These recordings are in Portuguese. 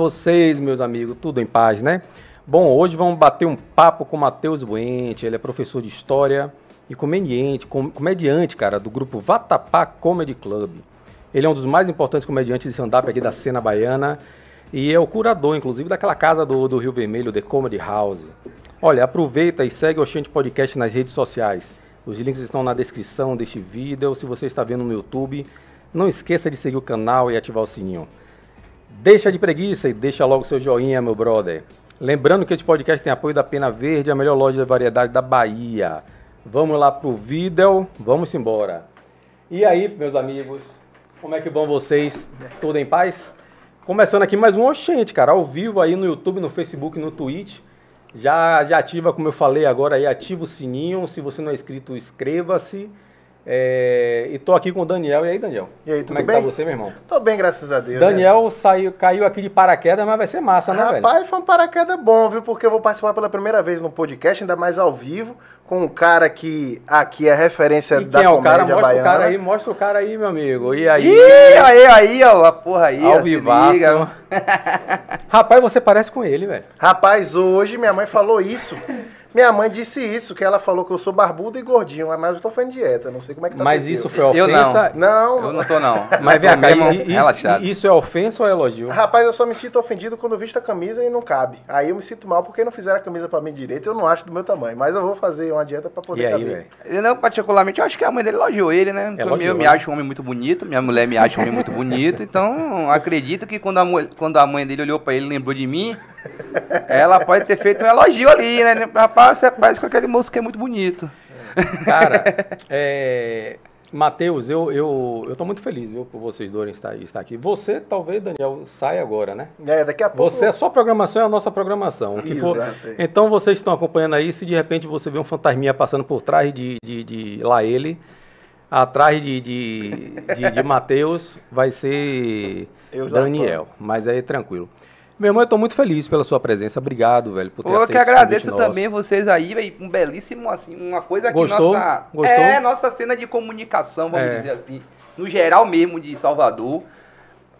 vocês, meus amigos, tudo em paz, né? Bom, hoje vamos bater um papo com Matheus Buente, ele é professor de História e comediante, com, comediante, cara, do grupo Vatapá Comedy Club. Ele é um dos mais importantes comediantes de stand-up aqui da cena baiana e é o curador, inclusive, daquela casa do, do Rio Vermelho, The Comedy House. Olha, aproveita e segue o Oxente Podcast nas redes sociais. Os links estão na descrição deste vídeo. Se você está vendo no YouTube, não esqueça de seguir o canal e ativar o sininho. Deixa de preguiça e deixa logo seu joinha, meu brother. Lembrando que este podcast tem apoio da Pena Verde, a melhor loja de variedade da Bahia. Vamos lá pro vídeo, vamos embora. E aí, meus amigos, como é que vão vocês? Tudo em paz? Começando aqui mais um Oxente, cara, ao vivo aí no YouTube, no Facebook, no Twitch. Já, já ativa, como eu falei agora aí, ativa o sininho. Se você não é inscrito, inscreva-se. É, e tô aqui com o Daniel. E aí, Daniel? E aí, tudo Como é que bem? tá você, meu irmão? Tô bem, graças a Deus. né? Daniel saiu, caiu aqui de paraquedas, mas vai ser massa, né, velho? Rapaz, foi um paraquedas bom, viu? Porque eu vou participar pela primeira vez no podcast, ainda mais ao vivo, com um cara que aqui é referência E da quem é o comédia cara? Mostra baiana. o cara aí, mostra o cara aí, meu amigo. E aí? Ih, aí, aí, ó, a porra aí, ó, Ao vivaço. Rapaz, você parece com ele, velho. Rapaz, hoje minha mãe falou isso. Minha mãe disse isso, que ela falou que eu sou barbudo e gordinho, mas eu tô fazendo dieta, não sei como é que tá Mas isso foi Eu ofensa? Não, Eu não tô, não. Mas vem cá, relaxado. isso, isso é ofensa ou é elogio? Rapaz, eu só me sinto ofendido quando visto a camisa e não cabe. Aí eu me sinto mal porque não fizeram a camisa pra mim direito, eu não acho do meu tamanho. Mas eu vou fazer uma dieta pra poder E aí, caber. Eu, não, particularmente, eu acho que a mãe dele elogiou ele, né? Elogiou, eu me né? acho um homem muito bonito, minha mulher me acha um homem muito bonito, então acredito que quando a, quando a mãe dele olhou pra ele e lembrou de mim, ela pode ter feito um elogio ali, né? Rapaz, você parece com aquele moço que é muito bonito. Cara, é... Matheus, eu, eu, eu tô muito feliz, viu, por vocês dois estar, estar aqui. Você, talvez, Daniel, saia agora, né? É, daqui a pouco. Você, a sua programação é a nossa programação. O que for... Então, vocês estão acompanhando aí, se de repente você vê um fantasminha passando por trás de, de, de lá ele, atrás de, de, de, de Matheus, vai ser Daniel. Mas aí, tranquilo. Meu irmão, eu tô muito feliz pela sua presença. Obrigado, velho, por ter Eu que agradeço também vocês aí, velho. Um belíssimo, assim, uma coisa que Gostou? nossa. Gostou? É, nossa cena de comunicação, vamos É. dizer assim. No geral mesmo de Salvador.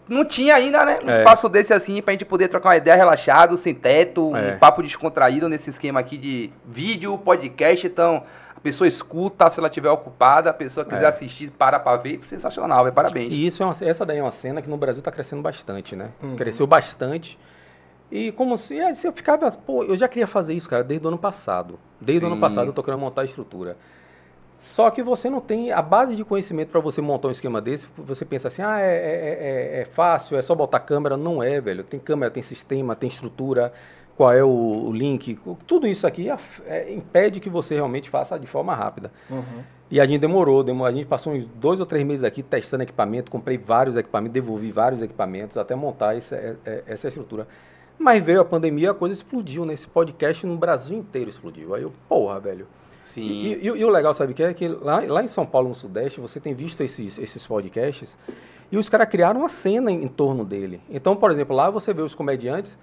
Não tinha ainda, né? Um É. espaço desse assim pra gente poder trocar uma ideia relaxado, sem teto, É. um papo descontraído nesse esquema aqui de vídeo, podcast. Então, a pessoa escuta, se ela estiver ocupada, a pessoa quiser É. assistir, para pra ver. Sensacional, velho. Parabéns. E isso é uma- essa daí é uma cena que no Brasil está crescendo bastante, né? Uhum. Cresceu bastante. E como se, se eu ficava, pô, eu já queria fazer isso, cara, desde o ano passado. Desde o ano passado eu tô querendo montar a estrutura. Só que você não tem a base de conhecimento para você montar um esquema desse. Você pensa assim, ah, é, é- é- é fácil, é só botar câmera. Não é, velho. Tem câmera, tem sistema, tem estrutura, qual é o, o link. Tudo isso aqui af- é, impede que você realmente faça de forma rápida. Uhum. E a gente demorou, demorou, a gente passou uns dois ou três meses aqui testando equipamento, comprei vários equipamentos, devolvi vários equipamentos até montar essa, é- é- essa estrutura. Mas veio a pandemia, a coisa explodiu, né? Esse podcast no Brasil inteiro explodiu. Aí eu, porra, velho. Sim. E, e- e o legal, sabe o que é? Que lá, lá em São Paulo, no Sudeste, você tem visto esses, esses podcasts e os caras criaram uma cena em, em torno dele. Então, por exemplo, lá você vê os comediantes,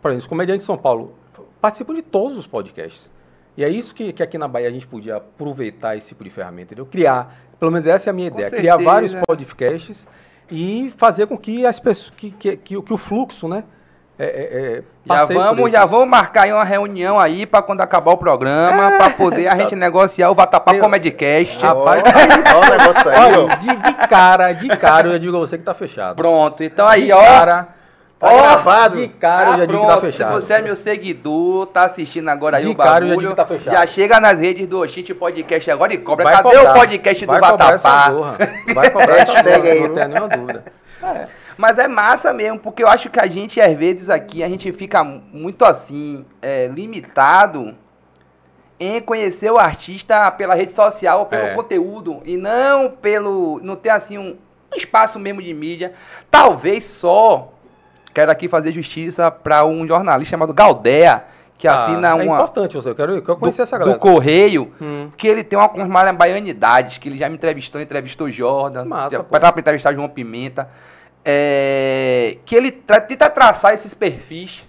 por exemplo, os comediantes de São Paulo participam de todos os podcasts. E é isso que, que aqui na Bahia a gente podia aproveitar esse tipo de ferramenta, entendeu? Criar, pelo menos essa é a minha Com ideia, criar certeza. vários podcasts e fazer com que as pessoas, que, que, que, o- que o fluxo, né? É- é- é, Já vamos, já vamos marcar aí uma reunião aí pra quando acabar o programa, pra poder a gente negociar o Vatapá Eu- Comedicast. Rapaz, Ó, ó o negócio aí. Olha, de, de cara, de cara, eu já digo a você que tá fechado. Pronto, então aí, de ó. cara, Tá Ó, gravado? de cara, eu Ah, já digo que tá pronto, se fechado. você é meu seguidor, tá assistindo agora aí De o cara, eu já bagulho, digo que tá fechado. já chega nas redes do Oxinte Podcast agora e cobra. Vai Cadê cobrar, o podcast do vai cobrar essa Vatapá? zorra, Vai cobrar essa zorra, aí, não viu? tenho nenhuma dúvida. Mas é massa mesmo, porque eu acho que a gente, às vezes, aqui, a gente fica muito assim, é, limitado em conhecer o artista pela rede social ou pelo É. conteúdo e não pelo. não ter assim um espaço mesmo de mídia. Talvez só. Quero aqui fazer justiça para um jornalista chamado Galdea, que Ah, assina é uma. importante você, eu quero, eu quero conhecer do, essa galera. do Correio, Hum, que ele tem uma com baianidades, que ele já me entrevistou, entrevistou Jordan, Massa, pra, pra entrevistar João Pimenta, é, que ele tra- tenta traçar esses perfis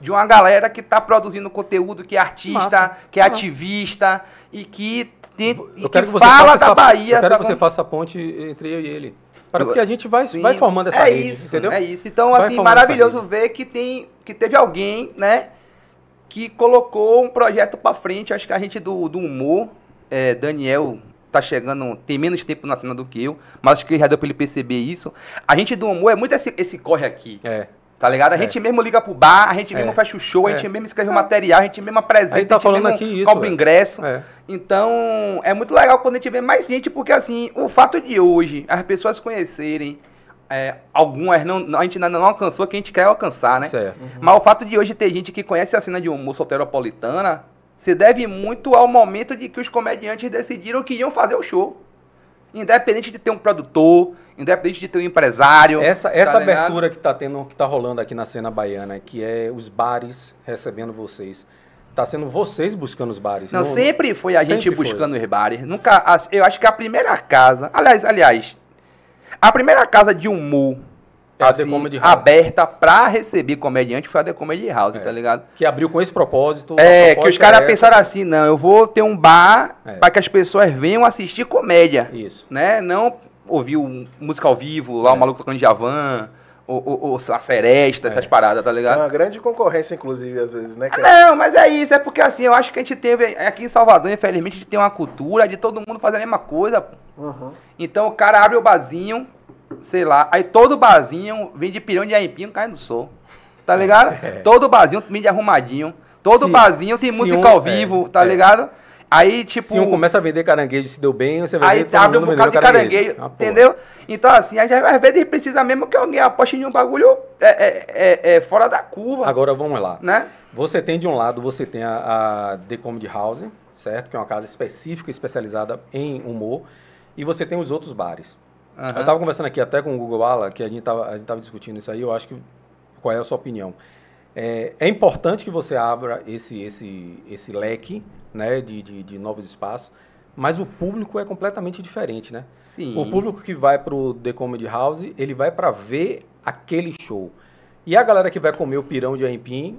de uma galera que está produzindo conteúdo, que é artista, Massa, que é ativista e que, tem, e que que fala da essa, Bahia. Eu quero que você faça a ponte entre eu e ele. Para que a gente vai, Sim, vai formando essa é rede, isso, entendeu? É isso. Então, Vai assim, maravilhoso ver que tem que teve alguém, né, que colocou um projeto pra frente. Acho que a gente do, do humor, é, Daniel tá chegando, tem menos tempo na cena do que eu, mas acho que já deu pra ele perceber isso. A gente do humor é muito esse, esse corre aqui. É. Tá ligado? A É. gente mesmo liga pro bar, a gente É. mesmo fecha o show, a É. gente mesmo escreve o material, a gente mesmo apresenta, A gente tá falando mesmo aqui isso, cobra velho. ingresso. É. Então, é muito legal quando a gente vê mais gente, porque assim, o fato de hoje as pessoas conhecerem, é, algumas não, a gente ainda não alcançou o que a gente quer alcançar, né? Certo. Mas o fato de hoje ter gente que conhece a cena de humor soteropolitana se deve muito ao momento de que os comediantes decidiram que iam fazer o show. Independente de ter um produtor, independente de ter um empresário. Essa, essa tá abertura que tá tendo, que tá rolando aqui na cena baiana, que é os bares recebendo vocês. Tá sendo vocês buscando os bares. Não, sempre foi a gente sempre foi. buscando os bares. Nunca, eu acho que a primeira casa, aliás, aliás, a primeira casa de humor assim, The Comedy House. aberta pra receber comediante foi a The Comedy House, É. tá ligado? Que abriu com esse propósito. É, que os caras é pensaram assim, não, eu vou ter um bar É. pra que as pessoas venham assistir comédia, Isso. né? Não ouvir um, música ao vivo, lá É. o maluco tocando Javan, ou, ou, ou a Seresta, É. essas paradas, tá É ligado? uma grande concorrência, inclusive, às vezes, né? Que Não, mas é isso, é porque assim, eu acho que a gente teve, aqui em Salvador, infelizmente, a gente tem uma cultura de todo mundo fazer a mesma coisa. Uhum. Então o cara abre o barzinho, sei lá, aí todo barzinho vem de pirão de aipim cai no sol. Tá ligado? É. Todo barzinho vem de arrumadinho. Todo Se- barzinho tem música um- ao é, vivo, tá é. ligado? Aí, tipo. Se um começa a vender caranguejo e se deu bem, você vai Aí abre um bocado de vendendo caranguejo, Ah, entendeu? Então, assim, às vezes precisa mesmo que alguém aposte em um bagulho é, é, é, é fora da curva, Agora vamos lá. né? Você tem de um lado, você tem a, a The Comedy House, certo? Que é uma casa específica, especializada em humor. E você tem os outros bares. Aham. Eu tava conversando aqui até com o Google Ala, que a gente tava, a gente tava discutindo isso aí, eu acho que qual é a sua opinião? É, é importante que você abra esse, esse, esse leque né, de, de, de novos espaços, mas o público é completamente diferente, né? Sim. O público que vai pro The Comedy House, ele vai para ver aquele show. E a galera que vai comer o pirão de aipim,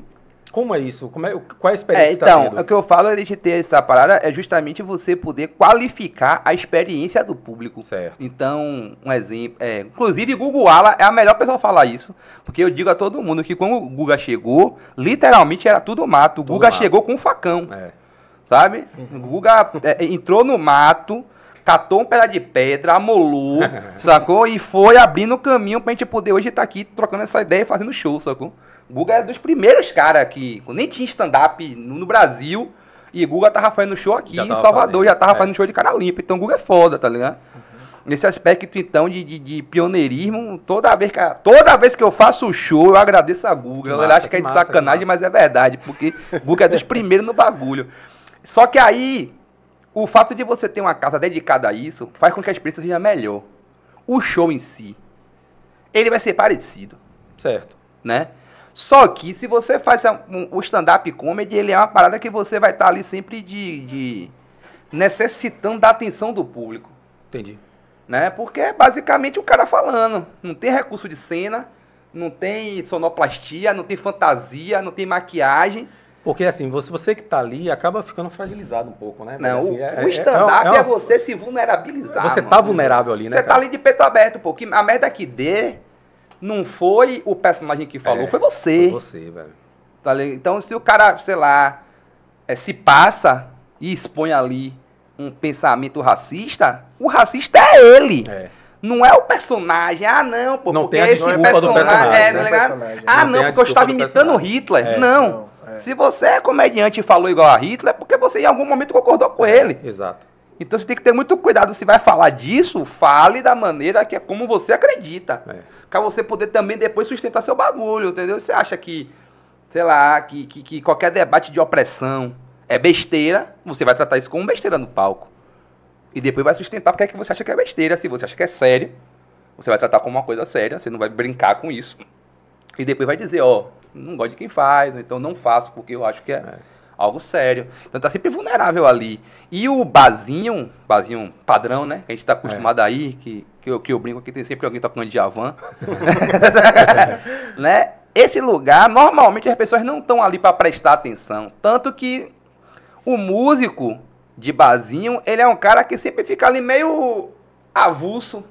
como é isso? Como é, qual é a experiência É, que tá então, tendo? o que eu falo de ter essa parada é justamente você poder qualificar a experiência do público. Certo. Então, um exemplo. É, inclusive, Google Ala é a melhor pessoa falar isso. Porque eu digo a todo mundo que quando o Guga chegou, literalmente era tudo mato. O Tudo Guga mato. chegou com um facão, É. sabe? O Guga é, entrou no mato, catou um pedaço de pedra, amolou, sacou? E foi abrindo o caminho pra gente poder hoje estar aqui trocando essa ideia e fazendo show, sacou? Guga é dos primeiros caras que nem tinha stand-up no, no Brasil. E o Guga tava fazendo show aqui em Salvador, fazendo, já tava é. fazendo show de cara limpa. Então o Guga é foda, tá ligado? Nesse aspecto, então, de, de, de pioneirismo, toda vez, que, toda vez que eu faço o show, eu agradeço a Guga. Massa, acho que é de massa, sacanagem, massa. mas é verdade, porque Guga é dos primeiros no bagulho. Só que aí, o fato de você ter uma casa dedicada a isso, faz com que a experiência seja melhor. O show em si, ele vai ser parecido Certo. né? Só que se você faz um- o stand-up comedy, ele é uma parada que você vai estar ali sempre de, de necessitando da atenção do público, Entendi. né? Porque é basicamente o cara falando. Não tem recurso de cena, não tem sonoplastia, não tem fantasia, não tem maquiagem. Porque assim, você, você que tá ali acaba ficando fragilizado um pouco, né? Não, Assim, o- é- o é- stand-up é, uma- você se vulnerabilizar. Você mano. tá vulnerável ali, né? Você tá cara? ali de peito aberto, pô. Que a merda que dê não foi o personagem que falou, É, foi você. Foi você, velho. Tá ligado? Então, se o cara, sei lá, eh, se passa e expõe ali um pensamento racista, o racista é ele. É. Não é o personagem. Ah, não, pô, Não porque tem a esse desculpa do personagem, É, né? tá ligado? Personagem. Ah, Não não, porque eu estava do imitando personagem. Hitler. É. Não. Não, é. Se você é comediante e falou igual a Hitler, é porque você em algum momento concordou com ele. Exato. Então você tem que ter muito cuidado. Se vai falar disso, fale da maneira que é como você acredita. É. Pra você poder também depois sustentar seu bagulho, entendeu? Você acha que, sei lá, que, que, que qualquer debate de opressão é besteira, você vai tratar isso como besteira no palco. E depois vai sustentar porque é que você acha que é besteira. Se você acha que é sério, você vai tratar como uma coisa séria, você não vai brincar com isso. E depois vai dizer, ó, não gosto de quem faz, então não faço porque eu acho que é, É. algo sério. Então tá sempre vulnerável ali. E o bazinho, bazinho padrão, né? Que a gente tá acostumado aí, que, que, eu, que eu brinco aqui, tem sempre alguém tocando de Javan. né? Esse lugar, normalmente as pessoas não estão ali para prestar atenção. Tanto que o músico de bazinho, ele é um cara que sempre fica ali meio avulso.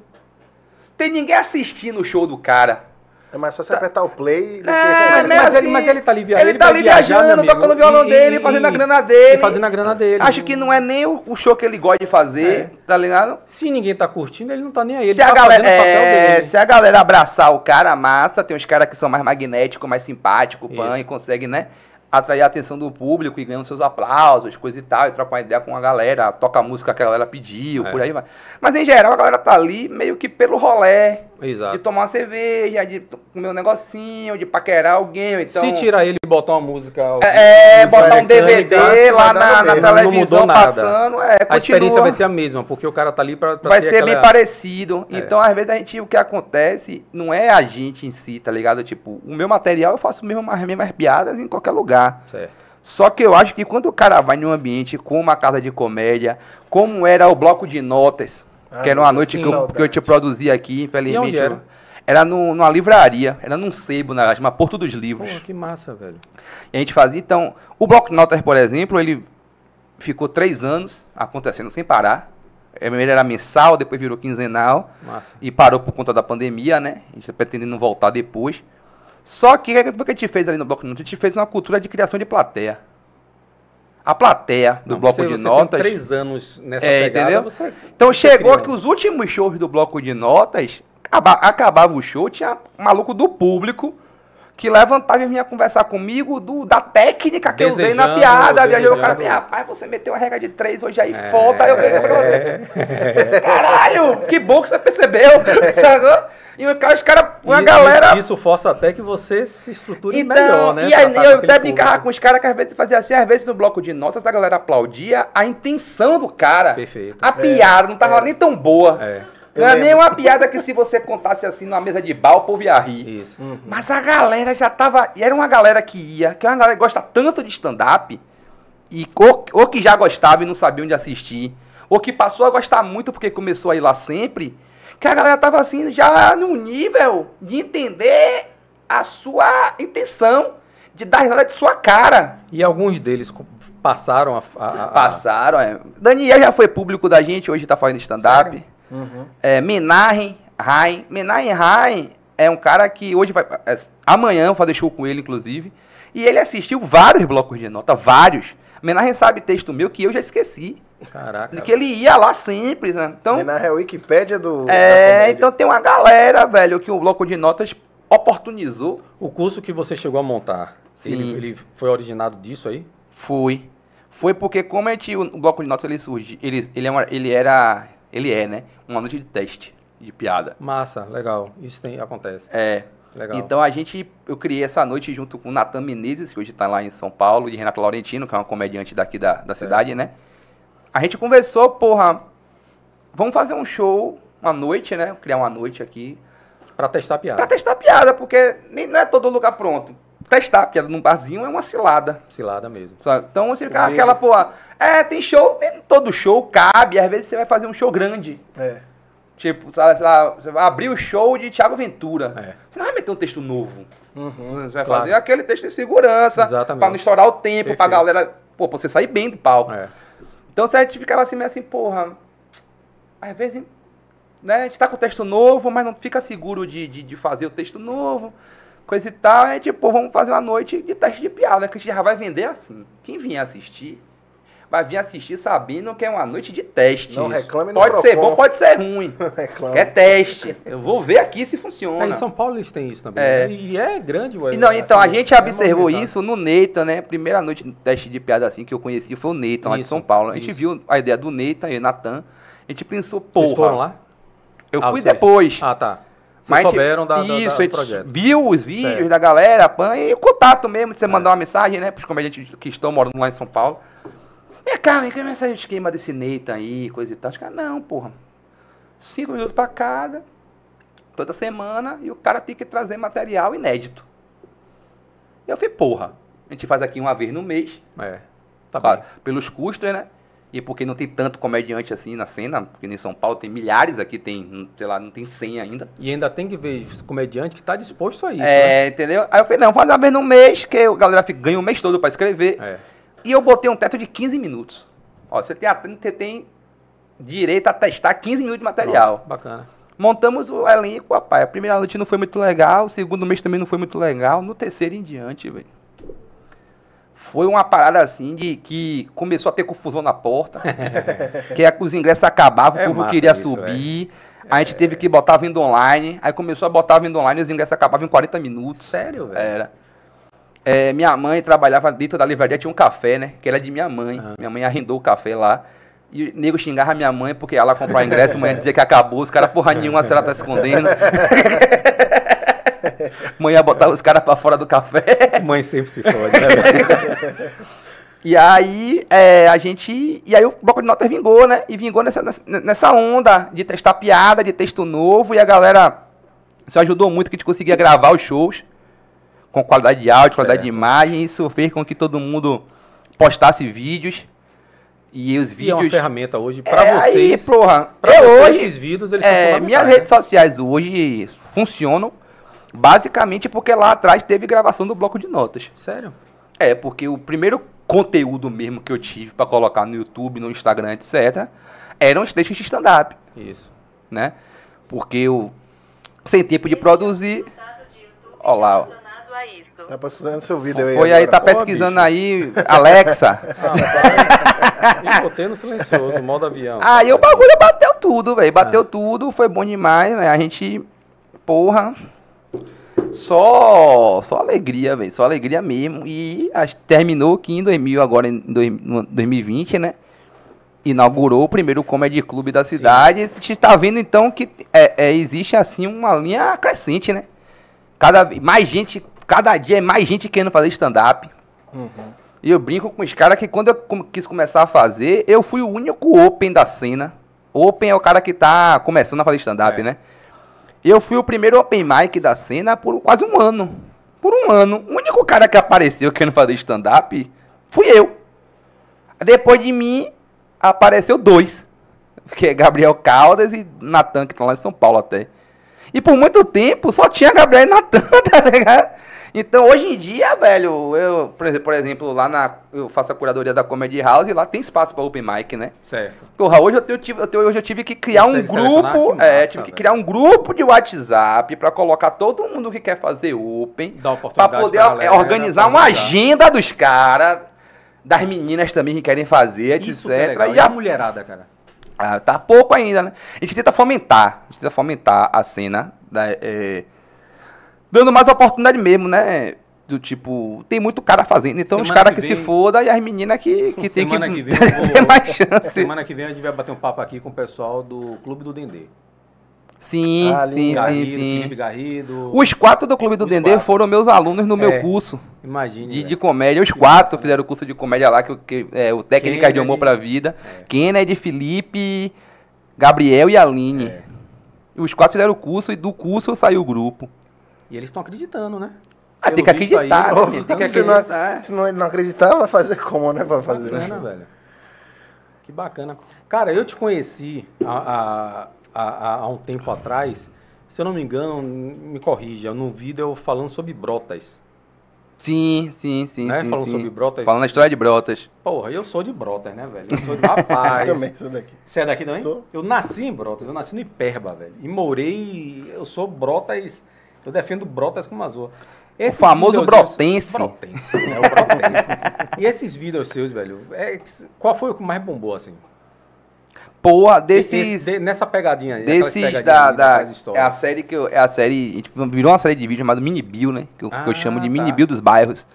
tem ninguém assistindo o show do cara. É mais fácil apertar o play do que... É, Mas, mas mas assim, ele, mas ele tá ali viajando. Ele tá ali viajando, tocando o violão dele, fazendo a grana dele. fazendo a grana dele. Acho que não é nem o, o show que ele gosta de fazer, tá ligado? Se ninguém tá curtindo, ele não tá nem aí. Ele se, tá a galera, fazendo o papel é, dele. se a galera abraçar o cara massa, tem uns caras que são mais magnéticos, mais simpáticos, pan, e conseguem, né? Atrair a atenção do público e ganham seus aplausos, coisa e tal, e trocar uma ideia com a galera, toca a música que a galera pediu, É. por aí vai. Mas em geral a galera tá ali meio que pelo rolé, de Exato. tomar uma cerveja, de comer um negocinho, de paquerar alguém, ou então. Se tirar ele e botar uma música. É, é, música botar um DVD lá vai dar na, na televisão passando, é, A experiência vai ser a mesma, porque o cara tá ali pra, pra vai ser bem aquela- parecido. É. Então, às vezes, a gente, o que acontece não é a gente em si, tá ligado? Tipo, o meu material eu faço mesmo as mesmas piadas em qualquer lugar. Certo. Só que eu acho que quando o cara vai num ambiente como uma casa de comédia, como era o bloco de notas, Ah, que era uma noite sim. que eu, que eu te produzi aqui, E infelizmente. onde era? eu- Era no, numa livraria, era num sebo, na chama Porto dos Pô, Livros. que massa, velho. E a gente fazia, então, o bloco de notas, por exemplo, ele ficou três anos acontecendo sem parar. É, Primeiro era mensal, depois virou quinzenal Massa. e parou por conta da pandemia, né? A gente tá pretendendo voltar depois. Só que o que que a gente fez ali no bloco de notas? A gente fez uma cultura de criação de plateia. A plateia do Não, bloco você- de você notas. Tem três anos nessa É, pegada, entendeu? Você... Então chegou criando. que os últimos shows do bloco de notas, acaba- acabava o show, tinha maluco do público que levantava e vinha conversar comigo do, da técnica que eu usei na Desejando, piada. Viajou o cara, desejando. rapaz, você meteu a regra de três hoje aí, É. foda. Aí eu peguei pra você. Caralho, que bom que você percebeu. sacou? E os caras, uma E- galera. Isso força até que você se estruture Então, melhor, né? e aí, eu até brincava público. com os caras que às vezes fazia assim, às vezes no bloco de notas a galera aplaudia a intenção do cara. Perfeito. A piada não tava é. nem tão boa. É, Não é nem uma piada que se você contasse assim numa mesa de bar, o povo ia rir. isso. Uhum. Mas a galera já tava. E era uma galera que ia, que é uma galera que gosta tanto de stand-up, e ou, ou que já gostava e não sabia onde assistir, ou que passou a gostar muito porque começou a ir lá sempre, que a galera tava assim, já no nível de entender a sua intenção, de dar risada de sua cara. E alguns deles passaram a... a- a- Passaram, é. Daniel já foi público da gente, hoje tá fazendo stand-up. Uhum. É, Menahem Rain. Menahem Rain é um cara que hoje vai. é, amanhã eu vou fazer show com ele, inclusive. E ele assistiu vários blocos de nota, vários. Menahem sabe texto meu que eu já esqueci. Caraca. Que ele ia lá sempre, né? Então, na é a Wikipédia do. é, então tem uma galera, velho, que o bloco de notas oportunizou. O curso que você chegou a montar, Sim. Ele, ele foi originado disso aí? Fui. Foi porque como a gente, o bloco de notas ele surge, ele, ele, é uma- ele era, ele é, né? Uma noite de teste de piada. Massa, legal. Isso tem, acontece. É. Legal. Então a gente, eu criei essa noite junto com o Natan Menezes, que hoje tá lá em São Paulo, e Renato Laurentino, que é uma comediante daqui da, da cidade, né? A gente conversou, porra, vamos fazer um show, uma noite, né? Criar uma noite aqui, Pra testar a piada. pra testar piada, porque nem, não é todo lugar pronto. Testar piada num barzinho é uma cilada. Cilada mesmo. sabe? Então você fica Comigo. aquela, porra, é, tem show, tem, todo show cabe, às vezes você vai fazer um show grande. É. Tipo, sei lá, você vai abrir o show de Thiago Ventura. É. Você não vai meter um texto novo. Uhum. Você vai Claro. fazer aquele texto de segurança, Exatamente. pra não estourar o tempo, pra Perfeito. galera, pô, pra você sair bem do palco. É. Então a gente ficava assim, meio assim, porra, às vezes, né, a gente tá com o texto novo, mas não fica seguro de, de, de fazer o texto novo, coisa e tal, aí tipo, vamos fazer uma noite de teste de piada, que a gente já vai vender assim. Quem vier assistir, vai vir assistir sabendo que é uma noite de teste. Não Isso. reclame no Pode ser bom, pode ser ruim. É teste. Eu vou ver aqui se É, funciona. em São Paulo eles têm isso também. É. né? E é grande, ué. Não, então, a assim, gente é observou movimentado. isso no Neita, né? Primeira noite de teste de piada assim que eu conheci foi o Neita, lá de São Paulo. A gente isso. viu a ideia do Neita e Natan. A gente pensou, Vocês porra. foram lá? Eu Ah, fui vocês- depois. Ah, tá. Vocês Mas souberam da, da- da- isso, do projeto. viu os vídeos Certo. da galera, pan, e o contato mesmo, de você É. mandar uma mensagem, né, pros comediantes que estão morando lá em São Paulo. Vem cá, vem cá, mensagem esquema desse Neita aí, coisa e tal. Os caras, não, porra. Cinco minutos pra cada, toda semana, e o cara tem que trazer material inédito. Eu falei, porra, a gente faz aqui uma vez no mês, É. Tá claro, pelos custos, né? E porque não tem tanto comediante assim na cena, porque em São Paulo tem milhares, aqui tem, sei lá, não tem 100 ainda. E ainda tem que ver comediante que tá disposto a isso. né? É, entendeu? Aí eu falei, não, faz uma vez no mês, que a galera ganha o mês todo pra escrever. É. E eu botei um teto de 15 minutos. Ó, você tem, você tem direito a testar 15 minutos de material. Pronto, Bacana. Montamos o elenco, rapaz. A primeira noite não foi muito legal, o segundo mês também não foi muito legal, no terceiro em diante, velho. Foi uma parada assim de que começou a ter confusão na porta. que é que os ingressos acabavam, É o povo queria isso, subir. A gente teve que botar a venda online. Aí começou a botar a venda online e os ingressos acabavam em 40 minutos. Sério, velho? Era. É, minha mãe trabalhava dentro da livraria, tinha um café, né? Que era de minha mãe. Ah. Minha mãe arrendou o café lá. E o nego xingava minha mãe porque ela comprou ingresso, a mãe dizia que acabou, os caras porra nenhuma, a senhora tá escondendo. mãe ia botar os caras pra fora do café. Mãe sempre se fode, né? E aí, é, a gente. E aí o bloco de notas vingou, né? E vingou nessa, nessa- onda de testar piada, de texto novo, e a galera. Isso ajudou muito que a gente conseguia gravar os shows com qualidade de áudio, qualidade de Certo. imagem. Isso fez com que todo mundo postasse vídeos. E os E é uma vídeos. ferramenta hoje pra É, aí, vocês. porra, pra eu vocês, hoje. esses vídeos, eles É, minhas né? redes sociais hoje funcionam basicamente porque lá atrás teve gravação do bloco de notas. Sério? É, porque o primeiro conteúdo mesmo que eu tive pra colocar no YouTube, no Instagram, etc., eram os textos de stand-up, Isso. né? Porque eu, sem tempo de produzir. Ó lá, ó. Tá passando seu vídeo aí. Foi aí, agora. tá pesquisando aí, Alexa. Ah, eu botei no silencioso, modo avião. Aí o bagulho bateu tudo, velho. Bateu tudo, foi bom demais, velho. A gente, porra, só só alegria, velho. Só alegria mesmo. E terminou aqui em 2000, agora em dois- no 2020, né? Inaugurou o primeiro comedy clube da cidade. A gente tá vendo então que é, é, existe assim uma linha crescente, né? Cada mais gente, cada dia é mais gente querendo fazer stand-up. Uhum. E eu brinco com os caras que quando eu quis começar a fazer, eu fui o único open da cena. Open é o cara que tá começando a fazer stand-up, É. né? Eu fui o primeiro open mic da cena por quase um ano. Por um ano. O único cara que apareceu querendo fazer stand-up fui eu. Depois de mim, apareceu dois. Que é Gabriel Caldas e Natan, que estão lá em São Paulo até. E por muito tempo só tinha Gabriel e Natan, tá ligado? Então hoje em dia, velho, eu, por exemplo, lá na. Eu faço a curadoria da Comedy House e lá tem espaço pra open mic, né? Certo. Porra, hoje eu, tenho- tive, eu, tenho- hoje eu tive que criar um selecionar? grupo. Que é, massa, tive que criar um grupo de WhatsApp pra colocar todo mundo que quer fazer open. Dá Pra oportunidade poder pra é, galera, organizar pra uma agenda dos caras, das meninas também que querem fazer, etc. Isso que é. E a a mulherada, cara? ah, tá pouco ainda, né? A gente tenta fomentar, a gente tenta fomentar a cena, da, é, dando mais oportunidade mesmo, né? Do tipo, tem muito cara fazendo, então os Semana caras que que, se foda e as meninas que, que tem que, Semana que vem eu vou- ter mais chance. Semana que vem a gente vai bater um papo aqui com o pessoal do Clube do Dendê. Sim, Ah, ali, sim, sim, Garrido, sim. Felipe Garrido. Os quatro do Clube do Os Dendê quatro. foram meus alunos no É. meu curso Imagine. de, de comédia. Os Que quatro massa, né? fizeram o curso de comédia lá, que, que é o Técnicas de Kennedy. Humor pra Vida. É. Kennedy, Felipe, Gabriel e Aline. É. Os quatro fizeram o curso e do curso saiu o grupo. E eles estão acreditando, né? Ah, tem que aí, acreditar, eles né? Tem que acreditando. Se não- acreditar. Se não, ele não acreditar, vai fazer como, né? Pra fazer. Bacana, velho. Que bacana. Cara, eu te conheci há, há, há, um tempo atrás. Se eu não me engano, me corrija, no vídeo eu falando sobre brotas. Sim, sim, sim. né? sim, falando sim. sobre brotas. Falando a história de Brotas. Porra, eu sou de brotas, né, velho? Eu sou de rapaz. Eu também, isso daqui. Você é daqui também? Sou. Eu nasci em Brotas, eu nasci no Iperba, velho. E morei, eu sou Brotas, eu defendo Brotas como azul. O famoso brotense. Brotense, é o brotense. e esses vídeos seus, velho, é, qual foi o que mais bombou, assim? Porra, Esse- desses. de- nessa pegadinha aí, Desses da. da é a série que eu. É a série. A gente virou uma série de vídeo chamada Mini Bill, né? Que eu, que eu Ah, chamo de tá. Mini Bill dos bairros.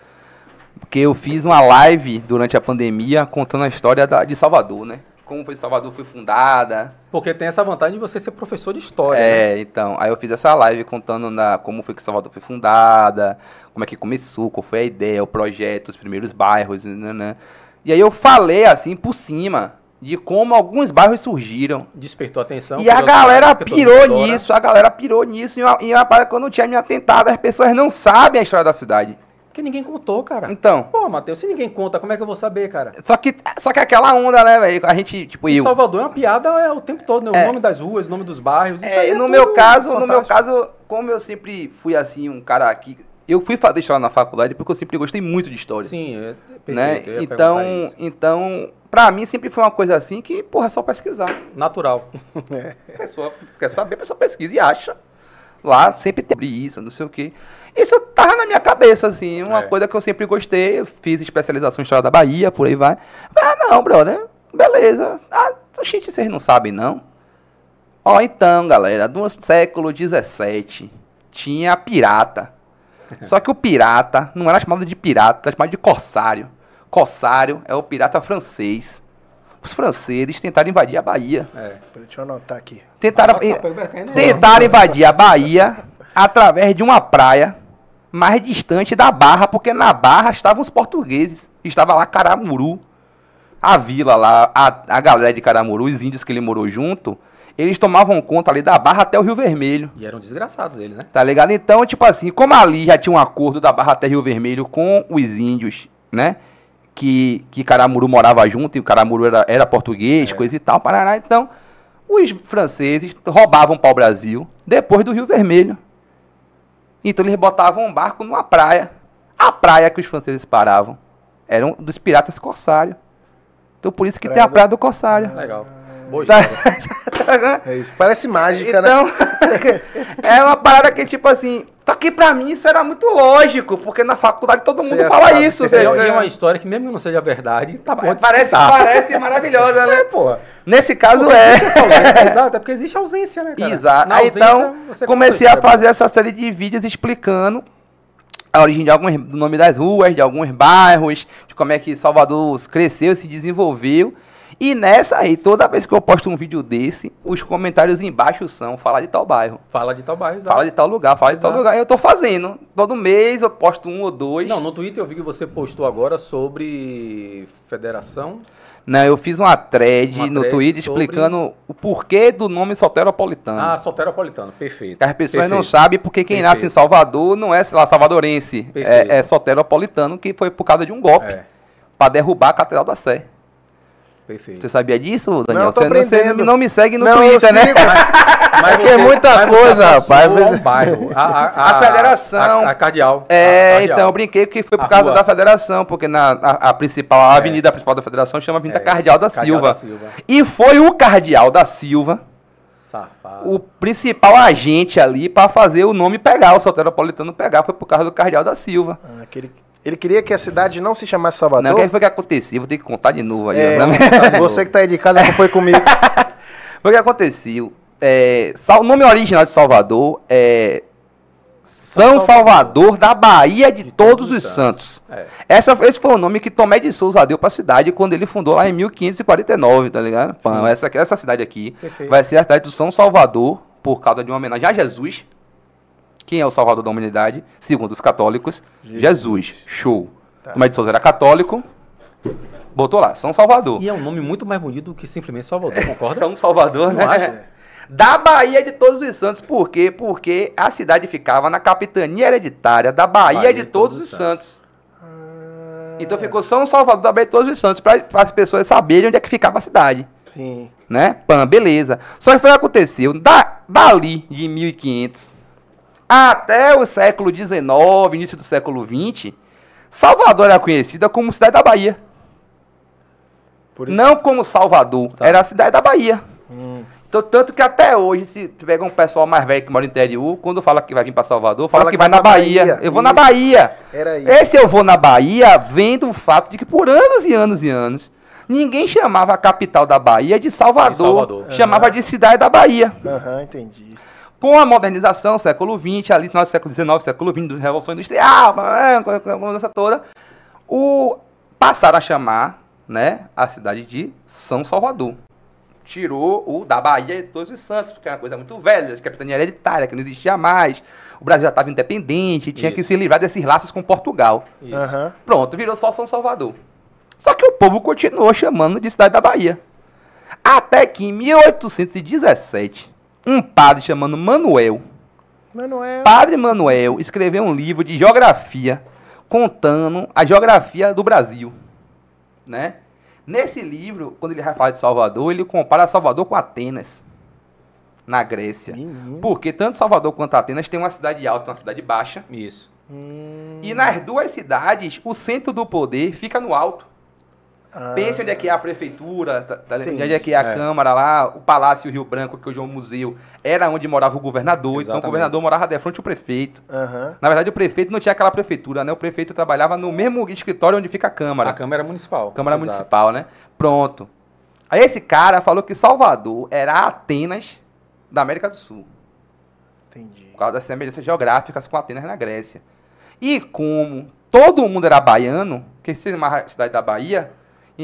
Porque eu fiz uma live durante a pandemia contando a história da- de Salvador, né? Como foi Salvador foi fundada. Porque tem essa vantagem de você ser professor de história. né? É, então. Aí eu fiz essa live contando na, como foi que Salvador foi fundada, como é que começou, qual foi a ideia, o projeto, os primeiros bairros, né? E aí eu falei assim por cima de como alguns bairros surgiram. Despertou atenção. E a galera pirou nisso, a galera pirou nisso, e uma, e uma parada que eu não tinha me atentado, as pessoas não sabem a história da cidade. Porque ninguém contou, cara. Então, Pô, Matheus, se ninguém conta, como é que eu vou saber, cara? só que, só que aquela onda, né, velho, a gente, tipo, E eu... Salvador é uma piada é, o tempo todo, né? O É. nome das ruas, o nome dos bairros. isso É, aí no meu caso, no meu fantástico. caso, como eu sempre fui assim, um cara que eu fui fazer história na faculdade porque eu sempre gostei muito de história. Sim, é, né? perfeito, eu ia Então, então, pra mim sempre foi uma coisa assim que, porra, é só pesquisar. Natural. A pessoa quer saber, a pessoa pesquisa e acha. Lá sempre tem isso, não sei o quê. Isso tava na minha cabeça, assim, uma É. coisa que eu sempre gostei. Eu fiz especialização em História da Bahia, por aí vai. Ah, não, brother, beleza. Ah, gente, vocês não sabem, não? Ó, então, galera, no século XVII tinha pirata. Só que o pirata não era chamado de pirata, era chamado de corsário. Corsário é o pirata francês. Os franceses tentaram invadir a Bahia. É. Deixa eu anotar aqui. Tentaram, pega- tentaram invadir a Bahia através de uma praia mais distante da Barra, porque na Barra estavam os portugueses. Estava lá Caramuru. A vila lá, a, a galera de Caramuru, os índios que ele morou junto, eles tomavam conta ali da Barra até o Rio Vermelho. E eram desgraçados eles, né? Tá ligado? Então, tipo assim, como ali já tinha um acordo da Barra até Rio Vermelho com os índios, né? Que, que Caramuru morava junto e o Caramuru era, era português, É. coisa e tal, Paraná. Então, os franceses roubavam para o Brasil depois do Rio Vermelho. Então, eles botavam um barco numa praia. A praia que os franceses paravam eram dos piratas corsários. Então, por isso que tem a Praia do- praia do corsário. Legal. Boa Tá. história. É isso. Parece mágica, né? Então, é uma parada que, tipo assim. Só que pra mim isso era muito lógico, porque na faculdade todo mundo Você fala sabe. isso. E você- é uma história que, mesmo que não seja verdade, tá bom de parece, parece maravilhosa, né? É, porra. Nesse caso Porque é. ausência, Exato, é porque existe ausência, né, cara? Exato. Aí, ausência, então, comecei a fazer essa série de vídeos explicando a origem de alguns, do nome das ruas, de alguns bairros, de como é que Salvador cresceu, se desenvolveu. E nessa aí, toda vez que eu posto um vídeo desse, os comentários embaixo são falar de tal bairro. Fala de tal bairro, exato. Fala de tal lugar, fala de tal lugar. Eu tô fazendo. Todo mês eu posto um ou dois. Não, no Twitter eu vi que você postou agora sobre federação. Não, eu fiz uma thread Uma no thread Twitter sobre- explicando o porquê do nome Soteropolitano. Ah, soteropolitano, perfeito. As pessoas não Perfeito. sabem porque quem nasce em Perfeito. Salvador não é, sei lá, salvadorense. Perfeito. É, é soteropolitano que foi por causa de um golpe É, pra derrubar a Catedral da Sé. Perfeito. Você sabia disso, Daniel? Não, tô você, não, você não me segue no Não, Twitter, né? sigo. Mas Porque é muita mas coisa, rapaz, mas- bairro, a, a, A federação. A, a cardeal. É, A cardeal. então eu brinquei que foi por A causa rua. da federação, porque na a, a principal, a É. avenida principal da federação chama Avenida É, Cardeal da Cardeal Silva. da Silva. E foi o Cardeal da Silva Safado. o principal agente ali pra fazer o nome pegar, o soteropolitano pegar, foi por causa do Cardeal da Silva. Ah, aquele- Ele queria que a cidade não se chamasse Salvador. Não, o que foi que aconteceu? Vou ter que contar de novo aí. É, você que tá aí de casa acompanha comigo. Foi o que aconteceu. É, o nome original de Salvador é São Salvador da Bahia de, Todos os Santos. É. Essa, esse foi o nome que Tomé de Souza deu pra cidade quando ele fundou lá em 1549, tá ligado? Pã, Sim. essa, essa cidade aqui Perfeito. vai ser a cidade do São Salvador, por causa de uma homenagem a Jesus. Quem é o Salvador da humanidade? Segundo os católicos, Jesus. Show. Tá. Tomé de Souza era católico, botou lá, São Salvador. E é um nome muito mais bonito do que simplesmente Salvador, concorda? São Salvador, Não né? acha? Da Bahia de Todos os Santos. Por quê? Porque a cidade ficava na capitania hereditária da Bahia, de, Todos, os Santos. Então ficou São Salvador da Bahia de Todos os Santos, para as pessoas saberem onde é que ficava a cidade. Sim. Né? Pã, beleza. Só que foi o que aconteceu. Da, dali, de 1500, até o século XIX, início do século XX, Salvador era conhecida como cidade da Bahia. Por isso. Não como Salvador, Tá. era a cidade da Bahia. Hum. Então, tanto que até hoje, se pega um pessoal mais velho que mora no interior, quando fala que vai vir para Salvador, fala, que, vai na Bahia. Eu vou na Isso. Bahia. Era isso. Esse eu vou na Bahia vem do fato de que por anos e anos e anos, ninguém chamava a capital da Bahia de Salvador. De Salvador. Chamava Aham. de cidade da Bahia. Aham, entendi. Com a modernização, século XX, ali no século XIX, século XX, Revolução Industrial, blá, blá, essa toda, o, passaram a chamar né, a cidade de São Salvador. Tirou o da Bahia de Todos os Santos, porque era uma coisa muito velha, de capitania hereditária, que não existia mais. O Brasil já estava independente, tinha que Isso. se livrar desses laços com Portugal. Aham. Pronto, virou só São Salvador. Só que o povo continuou chamando de cidade da Bahia. Até que em 1817, um padre chamado Manuel, Manuel. Padre Manuel, escreveu um livro de geografia contando a geografia do Brasil, né? Nesse livro, quando ele vai falar de Salvador, ele compara Salvador com Atenas, na Grécia. Menino. Porque tanto Salvador quanto Atenas tem uma cidade alta e uma cidade baixa, Isso. Hum. E nas duas cidades, o centro do poder fica no alto. Ah. Pense onde é que é a prefeitura, tá- tá- onde é que é a É. Câmara lá, o Palácio Rio Branco, que hoje é um museu, era onde morava o governador. Então o Exatamente. governador morava de frente ao prefeito. Aham. Na verdade, o prefeito não tinha aquela prefeitura, né? O prefeito trabalhava no mesmo escritório onde fica a Câmara. A Câmara Municipal. Câmara Exato. Municipal, né? Pronto. Aí esse cara falou que Salvador era a Atenas da América do Sul. Entendi. Por causa das semelhanças geográficas com Atenas na Grécia. E como todo mundo era baiano, que se chamava a cidade da Bahia,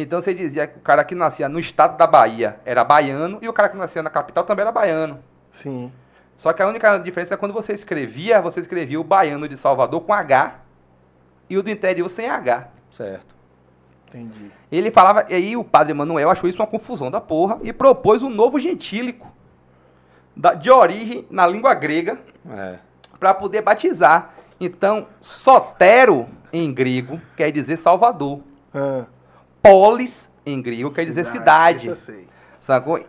então você dizia que o cara que nascia no estado da Bahia era baiano e o cara que nascia na capital também era baiano. Sim. Só que a única diferença é quando você escrevia, você escrevia o baiano de Salvador com H e o do interior sem H. Certo. Entendi. Ele falava, e aí o padre Manuel achou isso uma confusão da porra e propôs um novo gentílico da- de origem na língua grega É. para poder batizar. Então, sotero em grego quer dizer Salvador. Ah, Polis em grego quer dizer cidade. Sei. Sacou?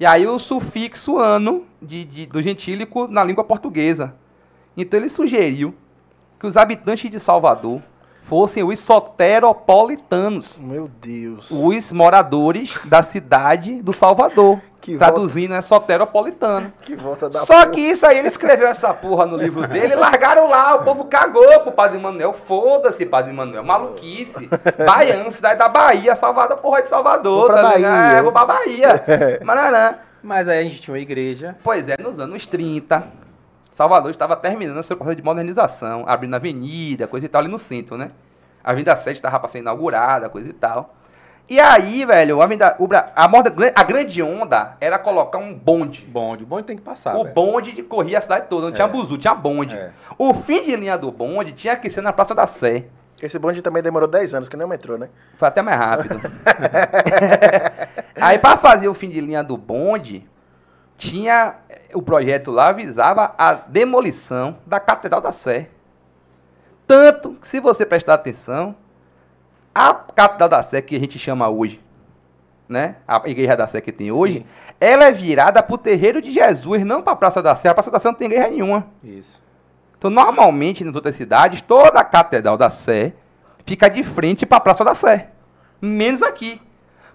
E aí o sufixo ano de, de- do gentílico na língua portuguesa. Então ele sugeriu que os habitantes de Salvador fossem os soteropolitanos, Meu Deus. os moradores da cidade do Salvador. Que Traduzindo é soteropolitano. Que volta da Só porra. que isso aí ele escreveu essa porra no livro dele e largaram lá. O povo cagou pro Padre Manuel. Foda-se, Padre Manuel. Maluquice. Baiano, cidade da Bahia, Salvador, porra de Salvador. Vou pra tá ligado? Bahia. É, vou pra Bahia. Mararã. Mas aí a gente tinha uma igreja. Pois é, nos anos 30, Salvador estava terminando a seu processo de modernização, abrindo avenida, coisa e tal, ali no centro, né? A Avenida 7 estava para ser inaugurada, coisa e tal. E aí, velho, a, a, moda, a grande onda era colocar um bonde. Bonde. O bonde tem que passar. o velho. bonde de- corria a cidade toda, não tinha É. buzu, tinha bonde. É. O fim de linha do bonde tinha que ser na Praça da Sé. Esse bonde também demorou 10 anos, que nem o metrô, né? Foi até mais rápido. Aí, para fazer o fim de linha do bonde, tinha. O projeto lá visava a demolição da Catedral da Sé. Tanto que, se você prestar atenção, a Catedral da Sé que a gente chama hoje, né? A Igreja da Sé que tem hoje, Sim. ela é virada pro terreiro de Jesus, não pra Praça da Sé. A Praça da Sé não tem igreja nenhuma. Isso. Então, normalmente, nas outras cidades, toda a Catedral da Sé fica de frente para a Praça da Sé. Menos aqui.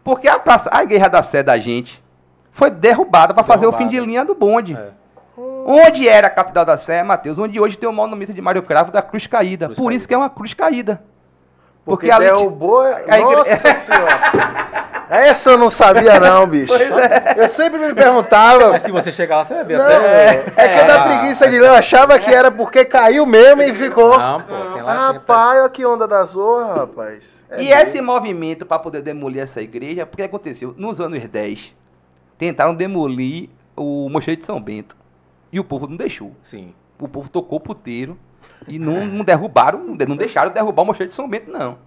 Porque a, praça, a Igreja da Sé da gente foi derrubada para fazer o fim de linha do bonde. É. Onde era a Catedral da Sé, Mateus? Onde hoje tem o monumento de Mário Cravo da Cruz Caída. Cruz Por caída. isso que é uma cruz caída. Porque, Porque ali derrubou... a igre- Nossa senhora. Essa eu não sabia não, bicho. Pois é. Eu sempre me perguntava... Mas se você chegar lá, você vai ver Não, até. é, que eu da Ah, preguiça de ler, eu achava que era porque caiu mesmo e ficou. Não, pô. Tem lá Ah, Rapaz, olha que onda da zorra, rapaz. É e mesmo. esse movimento para poder demolir essa igreja, porque aconteceu? Nos anos 10, tentaram demolir o Mosteiro de São Bento. E o povo não deixou. Sim. o povo tocou puteiro e não, não derrubaram, não de- não deixaram derrubar o Mosteiro de São Bento, não.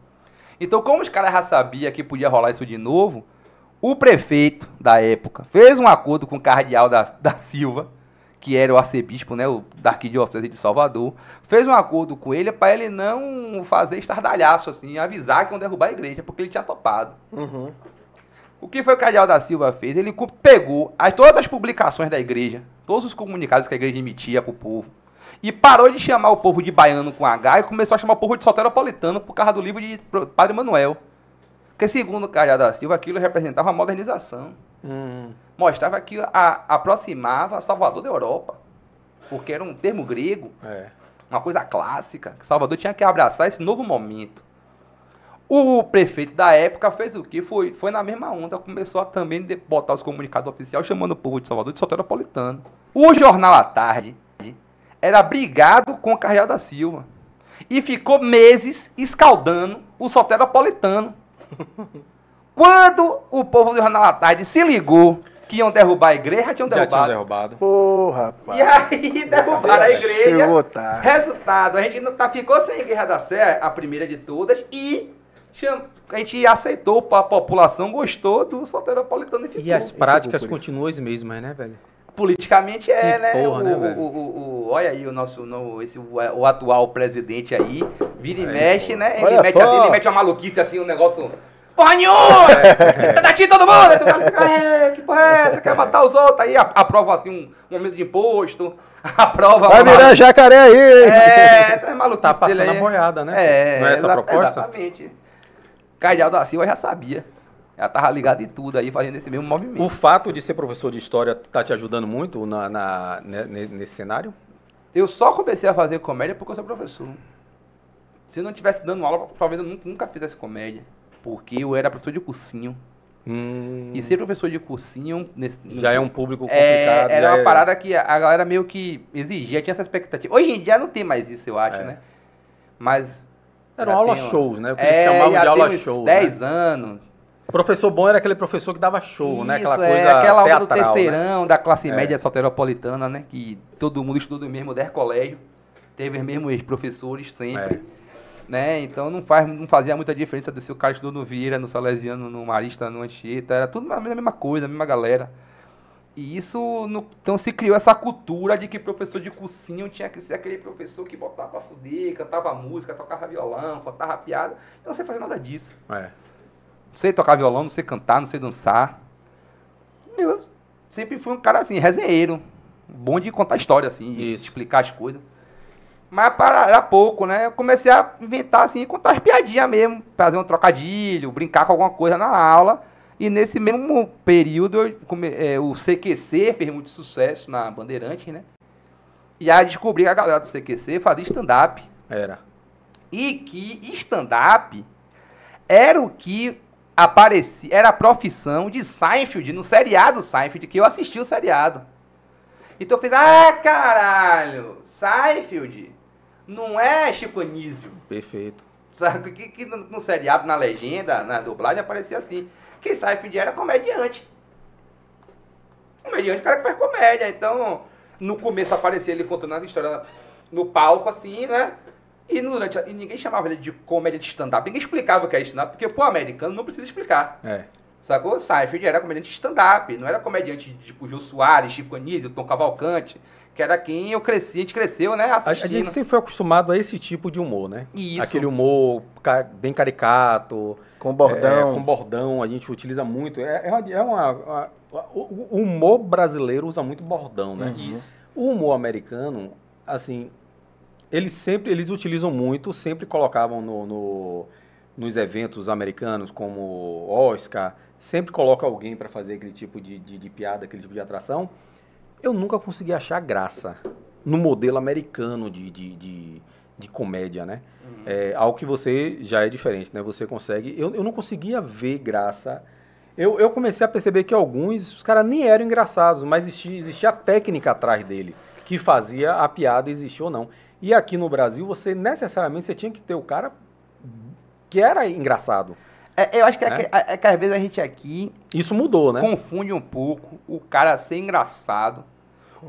Então, como os caras já sabiam que podia rolar isso de novo, o prefeito da época fez um acordo com o cardeal da, da Silva, que era o arcebispo né, o, da arquidiocese de Salvador, fez um acordo com ele para ele não fazer estardalhaço, assim, avisar que iam derrubar a igreja, porque ele tinha topado. Uhum. O que foi o Cardeal da Silva fez? Ele pegou as, todas as publicações da igreja, todos os comunicados que a igreja emitia pro povo, e parou de chamar o povo de baiano com H e começou a chamar o povo de soteropolitano por causa do livro de Padre Manuel. Porque, segundo o da Silva, aquilo representava uma modernização. Hum, Mostrava que a, aproximava Salvador da Europa. Porque era um termo grego é. uma coisa clássica, que Salvador tinha que abraçar esse novo momento. O prefeito da época fez o que? Foi, foi na mesma onda, começou a também de- botar os comunicados oficiais chamando o povo de Salvador de soteropolitano. O jornal à tarde era brigado com o Carreal da Silva e ficou meses escaldando o soteropolitano. Quando o povo do jornal à tarde se ligou que iam derrubar a igreja, tinham Já tinha derrubado. derrubado. Pô, rapaz. E aí derrubaram a igreja. Chegou tarde. Resultado, a gente não tá, ficou sem a Igreja da Sé, a primeira de todas, e cham- a gente aceitou, a população gostou do soteropolitano e ficou. E as práticas isso. continuam as mesmas, né, velho? Politicamente é, Que né? porra, o, né, o- velho? o- o- o- olha aí o nosso, no, esse, o, o atual presidente aí, vira e Aí, mexe, né? Ele Olha mete, assim, ele mete uma maluquice assim, um negócio... Porra nenhuma! Tá daqui todo mundo! Tu fala, "É, que porra é você quer matar os outros, aí aprova assim um, um aumento de imposto, aprova... Vai virar jacaré aí! É, é maluquice Tá passando dele a boiada, né? É, Não é essa a proposta? Exatamente. Cardeal da Silva já sabia. Já tava ligado em tudo aí, fazendo esse mesmo movimento. O fato de ser professor de história tá te ajudando muito na, na- ne- nesse cenário? Eu só comecei a fazer comédia porque eu sou professor. Se eu não tivesse dando aula, talvez eu nunca, fizesse comédia. Porque eu era professor de cursinho. Hum, E ser professor de cursinho... Nesse, já é um público É, complicado. era já uma é- parada que a galera meio que exigia, tinha essa expectativa. Hoje em dia não tem mais isso, eu acho, É. né? Mas. Eram aula tem shows, né? O que eles É, chamavam já de aula tem uns show. 10 né? anos. Professor bom era aquele professor que dava show, né? Aquela Isso, coisa é, aquela aula do né? terceirão, da classe É. média soteropolitana, né? Que todo mundo estudou no mesmo 10 colégio. Teve os mesmos professores sempre. É. Né? Então não, faz, não fazia muita diferença do se o cara estudou no Vieira, no Salesiano, no Marista, no Anchieta. Era tudo a mesma coisa, a mesma galera. E isso, no- então se criou essa cultura de que professor de cursinho tinha que ser aquele professor que botava pra fuder, cantava música, tocava violão, contava piada. Eu não sei fazer nada disso. É. Não sei tocar violão, não sei cantar, não sei dançar. Eu sempre fui um cara assim, resenheiro. Bom de contar história, assim, de Isso. explicar as coisas. Mas para era pouco, né? Eu comecei a inventar assim, contar as piadinhas mesmo, fazer um trocadilho, brincar com alguma coisa na aula. E nesse mesmo período, eu come- é, o CQC fez muito sucesso na Bandeirante, né? E aí descobri que a galera do CQC fazia stand-up. Era. E que stand-up era o que aparecia, era a profissão de Seinfeld, no seriado Seinfeld, que eu assisti o seriado. Então eu fiz, ah, caralho, Seinfeld não é Chico Anísio. Perfeito. Sabe? Que, que no, no seriado, na legenda, na dublagem, aparecia assim. Que Seinfeld era comediante. Comediante, cara que faz comédia. Então, no começo aparecia ele contando as histórias no palco, assim, né? E, durante, e ninguém chamava ele de comédia de stand-up. Ninguém explicava o que era stand-up, porque pro americano não precisa explicar. É. Sacou? Seinfeld era comediante de stand-up. Não era comediante tipo Jô Soares, Chico Anísio, Tom Cavalcante. Que era quem eu cresci, a gente cresceu, né? A, a Assistindo. gente sempre foi acostumado a esse tipo de humor, né? Isso. Aquele humor bem caricato, Com bordão. é, com bordão, a gente utiliza muito. É, é uma, é uma- uma- o, humor brasileiro usa muito bordão, né? Uhum. O humor americano, assim, eles sempre eles utilizam muito, sempre colocavam no, no- nos eventos americanos, como Oscar, sempre coloca alguém para fazer aquele tipo de, de- de piada, aquele tipo de atração. Eu nunca consegui achar graça no modelo americano de, de, de, de comédia, né? Uhum. É, algo que você já é diferente, né? Você consegue. Eu, eu não conseguia ver graça. Eu, eu comecei a perceber que alguns, os caras nem eram engraçados, mas existia, existia a técnica atrás dele, que fazia a piada existir ou não. E aqui no Brasil, você necessariamente você tinha que ter o cara que era engraçado. É, eu acho que é, Né? que, é que às vezes a gente aqui Isso mudou, né? confunde um pouco o cara ser engraçado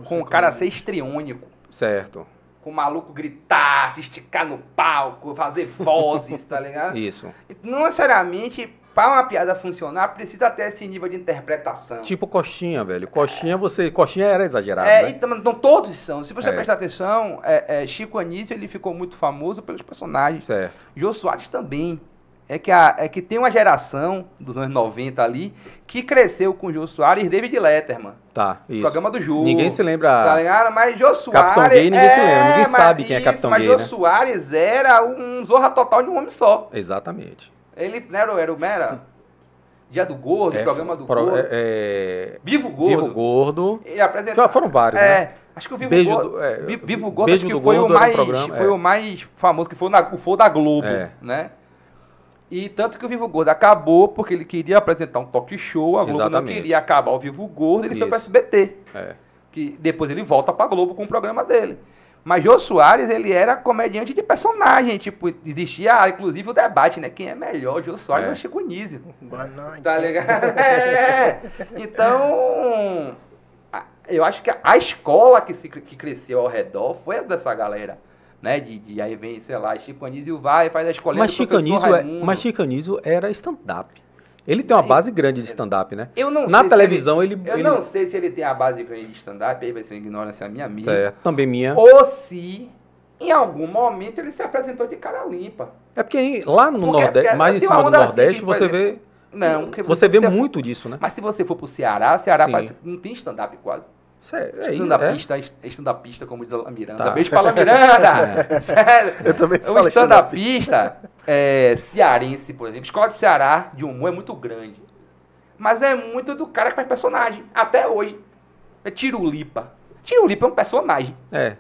com o cara ser estriônico. Certo. Com o maluco gritar, se esticar no palco, fazer vozes, tá ligado? Isso. Não necessariamente, para uma piada funcionar, precisa ter esse nível de interpretação. Tipo coxinha, velho. Coxinha, você. Coxinha era exagerado, É, né? então, então todos são. Se você É. prestar atenção, é, é, Chico Anísio ele ficou muito famoso pelos personagens. Certo. Jô Soares também. É que, a- é que tem uma geração dos anos 90 ali que cresceu com Jô Soares e David Letterman. Tá, isso. Programa do Jô. Ninguém se Tá lembra. ligado? Mas Jô Soares. Capitão Gay, ninguém se lembra. Ninguém mas sabe quem é Capitão mas Gay, Jô né? Soares era um zorra total de um homem só. Exatamente. Ele né, era, o- era o Mera. Dia do Gordo, É, programa do pro- Gordo. é, é, Vivo Gordo. Vivo Gordo. Ele apresentava. Já foram vários, É, né? acho que o Vivo Beijo Gordo. do- é, Vi- Vivo Gordo Beijo acho que foi, Gordo o mais, programa, foi é. o mais famoso, que foi, na, o foi da Globo, É. né? E tanto que o Vivo Gordo acabou porque ele queria apresentar um talk show, a Globo Exatamente. não queria acabar o Vivo Gordo, ele foi para Isso. SBT. Que depois ele volta pra Globo com o programa dele. Mas Jô Soares, ele era comediante de personagem, tipo, existia inclusive o debate, né? Quem é melhor, Jô Soares É. ou Chico Nísio? Boa noite. Tá ligado? É. Então, eu acho que a escola que, se, que cresceu ao redor foi essa dessa galera. Né? De, de aí vem, sei lá, Chico Anísio vai, faz a escolinha Mas do professor Chicanísio, é, mas Chicanísio era stand-up. Ele tem uma base grande de stand-up, né? Eu não Na televisão ele. Ele eu ele- não sei se ele tem a base grande de stand-up, aí vai ser uma ignorância minha minha. Certo, também minha. Ou se, em algum momento, ele se apresentou de cara limpa. É porque lá no Porque- Nordeste, porque mais em cima do assim Nordeste, por você vê Não, porque Você vê for- muito disso, né? Mas se você for pro Ceará, Ceará parece não tem stand-up quase. Isso é, é, é, Stand-upista, stand-upista, como diz a Miranda. Tá. Beijo pra Miranda! Sério. Eu também O stand-upista é, cearense, por exemplo, escola de Ceará de humor é muito grande. Mas é muito do cara que faz personagem. Até hoje. É Tirulipa. Tirulipa é um personagem. é.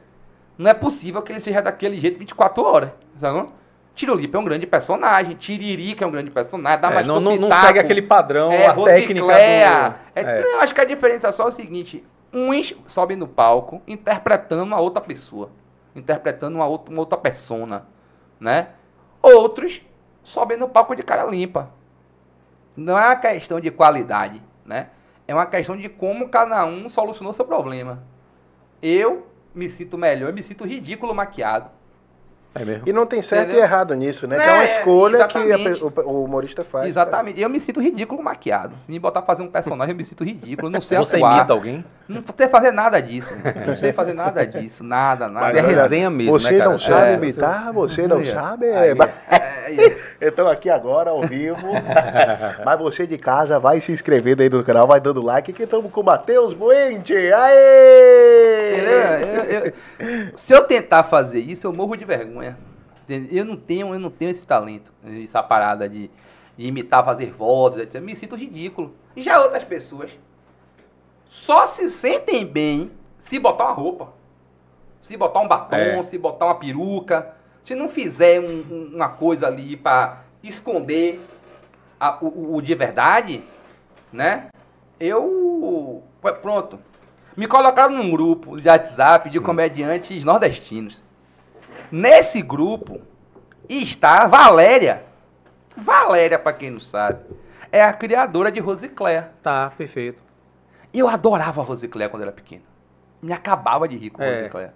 Não é possível que ele seja daquele jeito 24 horas. Sabe? Tirulipa é um grande personagem. Tiririca é um grande personagem. Dá É, mais não, não, não segue aquele padrão, É, a técnica do... É, é. Não, acho que a diferença é só o seguinte: uns sobem no palco interpretando uma outra pessoa, interpretando uma outra, uma outra persona, né? Outros sobem no palco de cara limpa. Não é uma questão de qualidade, né? É uma questão de como cada um solucionou seu problema. Eu me sinto melhor, eu me sinto ridículo maquiado. É mesmo. E não tem certo Entendeu? e errado nisso, né? É, que é uma escolha que a exatamente. o, o humorista faz. Exatamente. Eu me sinto ridículo maquiado. Se me botar fazer um personagem, eu me sinto ridículo. Eu não sei Você atuar. imita alguém? Não sei fazer nada disso. Não sei fazer nada disso. Nada, nada. Mas é resenha mesmo, Você né, cara? não sabe É. imitar, você não sabe. aí, é, mas- é, é. Então aqui agora ao vivo. Mas você de casa vai se inscrevendo aí no canal, vai dando like, que estamos com o Matheus Buente. Aê! Entendeu? Eu- eu- se eu tentar fazer isso, eu morro de vergonha. Eu não tenho, eu não tenho esse talento, essa parada de, de imitar, fazer vozes, etc. Eu me sinto ridículo. E já outras pessoas só se sentem bem se botar uma roupa, se botar um batom, É. se botar uma peruca, se não fizer um- um- uma coisa ali pra esconder a- o, o- de verdade, né? Eu. Pronto. Me colocaram num grupo de WhatsApp de comediantes nordestinos. Nesse grupo está Valéria. Valéria, pra quem não sabe, é a criadora de Rosicléa. Tá, perfeito. Eu adorava a Rosicléa quando era pequeno. Me acabava de rir com É. Rosicléa.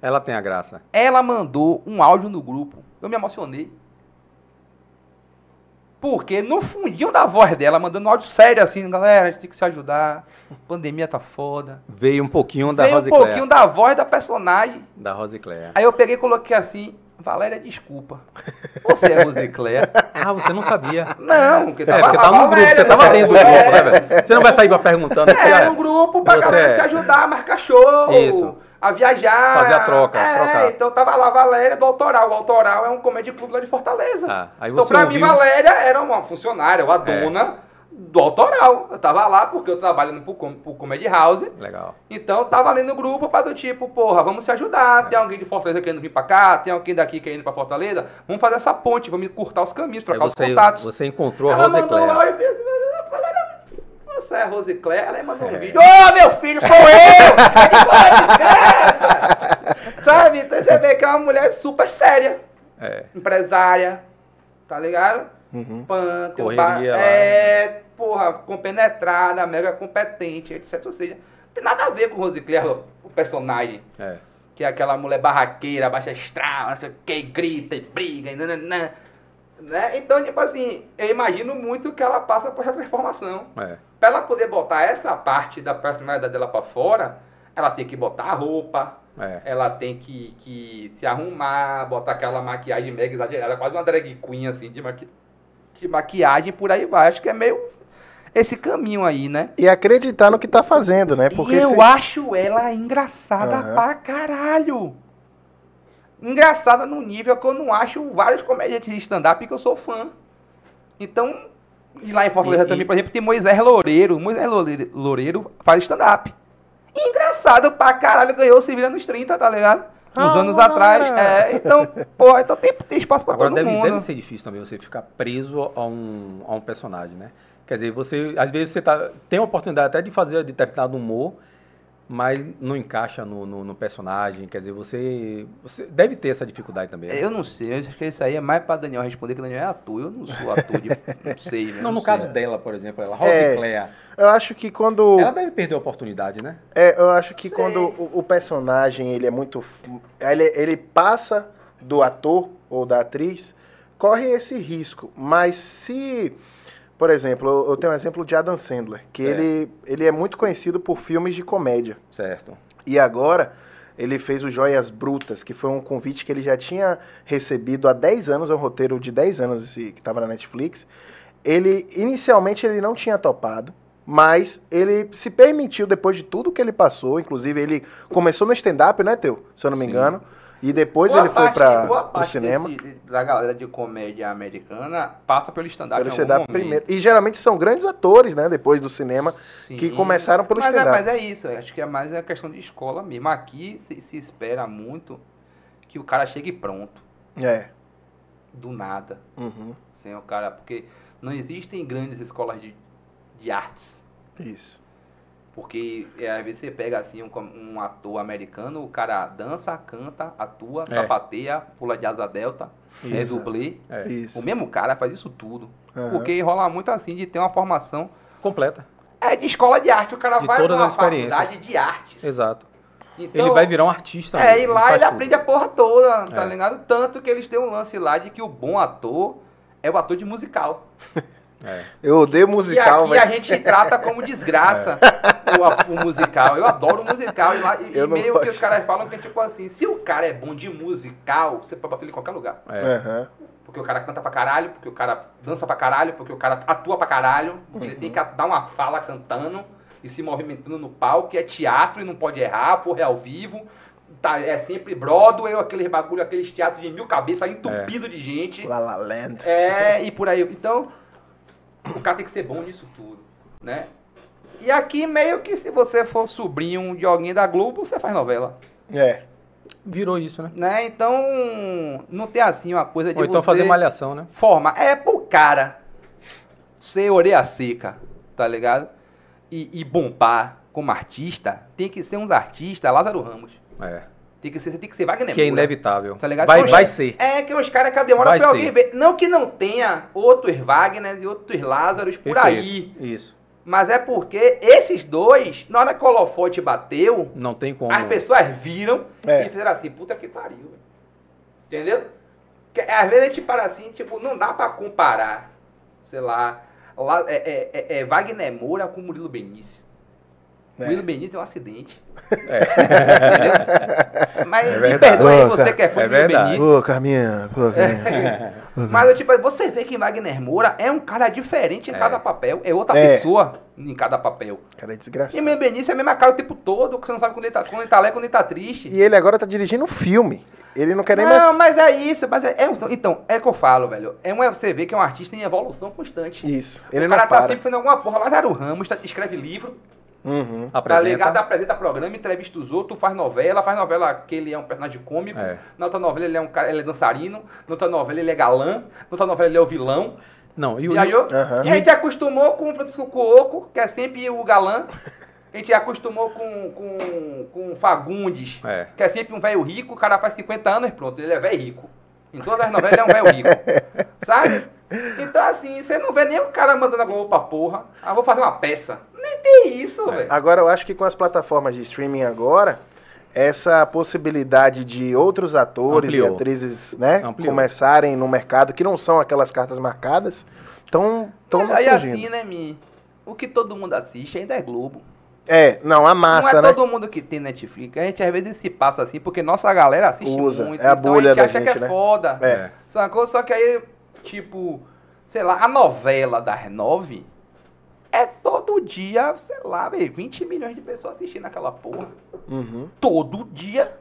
Ela tem a graça. Ela mandou um áudio no grupo. Eu me emocionei. Porque no fundinho da voz dela, mandando um áudio sério assim, galera, a gente tem que se ajudar. Pandemia tá foda. Veio um pouquinho da Veio um Rosicléa. pouquinho da voz da personagem. Da Rosicléa. Aí eu peguei e coloquei assim, Valéria, desculpa. Você é Rosicléa? Ah, você não sabia. Não, porque É, tava porque lá, tá no grupo, você tava né? dentro do É, grupo, né, velho? Você não vai sair pra perguntando. É, no grupo pra você galera é- se ajudar marcar show. Isso. A viajar. Fazer a troca, É, trocar. então tava lá a Valéria do Autoral. O Autoral é um comédia clube lá de Fortaleza. Aí Então pra ouviu... mim, Valéria era uma funcionária, ou a É. dona do Autoral. Eu tava lá porque eu trabalho pro, com- pro Comedy House. Legal. Então eu tava ali no grupo pra do tipo, porra, vamos se ajudar. Tem alguém de Fortaleza querendo vir pra cá, tem alguém daqui querendo ir pra Fortaleza. Vamos fazer essa ponte, vamos encurtar os caminhos, trocar os você, contatos. você encontrou a Ela mandou um Rosicléa. áudio e fez, Valéria, você é a Rosicléia? Ela mandou um É. vídeo. Ô, meu filho, sou eu! É que desgraça! Sabe? Então você vê que é uma mulher super séria, É. empresária, tá ligado? Uhum. Pan, Correria bar-. É, porra, compenetrada, mega competente, etc. Ou seja, não tem nada a ver com o Rosicléia, o personagem. É. Que é aquela mulher barraqueira, baixa astral, não sei o que, grita e briga, e nananã. Né? Então, tipo assim, eu imagino muito que ela passa por essa transformação. É. Pra ela poder botar essa parte da personalidade dela pra fora, ela tem que botar a roupa, É. ela tem que, que se arrumar, botar aquela maquiagem mega exagerada, quase uma drag queen, assim, de, maqui... de maquiagem, por aí vai. Acho que é meio esse caminho aí, né? E acreditar no que tá fazendo, né? Porque e eu se- acho ela engraçada Aham. pra caralho. Engraçada no nível que eu não acho vários comediantes de stand-up que eu sou fã. Então, e lá em Fortaleza E- também, e- por exemplo, tem Moisés Loureiro. Moisés Loureiro, faz stand-up. Engraçado pra caralho, ganhou se vira nos 30, tá ligado? Uns Ah, anos atrás. É, então, pô, então tem, tem espaço pra Agora todo deve, mundo. deve ser difícil também você ficar preso a um, a um personagem, né? Quer dizer, você às vezes você tá, tem a oportunidade até de fazer determinado humor, mas não encaixa no, no, no personagem. Quer dizer, você, você deve ter essa dificuldade também. né? Eu não sei, eu acho que isso aí é mais pra Daniel responder, que Daniel é ator. Eu não sou ator de. Não sei, né? Não, no sei. caso dela, por exemplo, ela, É. Rosicléa, Eu acho que quando. ela deve perder a oportunidade, né? É, eu acho que Sei. quando o, o personagem ele é muito. Ele, ele passa do ator ou da atriz, corre esse risco. Mas se. Por exemplo, eu- tenho um exemplo de Adam Sandler, que Certo. ele, ele é muito conhecido por filmes de comédia. Certo. E agora ele fez o Joias Brutas, que foi um convite que ele já tinha recebido há 10 anos, é um roteiro de 10 anos que estava na Netflix. ele inicialmente ele não tinha topado, mas ele se permitiu depois de tudo que ele passou, inclusive ele começou no stand-up, né, Teu? Se eu não me Sim. engano. E depois Boa ele foi parte- para boa o cinema. desse- da galera de comédia americana passa pelo stand-up. Pelo stand-up primeiro. E geralmente são grandes atores, né? Depois do cinema. Sim. que começaram pelo é, stand-up. mas é isso, acho que é mais a questão de escola mesmo. Aqui se, se espera muito que o cara chegue pronto, É. do nada. Uhum. Sem o cara, porque não existem grandes escolas de, de artes. Isso. Porque é, às vezes você pega assim um, com- um ator americano, o cara dança, canta, atua, É. sapateia, pula de asa delta, é Isso. dublê. É. Isso. O mesmo cara faz isso tudo. Aham. Porque rola muito assim de ter uma formação. Completa. É de escola de arte, o cara De vai todas uma faculdade de artes. Exato. Então, ele vai virar um artista. É, mesmo, e lá ele tudo. aprende a porra toda, tá É. ligado? Tanto que eles têm um lance lá de que o bom ator é o ator de musical. É. Eu odeio E musical, aqui a velho. gente trata como desgraça o, o musical. Eu adoro musical. E, lá, e- e meio que gosto. os caras falam que é tipo assim, se o cara é bom de musical, você pode botar ele em qualquer lugar. É. Aham. Porque o cara canta pra caralho, porque o cara dança pra caralho, porque o cara atua pra caralho, porque ele Uhum. tem que dar uma fala cantando e se movimentando no palco, que é teatro e não pode errar, porra, é ao vivo. Tá, é sempre Broadway, aquele bagulho, aqueles teatros de mil cabeças, entupido de gente. La La Land. É, e por aí. Então, o cara tem que ser bom nisso tudo, né? E aqui, meio que se você for sobrinho de alguém da Globo, você faz novela, É. Virou isso, né? né? Então, não tem assim uma coisa de Ou então você fazer malhação, né? formar. É pro cara ser orelha seca, tá ligado? E, e bombar como artista, tem que ser uns artistas Lázaro Ramos. É. Tem que ser, você tem que ser Wagner Que é inevitável. Tá ligado? Vai, vai ser. É que os caras que demora Vai pra ser. alguém ver. Não que não tenha outros Wagners e outros Lázaros por Perfeito. aí. Isso. Mas é porque esses dois, na hora que o holofote bateu, Não tem como. as pessoas viram É. e fizeram assim, puta que pariu. Entendeu? Que, às vezes a gente para assim, tipo, não dá pra comparar, sei lá, lá é, é, é- é Wagner Moura com Murilo Benício. É. Murilo Benício é um acidente. É. Mas É me perdoe aí você que é fã é do Murilo. Benício. Pô, Carminha. Pô, Carminha. Mas eu, tipo, você vê que Wagner Moura é um cara diferente em É. cada papel, é outra É. pessoa em cada papel. Cara, é E desgraçado. Murilo Benício é a mesma cara o tempo todo, que você não sabe quando ele tá, quando ele tá alegre, quando ele tá triste. E ele agora tá dirigindo um filme. Ele não quer nem Não, mais. mas é isso, mas é, é um- então, é o que eu falo, velho. É uma, você vê que é um artista em evolução constante. Isso. Ele o não cara tá para. sempre fazendo alguma porra. Lázaro Ramos tá- escreve livro, Uhum. tá Apresenta. ligado? Apresenta programa, entrevista os outros, faz novela, faz novela que ele é um personagem cômico. É. Na outra novela ele é um cara, ele é dançarino. Na outra novela ele é galã. Na outra novela ele é o vilão. Não, e o. Viajou? Aham. E a gente acostumou com o Francisco Cuoco, que é sempre o galã. A gente acostumou com, com, com o Fagundes, É. que é sempre um velho rico. O cara faz 50 anos, pronto, ele é velho rico. Em todas as novelas ele é um velho rico. Sabe? Então, assim, você não vê nem o cara mandando a Globo pra porra. Ah, vou fazer uma peça. Nem tem isso, É. velho. Agora, eu acho que com as plataformas de streaming agora, essa possibilidade de outros atores Ampliou. e atrizes, né, Ampliou. começarem no mercado, que não são aquelas cartas marcadas, estão Mas aí surgindo. assim, né, Mi? O que todo mundo assiste ainda é Globo. É, não, a massa, não é né? todo mundo que tem Netflix. A gente às vezes se passa assim, porque nossa galera assiste Usa, muito. é a então bolha a gente da acha que gente, é né? foda. É. Sacou? Só que aí, tipo, sei lá, a novela das nove é todo dia, sei lá, véio, 20 milhões de pessoas assistindo aquela porra. Uhum. Todo dia,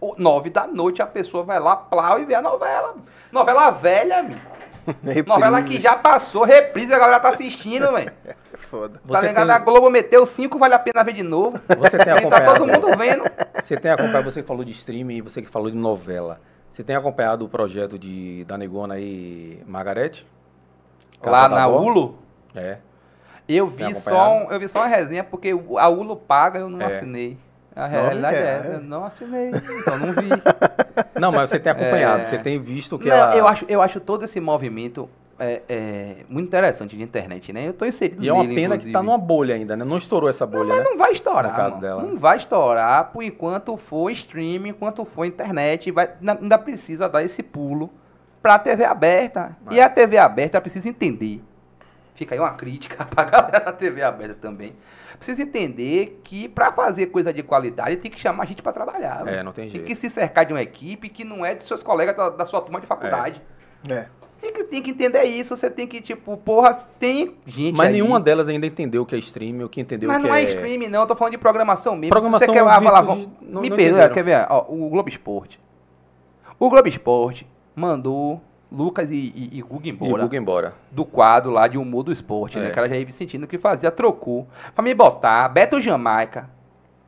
o- nove da noite, a pessoa vai lá, plau e vê a novela. Novela velha, mi. Novela que já passou, reprise, a galera tá assistindo, velho. Foda. Tá Você ligado? tem- A Globo meteu cinco, vale a pena ver de novo. Você tem E tá acompanhado. todo mundo vendo. Você tem acompanhado, você que falou de streaming e você que falou de novela. Você tem acompanhado o projeto de da Negona e Margarete? Lá na? Ulo, É. eu vi, só um, eu vi só uma resenha, porque a Ulo paga, eu não É. assinei. A realidade é, é, é. eu não assinei, então não vi. Não, mas você tem acompanhado, É. você tem visto que Não, ela. eu, acho, eu acho todo esse movimento é, é, muito interessante de internet, né? Eu tô inserido E é uma nele, pena que tá inclusive. numa bolha ainda, né? Não estourou essa bolha, Mas né? não vai estourar. No caso mano. dela. Não vai estourar por enquanto for streaming, enquanto for internet. Vai, ainda- precisa dar esse pulo pra TV aberta. E É. a TV aberta precisa entender. Fica aí uma crítica pra galera da TV aberta também. Precisa entender que pra fazer coisa de qualidade tem que chamar gente pra trabalhar. É, não tem Tem jeito. que se cercar de uma equipe que não é de seus colegas da, da sua turma de faculdade. É. Tem que, tem que entender isso, você tem que, tipo, porra, tem gente Mas aí- nenhuma delas ainda entendeu o que é stream, o que entendeu Mas o que não é é... streaming, não, eu tô falando de programação mesmo. Programação Se você quer, ah, vai lá, virtu- vamos- não- me perdoa, quer ver? Ó, o Globo Esporte. O Globo Esporte mandou Lucas e, e, e Guga E embora Guga embora. do quadro lá de humor do esporte, né? É. Que era Jair Vicentino que fazia, trocou. Pra me botar Beto Jamaica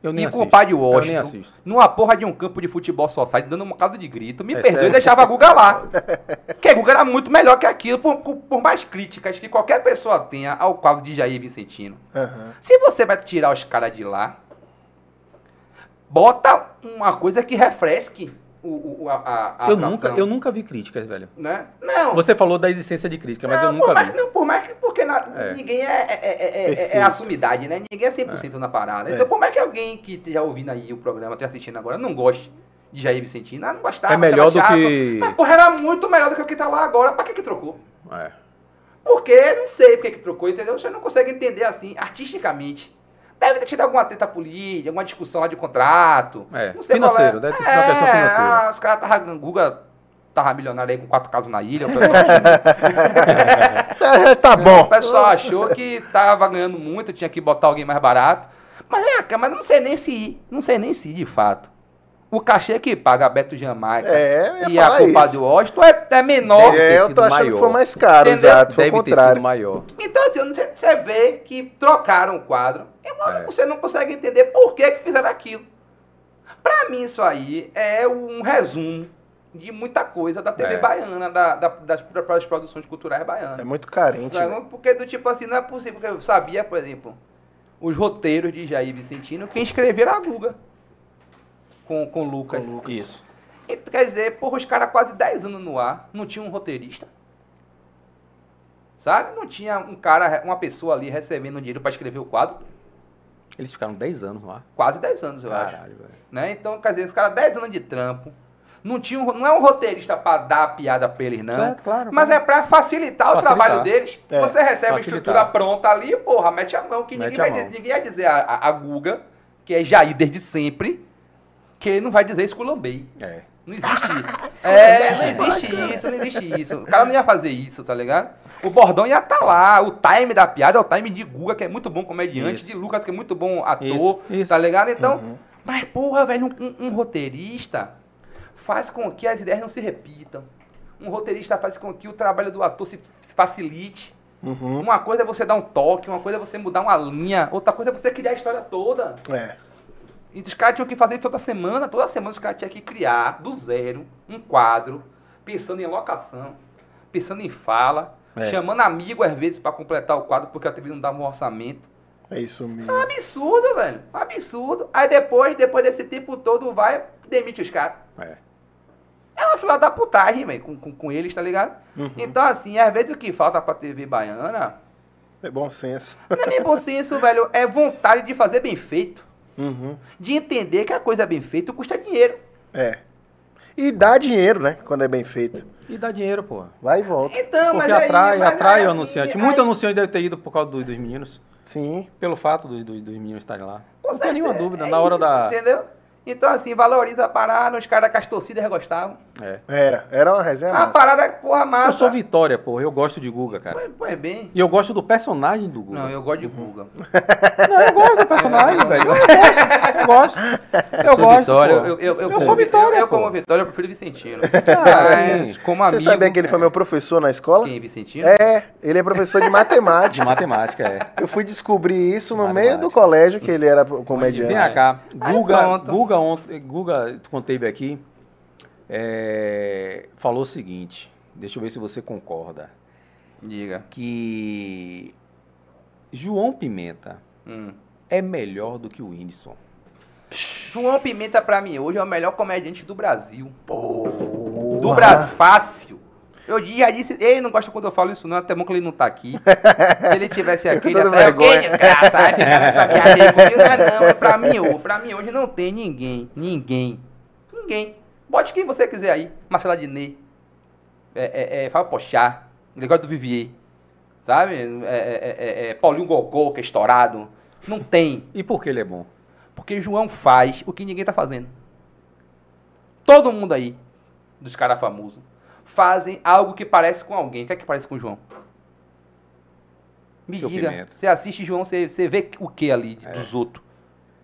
Eu nem e assisto. compadre Eu nem Washington assisto. numa porra de um campo de futebol society dando um bocado de grito. Me É perdoe e sério? deixava a Guga lá. Porque Guga era muito melhor que aquilo, por, por mais críticas que qualquer pessoa tenha ao quadro de Jair Vicentino. Aham. Se você vai tirar os caras de lá, bota uma coisa que refresque o, o- a, a, Eu nunca, eu nunca vi críticas, velho. Né? Não. Você falou da existência de crítica, mas eu Não, nunca por mais, vi. Não, por mais que. Porque na- É. ninguém é, é, é, é- é, assumidade, né? Ninguém é 100% na parada. É. Então, por mais que alguém que esteja ouvindo aí o programa, esteja assistindo agora, não goste de Jair Vicentino, ah, não gostava. É melhor do que... Mas, porra, era muito melhor do que o que tá lá agora. Pra que que trocou? É. Porque, não sei por que que trocou, entendeu? Você não consegue entender assim, artisticamente. Deve ter tido alguma treta política, alguma discussão lá de contrato. É, Não sei financeiro, é. deve ter sido uma questão financeira. Ah, os caras estavam. Guga tava milionário aí com quatro casas na ilha. O pessoal, Tá, tá o bom. pessoal achou que tava ganhando muito, tinha que botar alguém mais barato. Mas cá, mas não sei nem se. Não sei nem se, de fato. O cachê que paga a Beto Jamaica É, e a culpa isso. do Washington é, é menor. É, eu tô achando maior. que foi mais caro, Entendeu? exato. Foi o Deve ter sido contrário. maior. Então, assim, você, você vê que trocaram o quadro, e mano, É. você não consegue entender por que, que fizeram aquilo. Pra mim, isso aí é um resumo de muita coisa da TV É. baiana, da, da- das, das produções culturais É baianas. muito carente. né? Porque, do tipo assim, não é possível. Porque eu sabia, por exemplo, os roteiros de Jair Vicentino, quem escreveram a Guga. Com, com Lucas. Com Lucas. Isso. E, quer dizer, porra, os caras quase 10 anos no ar, não tinha um roteirista. Sabe? Não tinha um cara, uma pessoa ali recebendo dinheiro pra escrever o quadro. Eles ficaram 10 anos lá. Quase 10 anos, eu acho. Caralho, velho. Né? Então, quer dizer, os caras 10 anos de trampo. Não, tinha um, não é um roteirista pra dar a piada pra eles, não. Certo, claro. Mas é claro. pra facilitar, o Facilitar. trabalho deles. É, Você recebe a facilitar. estrutura pronta ali, porra, mete a mão, que Mete ninguém a vai, mão. dizer- ninguém vai dizer a, a, a Guga, que é Jair desde sempre, que ele não vai dizer esculambei. É. Não existe. é, não existe isso, não existe isso. O cara não ia fazer isso, tá ligado? O bordão ia estar lá. O time da piada é o time de Guga, que é muito bom comediante, Isso. de Lucas, que é muito bom ator, Isso, isso. tá ligado? Então, Uhum. mas porra, velho, um, um- um roteirista faz com que as ideias não se repitam. Um roteirista faz com que o trabalho do ator se se facilite. Uhum. Uma coisa é você dar um toque, uma coisa é você mudar uma linha, outra coisa é você criar a história toda. É. E os caras tinham que fazer isso toda semana. Toda semana os caras tinham que criar do zero um quadro, pensando em locação, pensando em fala, É. chamando amigo às vezes pra completar o quadro, porque a TV não dava um orçamento. É isso Isso é um mesmo. absurdo, velho. Um absurdo. Aí depois, depois desse tempo todo, vai e demite os caras. É. É uma fila da putagem, velho, com, com, com eles, tá ligado? Uhum. Então, assim, às vezes o que falta pra TV baiana É bom senso. não é nem bom senso, velho. É vontade de fazer bem feito. Uhum. De entender que a coisa bem feita custa dinheiro. É. E dá dinheiro, né? Quando é bem feito. E dá dinheiro, pô. Vai e volta. Então, Porque mas aí- atrai, mas atrai aí, o assim, anunciante. aí- Muito anunciante deve ter ido por causa dos, dos meninos. Sim. Pelo fato dos, dos, dos meninos estarem lá. Com Não tem nenhuma dúvida. é na hora isso, da. Entendeu? Então, assim, valoriza a parada, os caras que as torcidas gostavam. É. Era. Era uma resenha A parada, porra, massa. Eu sou Vitória, pô. Eu gosto de Guga, cara. Pois, pois bem. E eu gosto do personagem do Guga. Não, eu gosto de Guga. Não, eu gosto do personagem, velho. Eu gosto. Eu gosto. Eu sou gosto. Vitória, eu, eu, eu, Eu como, sou Vitória, Eu, como Vitória, eu prefiro Vicentino. Ah, Mas, como Você amigo... sabia que ele foi meu professor na escola? Quem, Vicentino? É, ele é professor de De matemática. matemática, é. Eu fui descobrir isso no Matemática. meio do colégio, que ele era comediante. Vem cá, Guga. Guga, ontem, Guga, teve aqui, é, falou o seguinte, deixa eu ver se você concorda, Diga. que João Pimenta Hum. é melhor do que o Whindersson. João Pimenta, pra mim, hoje é o melhor comediante do Brasil. Porra. Do Brasil, fácil. Eu já disse, ele não gosta quando eu falo isso, não, até bom que ele não tá aqui. Se ele tivesse aqui, ele toda até, vergonha. "Ei, desgraça, viagem. Não, é pra mim, hoje, pra mim hoje não tem ninguém, ninguém, ninguém. Bote quem você quiser aí, Marcela Diné, é, é, é, Fábio Pochá, Gregório do Vivier, sabe? É, é, é, é, Paulinho Gogol, que é estourado. Não tem. E por que ele é bom? Porque João faz o que ninguém tá fazendo. Todo mundo aí, dos caras famosos, fazem algo que parece com alguém. O que é que parece com o João? Me Seu diga, Pimenta. você assiste João, você, você vê o que ali dos outros?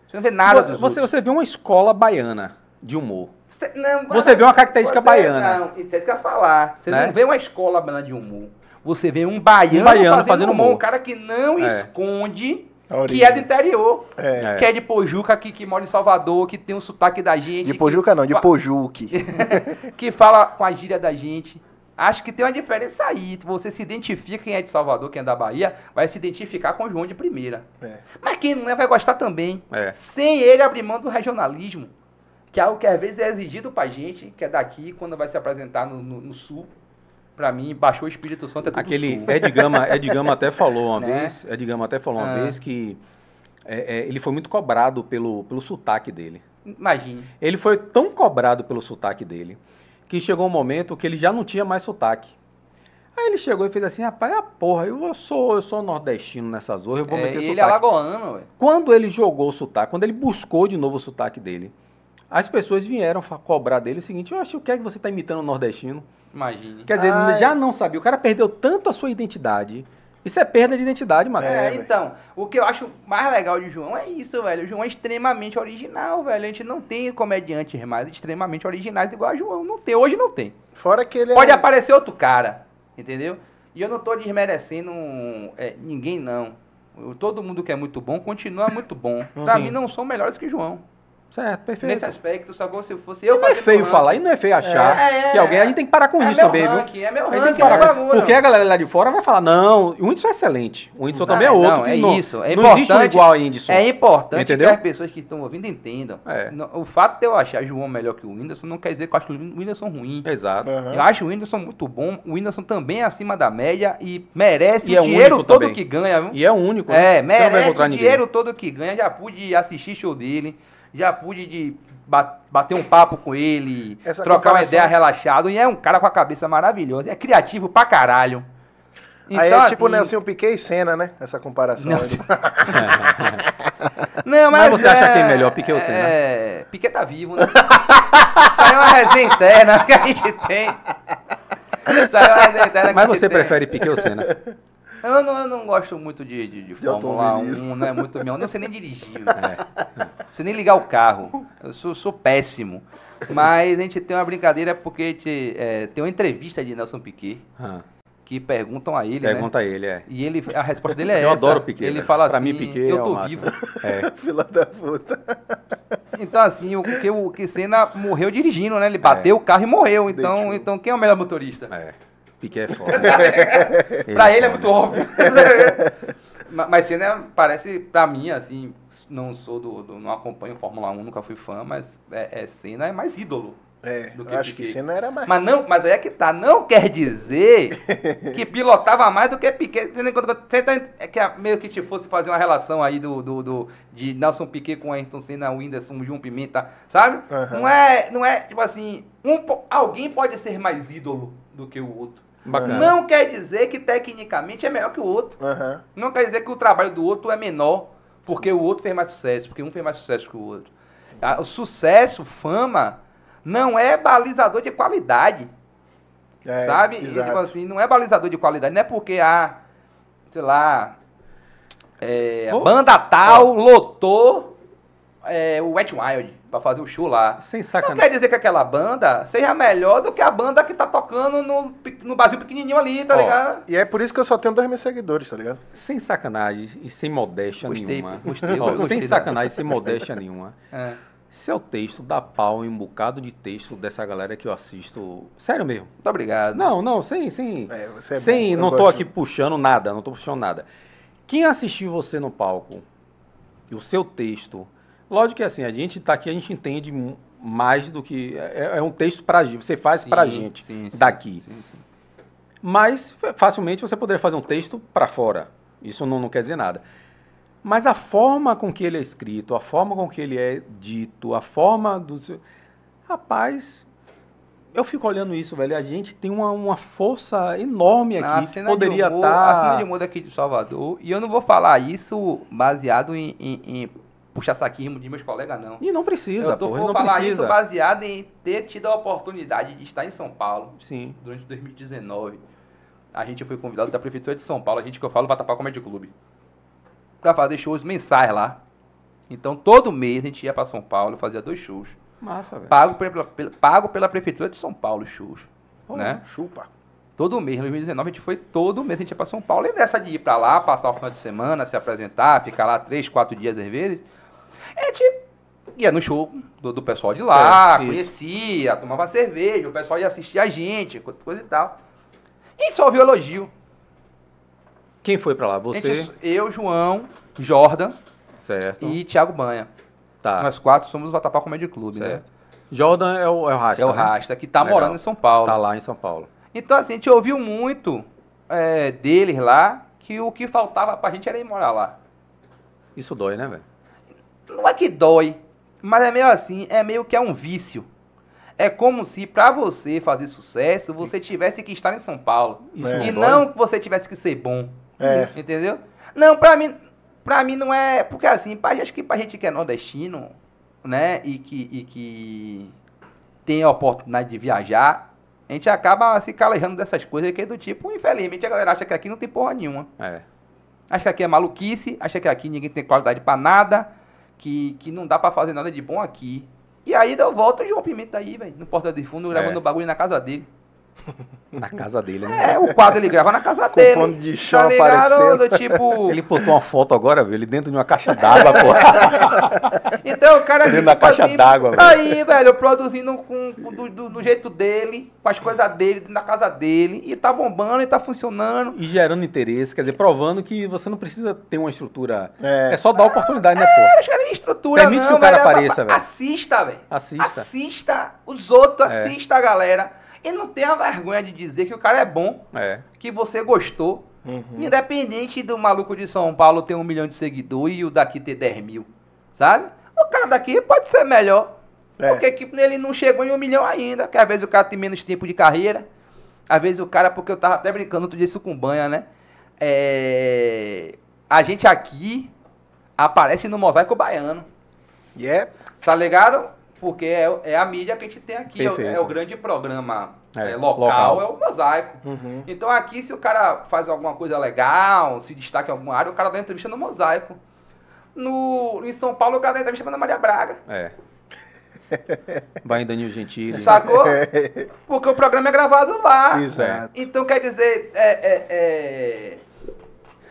Você não vê nada dos você, outros. você vê uma escola baiana de humor. Você, não, Você vê uma característica você- baiana. Não, isso é isso que eu ia falar. Você Né? não vê uma escola baiana de humor. Você vê um baiano, Um baiano fazendo, fazendo humor. humor. Um cara que não É. esconde que é do interior. É. Que é de Pojuca, que, que mora em Salvador, que tem o sotaque da gente. De que- Pojuca não, de Pojuque. que fala com a gíria da gente. Acho que tem uma diferença aí. Você se identifica, quem é de Salvador, quem é da Bahia, vai se identificar com o João de primeira. É. Mas quem não é, vai gostar também. É. Sem ele abrir mão do regionalismo. Que é algo que às vezes é exigido pra gente, que é daqui, quando vai se apresentar no, no- no sul. Pra mim, baixou o Espírito Santo, é tudo Aquele sul. Ed Gama, Ed Gama até falou uma Né? vez, Ed Gama até falou uma Ah. vez que é, é, ele foi muito cobrado pelo, pelo sotaque dele. Imagine. Ele foi tão cobrado pelo sotaque dele que chegou um momento que ele já não tinha mais sotaque. Aí ele chegou e fez assim, rapaz, a porra, eu sou, eu sou nordestino nessa zorra, eu vou É, meter ele é sotaque. alagoano, velho. Quando ele jogou o sotaque, quando ele buscou de novo o sotaque dele, as pessoas vieram cobrar dele o seguinte, eu acho, o que é que você está imitando o nordestino? Imagine. Quer dizer, Ai. já não sabia, o cara perdeu tanto a sua identidade. Isso é perda de identidade, Matheus. É, É, então, o que eu acho mais legal de João é isso, velho. O João é extremamente original, velho. A gente não tem comediantes mais extremamente originais igual a João. Não tem, hoje não tem. Fora que ele Pode é. aparecer outro cara, entendeu? E eu não tô desmerecendo é, ninguém, não. Eu- todo mundo que é muito bom continua muito bom. Pra Sim. mim não são melhores que João. Certo, perfeito. Nesse aspecto, só que se fosse E eu não é feio falar, e não é feio achar É, é, que alguém. A gente tem que parar com é isso também, viu? É meu A gente tem ranking, que parar é com-. Porque a galera lá de fora vai falar, não, o Whindersson é excelente. O Whindersson também é outro. não, é não, isso, é não existe um importante- igual a Whindersson. É importante Entendeu? que as pessoas que estão ouvindo entendam. É. O fato de eu achar João melhor que o Whindersson não quer dizer que eu acho o Whindersson ruim. Exato. Aham. Eu acho o Whindersson muito bom. O Whindersson também é acima da média e merece E o é dinheiro todo também. que ganha, viu? E é o único. né? É, merece o dinheiro todo que ganha. Já pude assistir show dele, já pude de ba- bater um papo com ele, Essa trocar uma ideia relaxado. E é um cara com a cabeça maravilhosa. É criativo pra caralho. Aí Então, é tipo assim, Nelson Piquet e Senna, né? Essa comparação. Nelson- aí. Não, Mas mas, você acha é, quem é melhor, Piquet ou Senna? É, Piquet tá vivo, né? Isso aí é uma resenha interna que a gente tem. Aí é uma resenha interna que Mas a gente você tem. prefere Piquet ou Senna? Eu não, eu não gosto muito de, de, de Fórmula automobilismo. 1, não é muito meu. Eu não sei nem dirigir. É. Não sei nem ligar o carro. Eu sou, sou péssimo. Mas a gente tem uma brincadeira porque a gente, é, tem uma entrevista de Nelson Piquet que perguntam a ele, né? Pergunta a ele, é. E ele, a resposta dele é Eu essa. adoro o Piquet, Ele velho. fala Pra assim, mim, Piquet eu é tô máximo. vivo. É. Fila da puta. Então, assim, o que o Senna morreu dirigindo, né? Ele bateu o carro e morreu. Então, Deixou. então quem é o melhor motorista? É. Piquet é foda. pra ele é muito óbvio. Ma- mas Senna parece, pra mim, assim, não sou do, do- não acompanho Fórmula 1, nunca fui fã, mas é, é Senna é mais ídolo. É, Do eu que acho que Piquet. Senna era mais. Mas não, mas aí é que tá, não quer dizer que pilotava mais do que Piquet. Você, tá, é que a- meio que te fosse fazer uma relação aí do, do, do- de Nelson Piquet com Ayrton Senna, Whindersson, João Pimenta, sabe? Aham. Não é, não é tipo assim, um, alguém pode ser mais ídolo do que o outro. Bacana. Não quer dizer que tecnicamente é melhor que o outro. Aham. Não quer dizer que o trabalho do outro é menor porque o outro fez mais sucesso, porque um fez mais sucesso que o outro. Ah, O sucesso, fama, não é balizador de qualidade, É, sabe? E, tipo assim, não é balizador de qualidade. Não é porque a, sei lá, é, banda tal lotou é, o Wet Wild pra fazer o show lá. Sem Não sacanagem. quer dizer que aquela banda seja melhor do que a banda que tá tocando no, no Brasil pequenininho ali, tá Ó, ligado? E é por isso que eu só tenho dois mil seguidores, tá ligado? Sem sacanagem e sem modéstia Gostei, nenhuma. gostei, Ó, gostei sem sacanagem e sem modéstia nenhuma. É. Seu texto dá pau em um bocado de texto dessa galera que eu assisto. Sério mesmo. Muito obrigado. Não, não, sem. sem, É, você é sem bom, não tô aqui puxando nada, não tô puxando nada. Quem assistiu você no palco e o seu texto. Lógico que assim, a gente tá aqui, a gente entende mais do que. É, é um texto pra gente. Você faz Sim, pra gente. sim, daqui. sim, sim. Mas facilmente você poderia fazer um texto para fora. Isso não, não quer dizer nada. Mas a forma com que ele é escrito, a forma com que ele é dito, a forma do. Rapaz, eu fico olhando isso, velho. A gente tem uma, uma força enorme A aqui que poderia de humor, A cena de estar. humor daqui de Salvador, e eu não vou falar isso baseado em, em- em puxar saquismo de meus colegas, não. E não precisa, eu tô, porra, vou falar precisa. isso baseado em ter tido a oportunidade de estar em São Paulo Sim. durante 2019. A gente foi convidado da Prefeitura de São Paulo, a gente que eu falo, Vatapá Comedy Clube, pra fazer shows mensais lá. Então, todo mês a gente ia pra São Paulo fazia dois shows. Massa, velho. Pago pela, pela- pago pela Prefeitura de São Paulo os shows. Pô, né? Chupa. Todo mês, em 2019, a gente foi todo mês, a gente ia pra São Paulo. E nessa de ir pra lá, passar o final de semana, se apresentar, ficar lá três, quatro dias às vezes, a gente ia no show do, do pessoal de lá, Certo, isso. conhecia, tomava cerveja, o pessoal ia assistir a gente, co- coisa e tal. E a gente só ouviu elogio. Quem foi pra lá? Você? gente- eu, João, Jordan Certo. e Thiago Banha. Tá. Nós quatro somos o Vatapá Comedy Clube, né? Certo. Jordan é o, é o Rasta, É o né? Rasta, que tá Legal. morando em São Paulo. Tá lá em São Paulo. Então, assim, a gente ouviu muito é, deles lá que o que faltava pra gente era ir morar lá. Isso dói, né, velho? Não é que dói, mas é meio assim, é meio que é um vício. É como se pra você fazer sucesso, você tivesse que estar em São Paulo. Isso É. E dói? não que você tivesse que ser bom. É. Entendeu? Não, pra mim, pra mim não é. Porque assim, pra, acho que pra gente que é nordestino, né? E que, e que tem a oportunidade de viajar, a gente acaba se calejando dessas coisas que é do tipo, infelizmente a galera acha que aqui não tem porra nenhuma. É. Acha que aqui é maluquice, acha que aqui ninguém tem qualidade pra nada, que, que não dá pra fazer nada de bom aqui. E aí eu volto o João Pimenta aí, velho, no Porta de Fundo, gravando É. bagulho na casa dele. Na casa dele, né? É, o quadro ele grava na casa Com dele. pano de chão tá ligado? aparecendo. Do tipo. Ele botou uma foto agora, velho, ele dentro de uma caixa d'água, pô. Então o cara Dentro da tipo caixa assim, d'água, velho. Aí, velho, produzindo com, com- do, do- do jeito dele, com as coisas dele, na casa dele, e tá bombando e tá funcionando. E gerando interesse, quer dizer, provando que você não precisa ter uma estrutura. É, É. só dar oportunidade, né, pô? Os caras nem estrutura, Permite não, que o cara velho, é apareça, velho. Assista, velho. Assista. Assista os outros, É. assista a galera. E não tenha vergonha de dizer que o cara é bom, É. que você gostou. Uhum. Independente do maluco de São Paulo ter um milhão de seguidores e o daqui ter 10 mil, sabe? O cara daqui pode ser melhor. É. Porque que ele não chegou em um milhão ainda. Que às vezes o cara tem menos tempo de carreira. Às vezes o cara, porque eu tava até brincando outro dia isso com banha, né? É, A gente aqui aparece no mosaico baiano. E é. Tá ligado? Porque é, é a mídia que a gente tem aqui. É é o grande programa É, é, local, local. é o mosaico. Uhum. Então aqui, se o cara faz alguma coisa legal, se destaca em alguma área, o cara dá entrevista no mosaico. No, em São Paulo, o cara dá entrevista pra Ana Maria Braga. É. Vai em Danilo Gentili. Sacou? Porque o programa é gravado lá. Exato. Então quer dizer, é, é, é,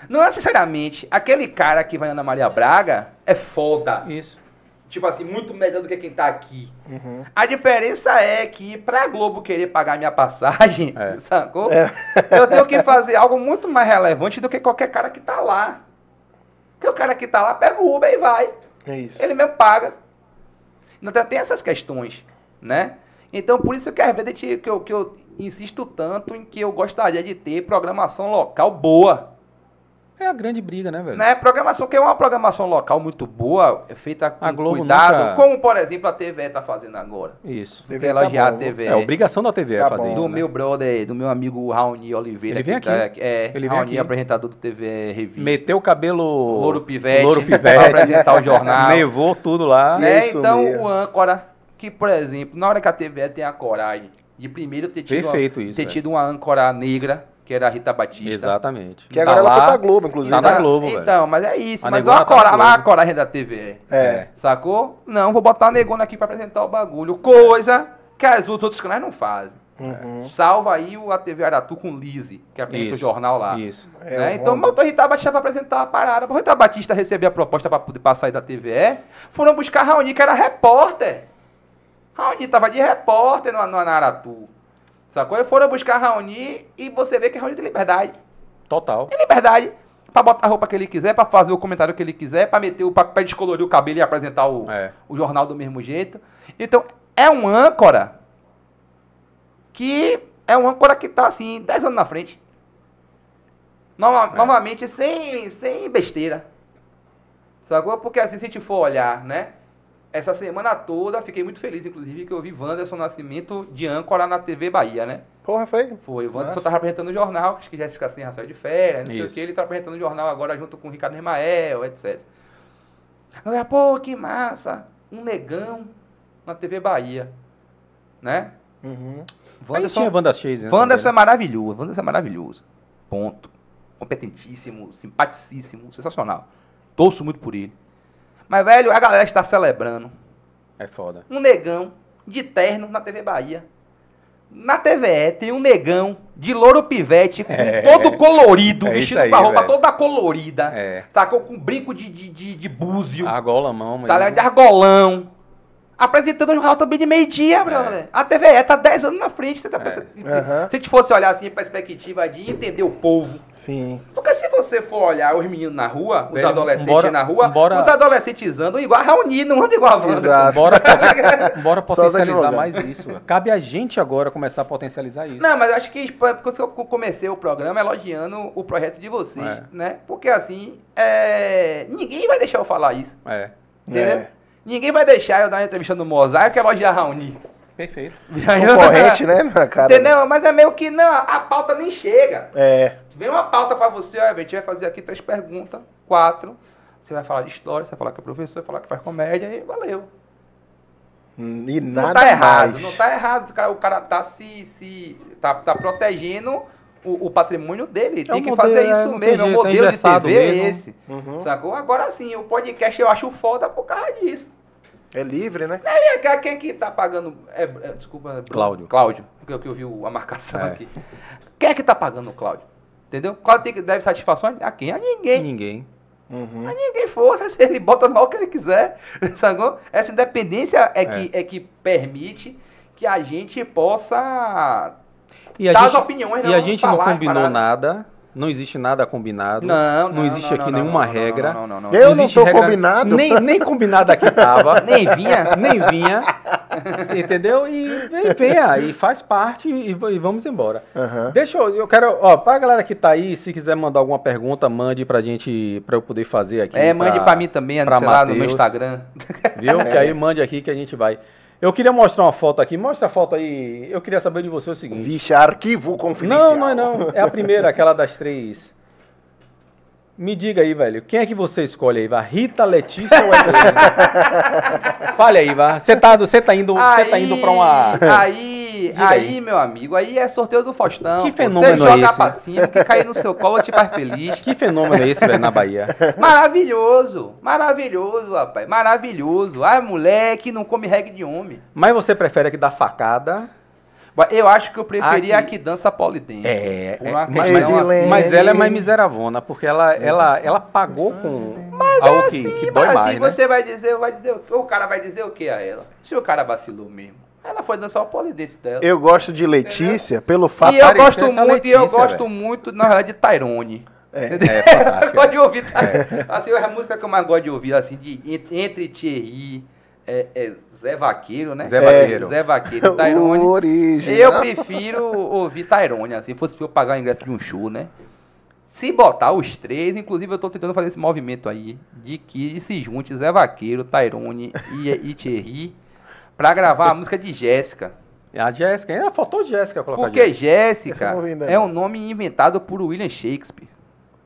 não necessariamente aquele cara que vai na Ana Maria Braga é foda. Isso. Tipo assim, muito melhor do que quem tá aqui. Uhum. A diferença é que pra Globo querer pagar minha passagem, É. sacou? É. Eu tenho que fazer algo muito mais relevante do que qualquer cara que tá lá. Porque o cara que tá lá pega o Uber e vai. É isso. Ele mesmo paga. Então tem essas questões, né? Então por isso que às vezes que eu, que eu insisto tanto em que eu gostaria de ter programação local boa. É a grande briga, né, velho? Né? Programação que é uma programação local muito boa, é feita com A Globo cuidado, nunca- como por exemplo a TVE tá fazendo agora. Isso. TV tá elogiar a bom. TVE. É obrigação da TV Tá fazer bom. isso. do né? meu brother, do meu amigo Raoni Oliveira. Ele vem que tá- aqui. é, Ele vem Raoni, aqui. apresentador do TV Revista. Meteu o cabelo. Louro Pivete. Louro pra Pivete. apresentar o jornal. Nevou tudo lá. É né? isso Então, mesmo. o âncora, que, por exemplo, na hora que a TVE tem a coragem de primeiro ter tido, Perfeito uma, isso, ter velho. tido uma âncora negra, que era a Rita Batista. Exatamente. Que agora Tá ela foi pra Globo, inclusive. Tá na né? Globo, velho. Então, mas é isso. A mas olha a, tá na cora- olha a coragem da TVE. É. Sacou? Não, vou botar a negona aqui pra apresentar o bagulho. Coisa que as, os outros canais não fazem. Uhum. Salva aí o a TV Aratu com Lise, que apresenta o Isso. jornal lá. Isso. É, né? o Então, botou Rita Batista pra apresentar a parada. Rita Batista receber a proposta passar aí da TVE, foram buscar Raoni, que era repórter. Raoni tava de repórter no, no Aratu. Sacou? E foram buscar Raoni e você vê que Raoni tem liberdade. Total. Tem liberdade pra botar a roupa que ele quiser, pra fazer o comentário que ele quiser, pra meter o pra, pra descolorir o cabelo e apresentar o, É. o jornal do mesmo jeito. Então, é um âncora que é um âncora que tá assim, 10 anos na frente. Nova- É. Novamente, sem, sem besteira. Sacou? Porque assim, se a gente for olhar, né? Essa semana toda, fiquei muito feliz, inclusive, que eu vi Wanderson Nascimento de âncora na TV Bahia, né? Porra, foi? Foi, o Wanderson Nossa. tava apresentando o jornal, acho que Jéssica Serra saiu de férias, não sei o Isso. que, ele tá apresentando o jornal agora junto com o Ricardo Ismael, etc. A galera, pô, que massa. Um negão na TV Bahia. Né? Uhum. Aí tinha Wanda Chase, né? Wanderson é maravilhoso. Wanderson é maravilhoso. Ponto. Competentíssimo, simpaticíssimo, sensacional. Torço muito por ele. Mas, velho, a galera está celebrando. É foda. Um negão de terno na TV Bahia. Na TVE tem um negão de louro pivete, com É. todo colorido, É vestido aí, com a roupa velho. toda colorida. É. Sacou? Com brinco de, de, de, de búzio. Argola mão, mas. Tá ligado? De argolão. Apresentando um jornal também de meio-dia, brother. A TVE tá 10 anos na frente. Você tá É. pensando- Aham. Se a gente fosse olhar assim, perspectiva de entender o povo. Sim. Porque se você for olhar os meninos na rua, os Velho, adolescentes embora- na rua, embora- os adolescentes andam igual a Raoni, não andam igual a Wanda. Exato. Bora, bora potencializar mais isso. Cabe a gente agora começar a potencializar isso. Não, mas eu acho que porque eu comecei o programa elogiando o projeto de vocês, É. né? Porque assim, é, ninguém vai deixar eu falar isso, É. entendeu? É. Ninguém vai deixar eu dar uma entrevista no Mosaico e elogiar a Raoni. Perfeito. Concorrente, né? Na cara. Entendeu? Mas é meio que não, a pauta nem chega. É. Vem uma pauta pra você, ó, a gente vai fazer aqui três perguntas, quatro. Você vai falar de história, você vai falar que é professor, vai falar que faz comédia e valeu. E Não nada tá errado, mais. não tá errado. O cara, o cara tá se. se tá, tá protegendo o, o patrimônio dele. Tem um que modelo, fazer é, isso não tem mesmo. É o é modelo de TV é mesmo. esse. Uhum. Sacou? Agora sim, o podcast eu acho foda por causa disso. É livre, né? E quem- quem que tá pagando. É, é, desculpa. Cláudio. Cláudio, porque eu, que eu vi a marcação É. aqui. Quem é que tá pagando o Cláudio? Entendeu? Cláudio tem que, deve satisfação a quem? A ninguém. Ninguém. Uhum. Ninguém foda, se ele bota no ar o que ele quiser. Sacou? Essa independência é, Que, é que permite que a gente possa E a dar as gente, opiniões. e a gente não falar as combinou paradas. nada. Não existe nada combinado. Não, Não existe aqui nenhuma regra. Não, não, não, não. Eu não regra- combinado. Nem, nem combinado aqui tava. Nem vinha. nem vinha. entendeu? E, e venha, e faz parte e, e vamos embora. Aham. Deixa eu, eu quero, ó, pra galera que tá aí, se quiser mandar alguma pergunta, mande pra gente, pra eu poder fazer aqui. É, mande pra mim também, pra sei lá, no meu Mateus. Instagram. Viu? Que aí mande aqui que a gente vai. Eu queria mostrar uma foto aqui. Mostra a foto aí. Eu queria saber de você o seguinte. Vixe, arquivo confidencial. Não, não é não. É a primeira, aquela das três. Me diga aí, velho. Quem é que você escolhe aí, Vá? Rita, Letícia ou Helena? Fale aí, Vá. Você tá, tá indo, tá indo pra uma. Aí, aí, aí. meu amigo, aí é sorteio do Faustão. Que fenômeno Você é joga esse? pra cima, que cair no seu colo te faz feliz. Que fenômeno é esse, velho, na Bahia? Maravilhoso, maravilhoso, rapaz, maravilhoso. Ah, mulher que não come reggae de homem. Mas você prefere aqui dar facada? Eu acho que eu preferia Aqui. a que dança polidense. É, é, mas, mas- assim. mas ela é mais miseravona, porque ela, ela, ela pagou com algo que, que dói Mas mais, assim, né? você vai dizer, vai dizer, o- cara vai dizer o que a ela? Se o cara vacilou mesmo. Ela foi dançar o polidense dela. Eu gosto de Letícia pelo fato. e eu gosto muito, e eu Letícia, gosto muito, na verdade, de Tyrone. É. É Eu gosto de ouvir. Assim, a música que eu mais gosto de ouvir, assim, de, entre- entre Thierry, é, é Zé Vaqueiro, né? Zé Vaqueiro. Zé Vaqueiro e O Tyrone. original. Eu prefiro ouvir Tyrone, assim, se fosse pra eu pagar o ingresso de um show, né? Se botar os três, inclusive eu tô tentando fazer esse movimento aí, de que se junte Zé Vaqueiro, Tyrone e, e Thierry pra gravar a música de Jéssica. A Jéssica, ainda faltou Jéssica colocar Porque Jéssica. É um nome inventado por William Shakespeare.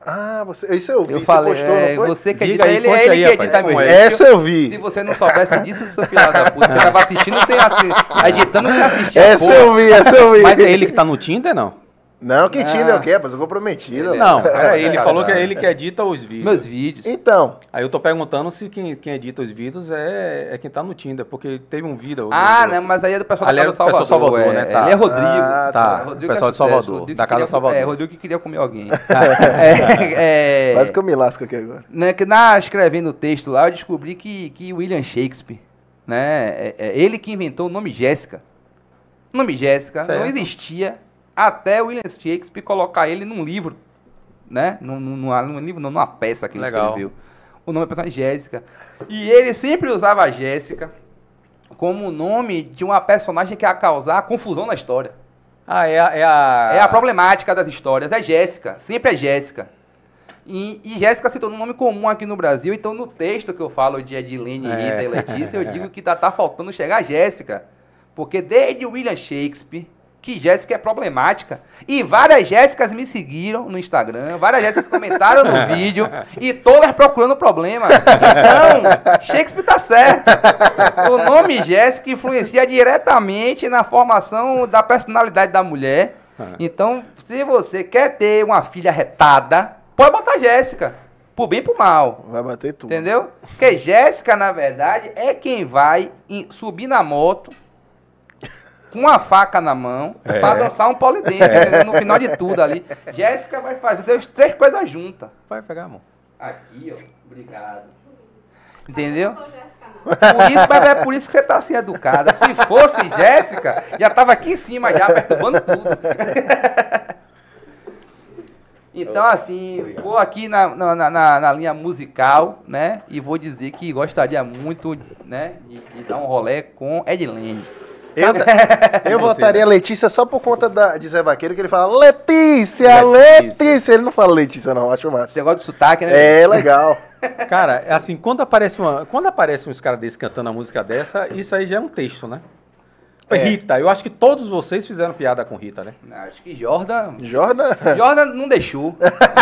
Ah, você, isso eu vi. Eu você falei, postou, é, não foi? você que edita, aí, ele, conte ele aí, que rapaz, edita é? vídeo. Essa eu vi. Se você não soubesse disso, seu filho da puta, você tava assistindo sem assistir, editando sem assistir Essa porra. eu vi, essa eu vi. Mas é ele que tá no Tinder, não? Não, quem tinha Ah. é o quê? Mas eu comprometido. Ele é- Não, peraí, ele falou que é ele que edita os vídeos. Meus vídeos. Então, Aí eu tô perguntando se quem, quem edita os vídeos é, é quem tá no Tinder, porque teve um vídeo. Ah, não, mas aí é do pessoal Ali da é Casa do pessoal Salvador. Salvador, é, né? Tá. Ele é Rodrigo. Ah, Tá, Rodrigo pessoal é de Salvador, Rodrigo da que Casa queria- Salvador. É, Rodrigo que queria comer alguém. é, é, quase que eu me lasco aqui agora. né, que na escrevendo o texto lá, eu descobri que, que William Shakespeare, né, é, é ele que inventou o nome Jéssica. O nome Jéssica não existia até William Shakespeare colocar ele num livro, né, num, num, num livro, não, numa peça que ele Legal. escreveu. O nome é personagem Jéssica. E ele sempre usava a Jéssica como o nome de uma personagem que ia causar confusão na história. Ah, é a. É a, É a problemática das histórias, é Jéssica, sempre é Jéssica. E, e Jéssica se tornou um nome comum aqui no Brasil, então no texto que eu falo de Edilene, É. Rita e Letícia, eu digo que tá, tá faltando chegar a Jéssica. Porque desde William Shakespeare, que Jéssica é problemática. E várias Jéssicas me seguiram no Instagram, várias Jéssicas comentaram no vídeo, e todas procurando problema. Então, Shakespeare tá certo. O nome Jéssica influencia diretamente na formação da personalidade da mulher. Então, se você quer ter uma filha retada, pode botar Jéssica. Por bem e por mal. Vai bater tudo. Entendeu? Porque Jéssica, na verdade, é quem vai em- subir na moto com uma faca na mão É. pra dançar um polidense, entendeu? No final de tudo ali. Jéssica vai fazer as três coisas juntas. Vai pegar, amor. Aqui, ó. Obrigado. Entendeu? Por isso, mas é por isso que você tá assim educada. Se fosse Jéssica, já tava aqui em cima já, perturbando tudo. Então, assim, vou aqui na, na, na, na linha musical, né? E vou dizer que gostaria muito, né? De, de dar um rolê com Edilene. Eu, eu votaria Letícia só por conta da, de Zé Vaqueiro, que ele fala Letícia, Letícia. Letícia. Ele não fala Letícia, não, acho massa. Você gosta de sotaque, né? É legal. Cara, é assim, quando aparece uma, quando aparece uns caras desses cantando a música dessa, isso aí já é um texto, né? É. Rita, eu acho que todos vocês fizeram piada com Rita, né? Não, Acho que Jordan Jordan. Jordan não deixou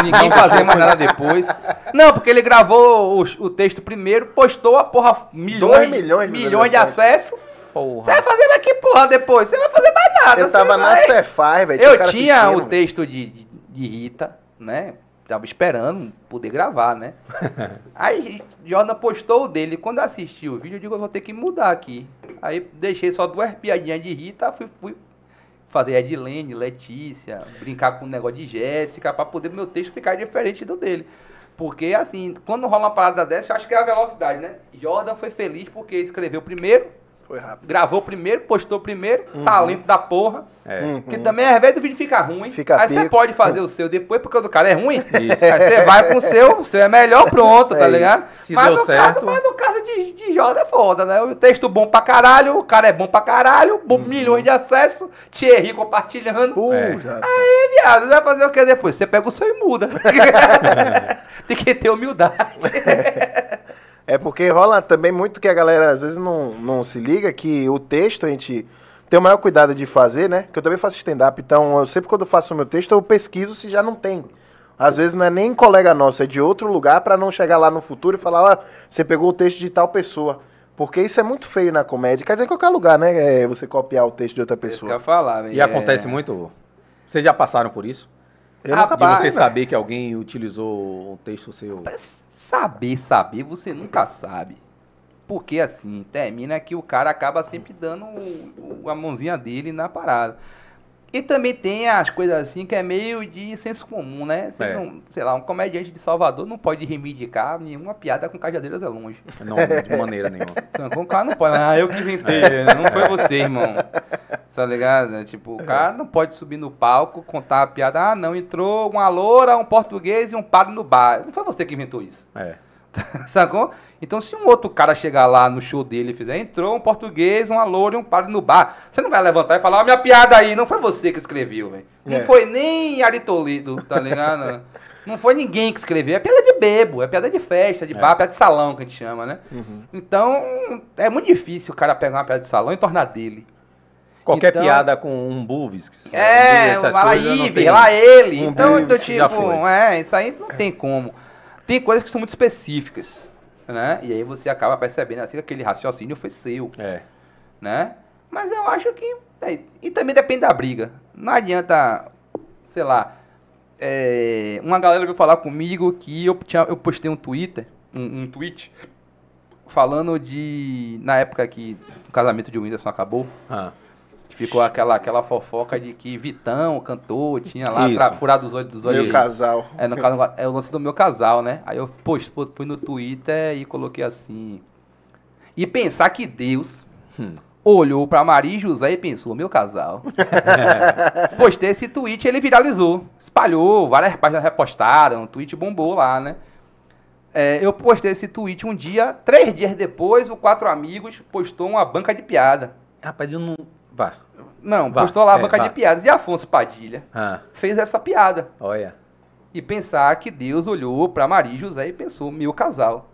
ninguém fazer mais nada depois. Não, porque ele gravou o, o texto primeiro, postou a porra milhões, Dois milhões de milhões de visualizações. Porra. Você vai fazer mais que porra depois? Você vai fazer mais nada. Eu tava na vai- Cefaz, velho. Eu tinha assistindo. o texto de, de, de Rita, né? Tava esperando poder gravar, né? Aí Jordan postou o dele. Quando eu assisti o vídeo, eu digo, eu vou ter que mudar aqui. Aí deixei só duas piadinhas de Rita, fui, fui fazer Edilene, Letícia, brincar com o negócio de Jéssica, pra poder meu texto ficar diferente do dele. Porque, assim, quando rola uma parada dessa, eu acho que é a velocidade, né? Jordan foi feliz porque escreveu primeiro, Foi rápido. gravou primeiro, postou primeiro, talento da porra. É. Uhum. Porque também, às vezes, o vídeo fica ruim. Fica aí você pode fazer o seu depois, porque o do cara é ruim. Isso. Aí você vai com o seu, o seu é melhor, pronto, É tá ligado? Se mas, deu no certo- Caso, mas no caso de, de Jordan é foda, né? O texto bom pra caralho, o cara é bom pra caralho, bom, milhões de acessos, Thierry compartilhando. Uh, É. já. Aí, viado, você vai fazer o que depois? Você pega o seu e muda. Tem que ter humildade. É porque rola também muito que a galera às vezes não, não se liga que o texto a gente tem o maior cuidado de fazer, né? Que eu também faço stand-up, então eu sempre quando eu faço o meu texto eu pesquiso se já não tem. Às vezes não é nem colega nosso, é de outro lugar pra não chegar lá no futuro e falar, ó, você pegou o texto de tal pessoa. Porque isso é muito feio na comédia. Quer dizer, em qualquer lugar, né? É você copiar o texto de outra Isso que eu pessoa. ia falar, velho. E acontece É. muito. Vocês já passaram por isso? Eu Ah, nunca De Rapaz, você né? saber que alguém utilizou um texto seu. Saber, saber, você nunca sabe. Porque assim, termina que o cara acaba sempre dando o- o- a mãozinha dele na parada. E também tem as coisas assim que é meio de senso comum, né? Você É. não- sei lá, um comediante de Salvador não pode reivindicar nenhuma piada com Cajadeiras é longe. Não, de maneira nenhuma. Então, o cara não pode. Ah, eu que inventei, não foi você, irmão. Tá ligado? Tipo, o cara não pode subir no palco, contar a piada. Ah, não, entrou uma loura, um português e um padre no bar. Não foi você que inventou isso. É. Sacou? Então, se um outro cara chegar lá no show dele e fizer, entrou um português, uma loura e um padre no bar, você não vai levantar e falar, ó, minha piada aí, não foi você que escreveu, velho. Não É. foi nem Ari Toledo, tá ligado? não foi ninguém que escreveu. É piada de bebo, é piada de festa, de É. bar, piada de salão que a gente chama, né? Uhum. Então, é muito difícil o cara pegar uma piada de salão e tornar dele. Qualquer Então- piada com um Bulvis. É, lá não Ives, lá ele. Um então, do tipo, é, isso aí não tem como. Tem coisas que são muito específicas, né? E aí você acaba percebendo assim que aquele raciocínio foi seu, É. né? Mas eu acho que. é, e também depende da briga. Não adianta, sei lá. é, uma galera veio falar comigo que eu, tinha, eu postei um Twitter, um, um tweet, falando de. Na época que o casamento de Whindersson acabou. Ah, Ficou aquela, aquela fofoca de que Vitão, cantor, tinha lá tra- furado os olhos dos olhos. Meu casal. É, no caso, é o lance do meu casal, né? Aí eu post, pô, fui no Twitter e coloquei assim. E pensar que Deus hum. olhou pra Maria e José e pensou, meu casal. Postei esse tweet ele viralizou. Espalhou, várias páginas repostaram, o tweet bombou lá, né? É, eu postei esse tweet um dia, três dias depois, o Quatro Amigos postou uma banca de piada. Rapaz, eu não. Vá. Não, Vá, postou lá a é, banca de piadas. E Afonso Padilha Ah, fez essa piada. olha. E pensar que Deus olhou pra Maria e José e pensou, meu casal.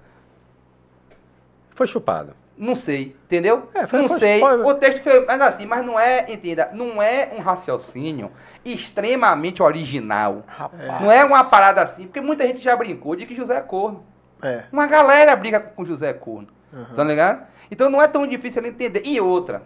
Foi chupado. Não sei, entendeu? É, foi- não foi- sei. foi- O texto foi. Mas assim, mas não é, entenda, não é um raciocínio extremamente original. Rapaz. Não é uma parada assim, porque muita gente já brincou de que José é corno. É. Uma galera briga com José corno. Uhum. Tá ligado? Então não é tão difícil ele entender. E outra.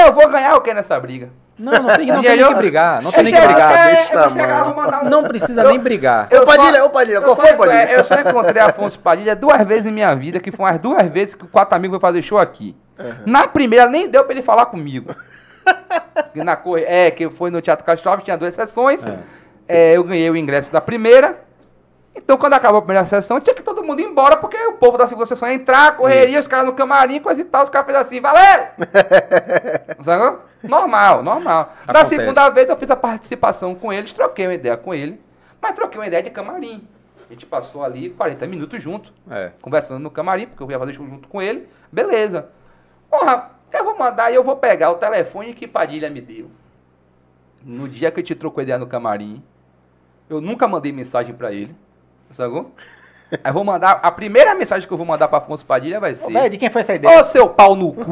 Eu vou ganhar o que nessa briga? Não, não tem, não tem nem que brigar. Não Eu tem nem que brigar. é, eu um- Não precisa Eu- nem brigar. Eu Ô, Padilha, só- ô, Padilha, eu qual só, foi, Padilha? eu só encontrei Afonso Padilha duas vezes em minha vida, que foram as duas vezes que quatro amigos foram fazer show aqui. Uhum. Na primeira nem deu pra ele falar comigo. Que Na. É, que foi no Teatro Castro Alves, tinha duas sessões. É. É, eu ganhei o ingresso da primeira. Então, quando acabou a primeira sessão, tinha que todo mundo ir embora, porque o povo da segunda sessão ia entrar, correria, os caras no camarim, coisa e tal, os caras fez assim, valeu! Sacou? Normal, normal. Da Acontece. segunda vez eu fiz a participação com eles, troquei uma ideia com ele, mas troquei uma ideia de camarim. A gente passou ali 40 minutos junto, É. conversando no camarim, porque eu ia fazer show junto com ele. Beleza. Porra, eu vou mandar e eu vou pegar o telefone que Padilha me deu. No dia que a gente trocou ideia no camarim, eu nunca mandei mensagem pra ele. Sacou? Aí vou mandar. A primeira mensagem que eu vou mandar pra Afonso Padilha vai ser. Véi, de quem foi essa ideia? Ô seu pau no cu,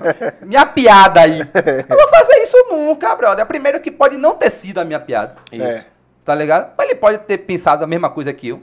minha piada aí. Eu vou fazer isso nunca, brother. Primeiro que pode não ter sido a minha piada, Isso. É. tá ligado? Mas ele pode ter pensado a mesma coisa que eu.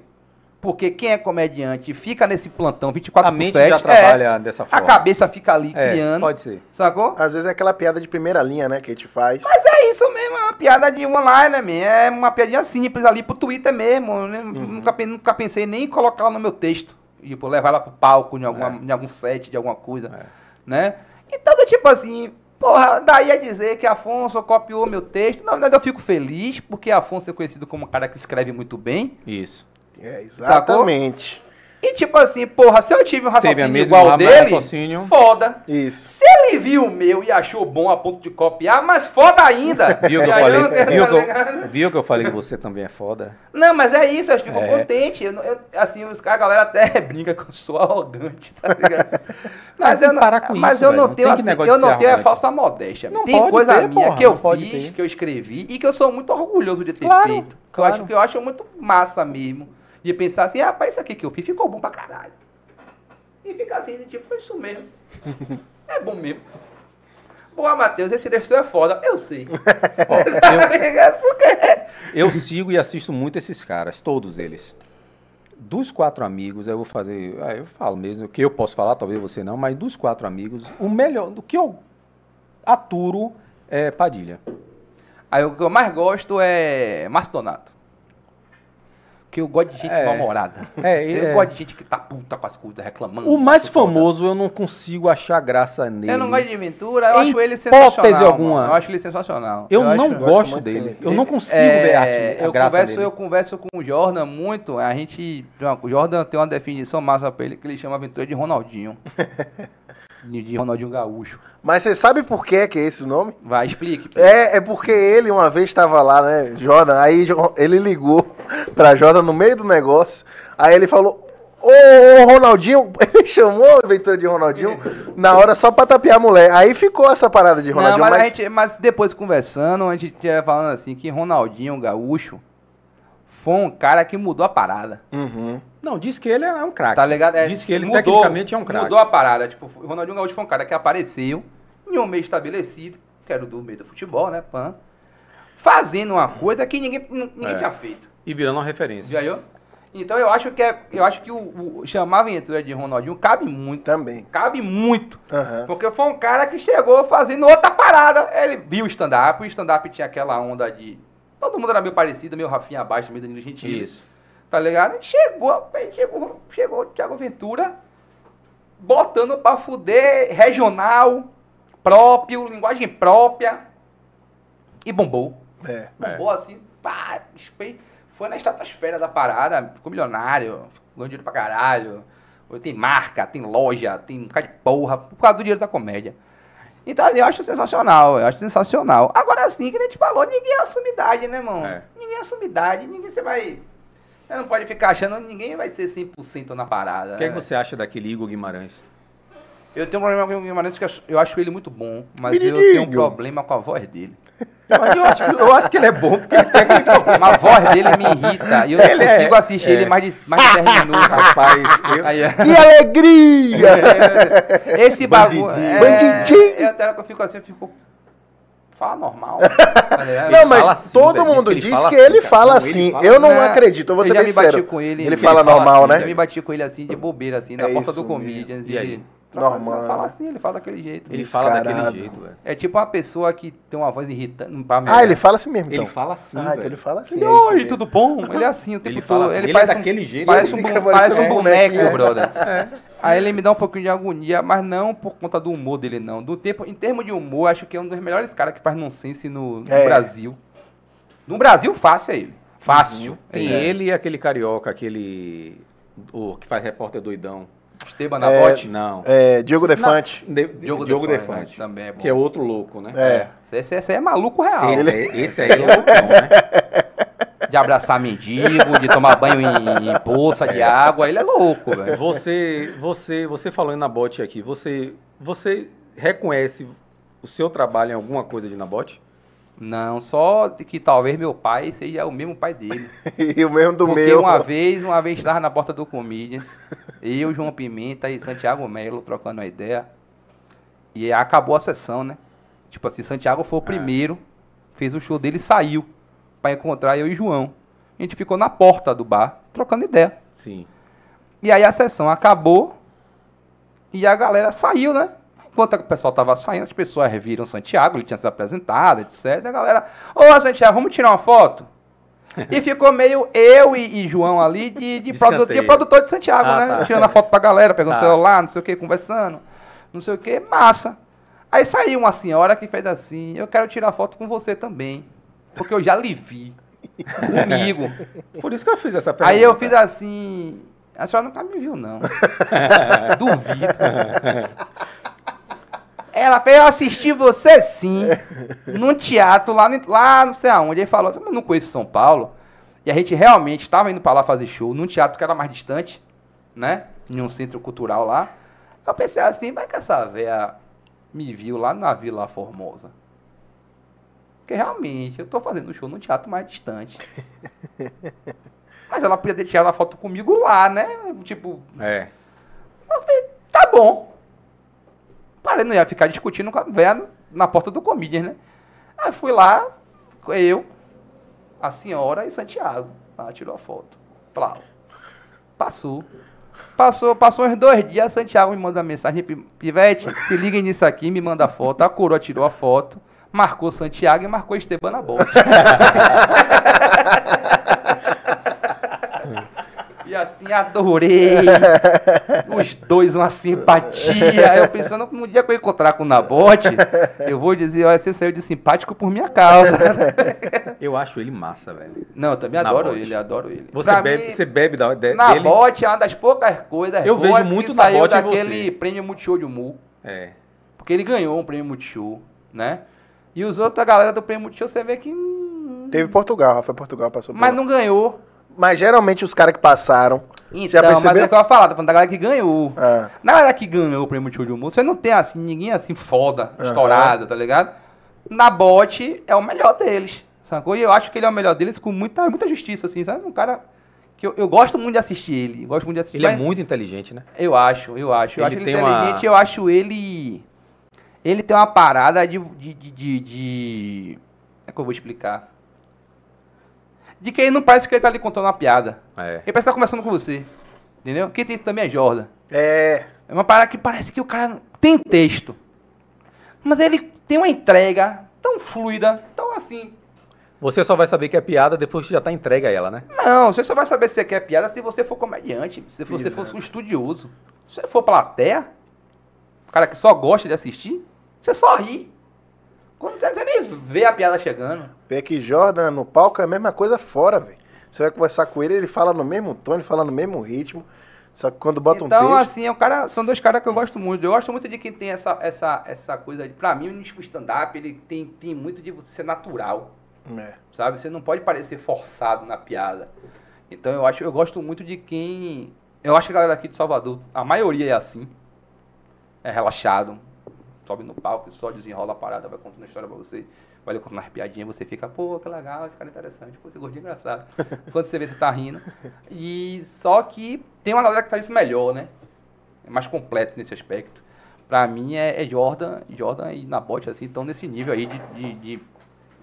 Porque quem é comediante fica nesse plantão 24 A por mente 7. já é, trabalha dessa a forma. cabeça fica ali É, criando, pode ser. sacou? Às vezes é aquela piada de primeira linha, né, que a gente faz. Mas é isso mesmo, é uma piada de online, né? É uma piadinha simples ali pro Twitter mesmo. né? Uhum. Nunca, nunca pensei nem em colocar ela no meu texto. Tipo, levar ela pro palco, em, alguma, É. em algum set, de alguma coisa. É. Né? Então, do tipo assim, porra, daí a dizer que Afonso copiou meu texto. Na verdade, eu fico feliz, porque Afonso é conhecido como um cara que escreve muito bem. Isso. É, exatamente. E tipo assim, porra, se eu tive um Teve a raciocínio mesma igual dele, raciocínio. foda. Isso. Se ele viu o meu e achou bom a ponto de copiar, mas foda ainda. Viu que eu falei? tá Viu que ligado? eu, viu que eu falei que você também é foda? Não, mas é isso, eu fico É. contente. Eu, eu- assim, os caras, a galera até brinca que eu sou arrogante, tá ligado? Mas tem eu que não, parar com mas isso, eu não tenho que assim, eu não tenho é falsa modéstia. Não tem pode coisa ter, minha porra, que eu fiz, ter. que eu escrevi e que eu sou muito orgulhoso de ter Claro, feito. Que eu, claro. acho, que eu acho muito massa mesmo. De pensar assim, ah, rapaz, isso aqui que eu fiz ficou bom pra caralho. E ficar assim, tipo, é isso mesmo. É bom mesmo. Boa, Matheus, esse texto é foda. Eu sei. Ó, Tá ligado? Porque eu, eu sigo e assisto muito esses caras, todos eles. Dos quatro amigos, eu vou fazer. ah, eu falo mesmo, que eu posso falar, talvez você não, mas dos quatro amigos, o melhor, do que eu aturo é Padilha. Aí o que eu mais gosto é Márcio Donato. Que eu gosto de gente É. mal-humorada. É, Eu é. gosto de gente que tá puta com as coisas, reclamando. O mais acho foda. famoso eu não consigo achar graça nele. Eu não gosto de Ventura, eu Em acho ele sensacional. alguma. mano. Eu acho ele sensacional. Eu, não acho- gosto dele. dele. Eu não consigo É, ver a, arte, a eu graça converso, dele. Eu converso com o Jordan muito. A gente. O Jordan tem uma definição massa pra ele que ele chama a aventura de Ronaldinho. de, Ronaldinho Gaúcho. Mas você sabe por que que é esse nome? Vai, explique. É, é porque ele uma vez estava lá, né, Jordan, aí ele ligou pra Jordan no meio do negócio, aí ele falou, ô, ô, Ronaldinho, ele chamou a aventura de Ronaldinho na hora só pra tapear a mulher, aí ficou essa parada de Não, Ronaldinho, mas, mas, a gente, mas depois conversando, a gente ia falando assim que Ronaldinho Gaúcho foi um cara que mudou a parada. Uhum. Não, diz que ele é um craque. Tá ligado? É, diz que ele mudou, tecnicamente é um craque. Mudou a parada. Tipo, o Ronaldinho Gaúcho foi um cara que apareceu em um meio estabelecido, que era o do meio do futebol, né, pan, fazendo uma coisa que ninguém, ninguém É. tinha feito. E virando uma referência. Já eu? Então eu acho que é, eu acho que o, o chamar a aventura de Ronaldinho cabe muito. também. Cabe muito. Aham. Porque foi um cara que chegou fazendo outra parada. Ele viu o stand-up, o stand-up tinha aquela onda de. Todo mundo era meio parecido, meio Rafinha abaixo, meio Danilo Gentili. Isso. Tá ligado? Chegou, chegou, chegou o Thiago Ventura botando pra fuder regional, próprio, linguagem própria. E bombou. É. Bombou assim, pá, foi, foi na estratosfera da parada, ficou milionário, ganhou dinheiro pra caralho. Tem marca, tem loja, tem um cara de porra, por causa do dinheiro da comédia. Então assim, eu acho sensacional, eu acho sensacional. Agora sim, que a gente falou, ninguém assume idade, né, irmão? É. Ninguém assume idade, ninguém você vai. Não pode ficar achando que ninguém vai ser 100% na parada. O que, é que né? você acha daquele Igor Guimarães? Eu tenho um problema com o Guimarães que eu acho- eu ele muito bom, mas eu Menininho. tenho um problema com a voz dele. Mas eu acho, que- eu acho que ele é bom, porque ele tem aquele problema. Mas a voz dele me irrita. E eu Ele não é- consigo assistir é. ele mais de, mais de 10 minutos. Rapaz, eu- Aí, é. Que alegria! Esse bagulho. Bandidinho. É. Eu que eu fico assim, eu fico. Fala normal. Não, Ele mas assim, todo velho, diz mundo que ele diz fala que assim, ele fala ele assim. fala Eu não É, acredito, eu vou eu ser já bem me bati sincero. com ele. Ele sim, fala normal, assim, né? Eu me bati com ele assim, de bobeira, assim, na É porta isso do Comedians. E aí? Normal, Fala né? assim, ele fala daquele jeito. Ele fala daquele jeito, velho. É tipo uma pessoa que tem uma voz irritante. pra Ah, ele fala assim mesmo, Ele então. fala assim, Ah, então ele fala assim. é Ele, Oi, mesmo. tudo bom? Ele é assim o tempo Ele todo. fala assim, ele é parece um- daquele jeito, Parece ele um, parece um boneco, bonequinho. brother. Aí ele me dá um pouquinho de agonia, mas não por conta do humor dele, não. Do tempo, em termos de humor, acho que é um dos melhores caras que faz nonsense no, no É. Brasil. No Brasil, fácil é ele. Fácil. Tem É. ele e aquele carioca, aquele. O que faz repórter doidão. Esteban É, Nabote. Não. É, Diogo Defante. De- Diogo Diogo Defante, Defante. também é bom. Que é outro louco, né? É. Esse, esse aí é maluco real. Esse, aí, esse aí é loucão, né? De abraçar mendigo, de tomar banho em, em poça de água. Ele é louco, velho. Você, você, você falou em Nabote aqui, você, você reconhece o seu trabalho em alguma coisa de Nabote? Não, só que talvez meu pai seja o mesmo pai dele. E o mesmo do Porque meu. uma vez, uma vez estava na porta do Comedians, eu, João Pimenta e Santiago Melo trocando uma ideia. E acabou a sessão, né? Tipo assim, Santiago foi o primeiro, fez o show dele e saiu pra encontrar eu e João. A gente ficou na porta do bar, trocando ideia. Sim. E aí a sessão acabou e a galera saiu, né? Enquanto o pessoal tava saindo, as pessoas viram Santiago, ele tinha se apresentado, etc. A galera, ô Santiago, vamos tirar uma foto? e ficou meio eu e, e João ali de, de, De produ- de produtor de Santiago, Ah, né? tá. Tirando a foto pra galera, pegando Tá. celular, não sei o que, conversando, não sei o que, massa. Aí saiu uma senhora que fez assim, eu quero tirar foto com você também, porque eu já lhe vi comigo. Por isso que eu fiz essa pergunta. Aí eu fiz assim. A senhora nunca me viu, não. Duvido. Ela fez, eu assisti você sim, num teatro lá, lá não sei aonde. Ele falou assim, mas eu não conheço São Paulo. E a gente realmente estava indo para lá fazer show, num teatro que era mais distante, né? Em um centro cultural lá. Eu pensei assim, vai que essa véia me viu lá na Vila Formosa. Porque realmente, eu tô fazendo show num teatro mais distante. Mas ela podia ter tirado a foto comigo lá, né? Tipo, É. tá bom. Parei, não ia ficar discutindo com a velha na porta do Comedians, né? Aí fui lá, eu, a senhora e Santiago. Ela tirou a foto. Plau. Passou. Passou, passou uns dois dias, Santiago me manda mensagem, "Pi- Pivete, se liga nisso aqui, me manda a foto. A coroa tirou a foto, marcou Santiago e marcou Esteban na bola. E assim, adorei. Os dois, uma simpatia. Eu pensando, no dia que eu encontrar com o Nabote, eu vou dizer, olha, você saiu de simpático por minha causa. Eu acho ele massa, velho. Não, eu também adoro Nabote. ele, adoro ele. Você Pra bebe, mim, você bebe da, de, dele? Nabote é uma das poucas coisas Eu vejo muito que saiu daquele você. prêmio Multishow de humor. É. Porque ele ganhou um prêmio Multishow, né? E os outros, a galera do prêmio Multishow, você vê que... hum, Teve Portugal, Rafael Portugal passou por Mas não ganhou. Mas geralmente os caras que passaram. Então, mas percebeu? é o que eu ia falar, tô falando da galera que ganhou. Ah, Na galera que ganhou o prêmio Show de Humor, você não tem assim, ninguém assim foda, Aham. estourado, tá ligado? Na bote é o melhor deles, sacou? E eu acho que ele é o melhor deles com muita, muita justiça, assim, sabe? Um cara que eu, eu gosto muito de assistir ele, gosto muito de assistir. Ele é mas muito inteligente, né? Eu acho, eu acho. Eu Ele acho ele tem uma- inteligente, eu acho ele... Ele tem uma parada de... de, de, de, de- Como é que eu vou explicar? De que ele não parece que ele tá ali contando uma piada. É. Ele parece que tá conversando com você. Entendeu? Quem tem isso também é Jordan. é. É uma parada que parece que o cara tem texto. Mas ele tem uma entrega tão fluida, tão assim. Você só vai saber que é piada depois que já tá entregue a ela, né? Não, você só vai saber se você quer piada se você for comediante, se você fosse um estudioso. Se você for plateia, o cara que só gosta de assistir, você só ri. Quando você, você nem vê a piada chegando. Que Jordan no palco é a mesma coisa fora, velho. Você vai conversar com ele, ele fala no mesmo tom, ele fala no mesmo ritmo. Só que quando bota então, um texto. assim, é um cara, são dois caras que eu gosto muito. Eu gosto muito de quem tem essa, essa, essa coisa. De, pra mim, tipo, o stand-up, ele tem, tem muito de você ser natural. É. sabe? Você não pode parecer forçado na piada. Então eu acho, eu gosto muito de quem, eu acho que a galera aqui de Salvador, a maioria é assim, é relaxado, sobe no palco, só desenrola a parada, vai contando a história pra você. Olha com umas piadinhas, você fica, pô, que legal, esse cara é interessante, pô, esse gordinho é engraçado. Quando você vê, você tá rindo. E só que tem uma galera que faz isso melhor, né? É mais completo nesse aspecto. Pra mim é, é Jordan, Jordan e Nabote, assim, estão nesse nível aí de, de, de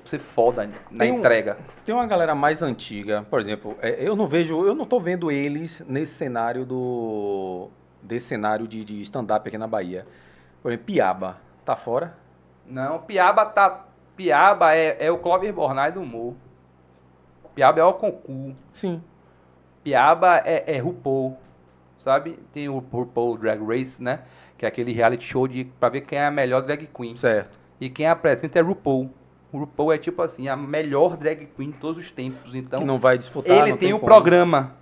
ser foda na Tem um- entrega. Tem uma galera mais antiga, por exemplo, é, eu não vejo, eu não tô vendo eles nesse cenário do. desse cenário de, de stand-up aqui na Bahia. Por exemplo, Piaba, tá fora? Não, Piaba tá. Piaba é, é o Clover Bornai do humor. Piaba é o concurso. Sim. Piaba é, é RuPaul, sabe? Tem o RuPaul Drag Race, né? Que é aquele reality show de, pra ver quem é a melhor drag queen. Certo. E quem apresenta é RuPaul. O RuPaul é tipo assim, a melhor drag queen de todos os tempos. Então, que não vai disputar. ele não tem o como. programa.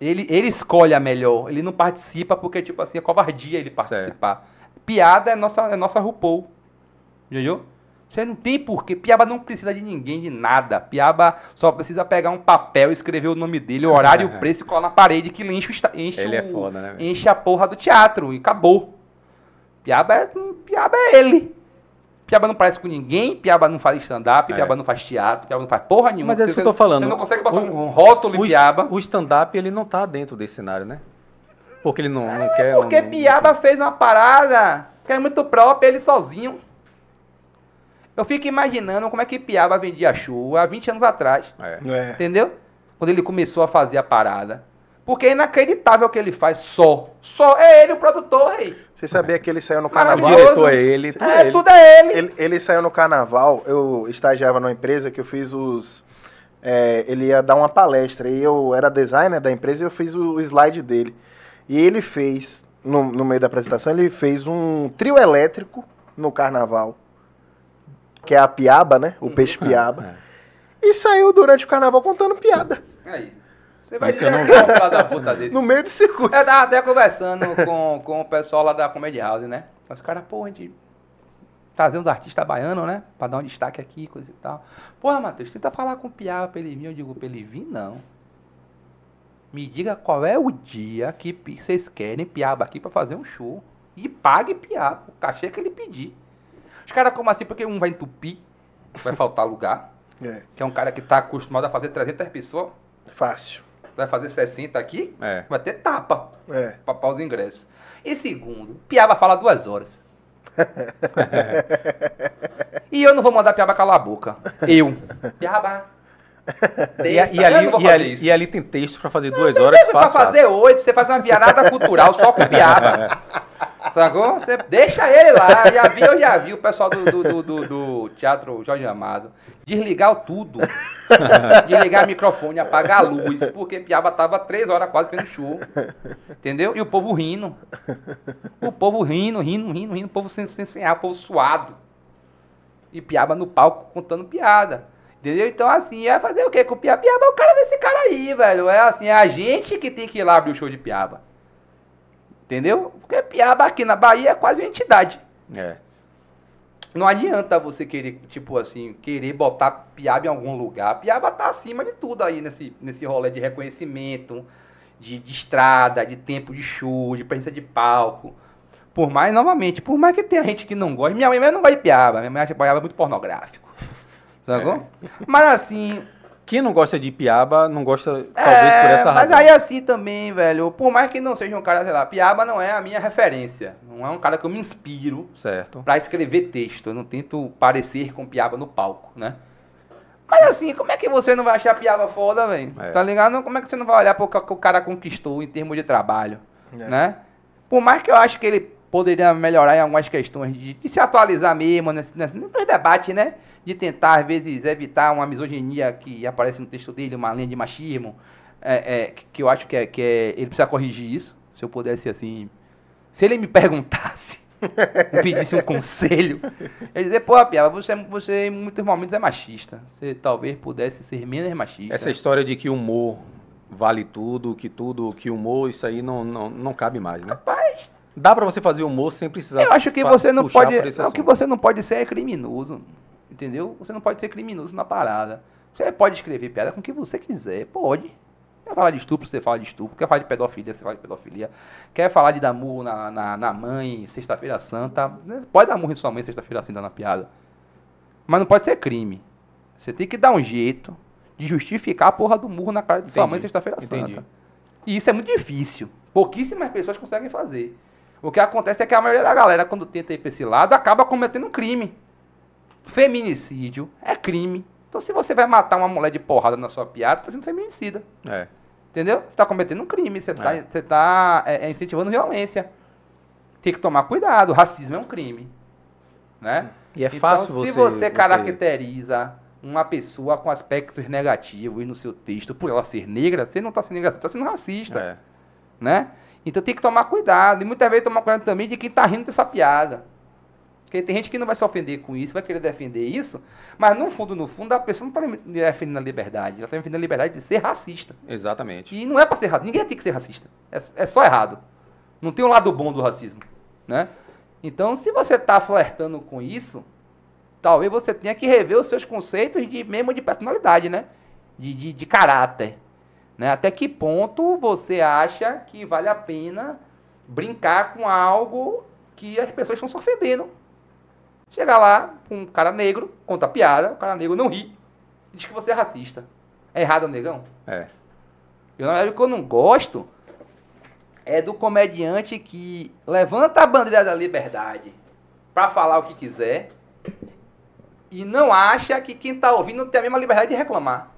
Ele, ele escolhe a melhor. Ele não participa porque, tipo assim, é covardia ele participar. Piada é nossa, é nossa RuPaul. Entendeu? Você não tem porquê. Piaba não precisa de ninguém, de nada. Piaba só precisa pegar um papel, escrever o nome dele, o horário, o preço e colar na parede que ele enche o, enche Ele é o- foda, né? enche a porra do teatro e acabou. Piaba é, Piaba é ele. Piaba não parece com ninguém, Piaba não faz stand-up, É. Piaba não faz teatro, Piaba não faz porra nenhuma. Mas é isso que eu Você- tô falando. Você não consegue botar O- um rótulo em Piaba. o stand-up, ele não tá dentro desse cenário, né? Porque ele não, não quer. É Porque não- Piaba fez uma parada que é muito própria, ele sozinho. Eu fico imaginando como é que Piaba vendia show há 20 anos atrás. É. É. Entendeu? Quando ele começou a fazer a parada. Porque é inacreditável o que ele faz só. Só é ele o produtor, rei. Você sabia que ele saiu no carnaval? diretor é ele, tudo é, É, ele. tudo é ele. Ele, ele saiu no carnaval, eu estagiava numa empresa que eu fiz os. é, ele ia dar uma palestra e eu era designer da empresa e eu fiz o slide dele. E ele fez, no, no meio da apresentação, ele fez um trio elétrico no carnaval. Que é a piaba, né? O peixe piaba. É. E saiu durante o carnaval contando piada. Aí. Você vai dizer não é um filho da puta desse. No meio do circuito. Eu tava até conversando com, com o pessoal lá da Comedy House, né? Os caras, pô, a gente trazer uns artistas baianos, né? Pra dar um destaque aqui, coisa e tal. Porra, Matheus, tenta falar com o Piaba pra ele vir. Eu digo, pra ele vir, não. Me diga qual é o dia que vocês querem Piaba aqui pra fazer um show. E pague Piaba, o cachê que ele pedir. Os caras, como assim? Porque um vai entupir, vai faltar lugar. É, Que é um cara que tá acostumado a fazer 300 pessoas, fácil. vai fazer 60 aqui, É. vai ter tapa É. pra pagar os ingressos. E segundo, Piaba fala duas horas. e eu não vou mandar Piaba calar a boca. Eu. Piaba. E, e ali, não e, ali, e ali tem texto pra fazer duas horas, Você pra fazer oito, você faz uma virada cultural só com Piaba. Sacou? Você deixa ele lá. Já vi, eu já vi o pessoal do, do, do, do- Teatro Jorge Amado desligar o tudo. Desligar o microfone, apagar a luz, porque Piaba tava três horas quase fazendo show. Entendeu? E o povo rindo. O povo rindo, rindo, rindo, rindo, o povo sem, sem senhar, o povo suado. E Piaba no palco contando piada. Entendeu? Então, assim, é fazer o quê com o Piaba? Piaba é o cara desse cara aí, velho. É assim, é a gente que tem que ir lá abrir o show de Piaba. Entendeu? Porque Piaba aqui na Bahia é quase uma entidade. É. Não adianta você querer, tipo assim, querer botar Piaba em algum lugar. Piaba tá acima de tudo aí nesse, nesse rolê de reconhecimento, de, de estrada, de tempo de show, de presença de palco. Por mais, novamente, por mais que tenha gente que não gosta. Minha mãe mesmo não gosta de Piaba. Minha mãe acha Piaba muito pornográfico. Sacou? Mas assim, Quem não gosta de Piaba, não gosta, talvez é, por essa mas razão. aí assim também, velho, por mais que não seja um cara, sei lá, Piaba não é a minha referência. Não é um cara que eu me inspiro Certo. pra escrever texto. Eu não tento parecer com Piaba no palco, né? Mas assim, como é que você não vai achar Piaba foda, velho? É. Tá ligado? Como é que você não vai olhar pro que que o cara conquistou em termos de trabalho, É. né? Por mais que eu acho que ele poderia melhorar em algumas questões de, de se atualizar mesmo nesse, nesse, nos debates, né? De tentar, às vezes, evitar uma misoginia que aparece no texto dele, uma linha de machismo, é, é, que- eu acho que, é, que é, ele precisa corrigir isso. Se eu pudesse, assim... Se ele me perguntasse, me pedisse um conselho, ele dizer, pô, Piaba, você, você em muitos momentos é machista. Você talvez pudesse ser menos machista. Essa história de que humor vale tudo, que tudo, que humor, isso aí não, não, não cabe mais, né? Rapaz, Dá pra você fazer humor sem precisar Eu acho que você não pode. Não, que você não pode ser é criminoso. Entendeu? Você não pode ser criminoso na parada. Você pode escrever piada com o que você quiser. Pode. Quer falar de estupro, você fala de estupro. Quer falar de pedofilia, você fala de pedofilia. Quer falar de dar murro na, na, na mãe, sexta-feira santa. né? Pode dar murro em sua mãe, sexta-feira santa na piada. Mas não pode ser crime. Você tem que dar um jeito de justificar a porra do murro na cara de sua Entendi. mãe sexta-feira santa. E isso é muito difícil. Pouquíssimas pessoas conseguem fazer. O que acontece é que a maioria da galera, quando tenta ir pra esse lado, acaba cometendo um crime. Feminicídio é crime. Então, se você vai matar uma mulher de porrada na sua piada, você tá sendo feminicida. É. Entendeu? Você está cometendo um crime, você está É. você tá, é, é, incentivando violência. Tem que tomar cuidado, o racismo é um crime. Né? E é fácil então, você... se você caracteriza uma pessoa com aspectos negativos no seu texto por ela ser negra, você não está sendo negativa, você está sendo racista. É. Né? Então tem que tomar cuidado. E muitas vezes tomar cuidado também de quem está rindo dessa piada. Porque tem gente que não vai se ofender com isso, vai querer defender isso, mas no fundo, no fundo, a pessoa não está defendendo a liberdade. Ela está defendendo a liberdade de ser racista. Exatamente. E não é pra ser racista. Ninguém tem que ser racista. É, é só errado. Não tem um lado bom do racismo. Né? Então, se você tá flertando com isso, talvez você tenha que rever os seus conceitos de mesmo de personalidade, né? De, de, de caráter. Né? Até que ponto você acha que vale a pena brincar com algo que as pessoas estão se ofendendo? Chega lá, um cara negro, conta piada, o cara negro não ri, diz que você é racista. É errado, negão? É. Eu, o que eu não gosto é do comediante que levanta a bandeira da liberdade pra falar o que quiser e não acha que quem tá ouvindo tem a mesma liberdade de reclamar.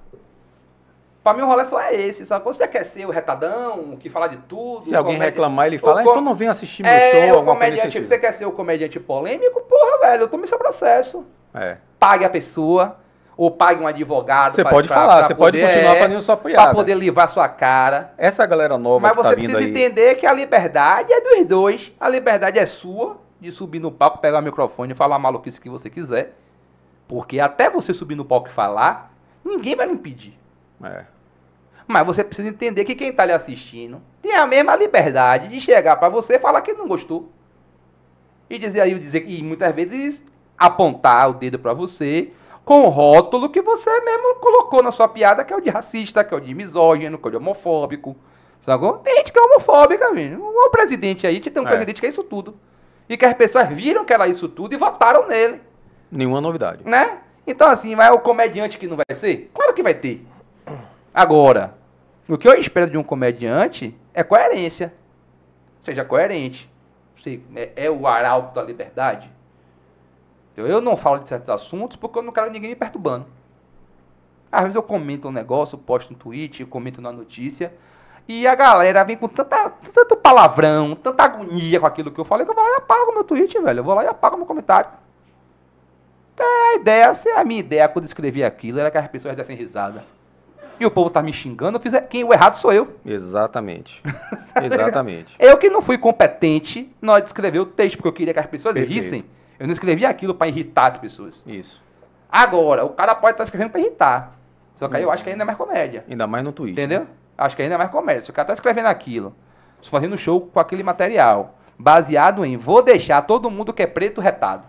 Pra mim o rolê só é esse, sabe? Quando você quer ser o retadão, que fala de tudo... Se alguém comedi- reclamar, ele fala, "Ah, co- então não vem assistir meu É, show, alguma coisa comediante, desse você quer ser o comediante polêmico, porra, velho, eu tome seu processo. É. Pague a pessoa, ou pague um advogado. Você pra- pode pra- falar, pra você pode poder- continuar é, fazendo sua Pra piada. poder livrar sua cara. Essa galera nova Mas que tá você vindo precisa aí... entender que a liberdade é dos dois. A liberdade é sua de subir no palco, pegar o microfone e falar a maluquice que você quiser. Porque até você subir no palco e falar, ninguém vai lhe impedir. É. Mas você precisa entender que quem está lhe assistindo tem a mesma liberdade de chegar para você e falar que não gostou. E dizer aí, dizer e muitas vezes apontar o dedo para você com o rótulo que você mesmo colocou na sua piada, que é o de racista, que é o de misógino, que é o de homofóbico. Sacou? Tem gente que é homofóbica, velho. O presidente aí, tem um É. presidente que é isso tudo. E que as pessoas viram que era isso tudo e votaram nele Nenhuma novidade. né? Então, assim, vai o comediante que não vai ser? Claro que vai ter. Agora, o que eu espero de um comediante é coerência. Seja coerente. É, é o arauto da liberdade. Então, Eu não falo de certos assuntos porque eu não quero ninguém me perturbando. Às vezes eu comento um negócio, posto um tweet, comento na notícia, e a galera vem com tanta, tanto palavrão, tanta agonia com aquilo que eu falei, que eu vou lá e apago meu tweet, velho. Eu vou lá e apago meu comentário. A ideia, a minha ideia quando escrevi aquilo era que as pessoas dessem risada. E o povo tá me xingando, eu fiz, quem o errado sou eu. Exatamente. Exatamente. Eu que não fui competente na hora de escrever o texto, porque eu queria que as pessoas Perfeito. rissem. Eu não escrevi aquilo para irritar as pessoas. Isso. Agora, o cara pode estar escrevendo para irritar. Só que aí eu acho que ainda é mais comédia. Ainda mais no Twitter. Entendeu? Acho que ainda é mais comédia. Se o cara tá escrevendo aquilo, fazendo show com aquele material, baseado em vou deixar todo mundo que é preto retado.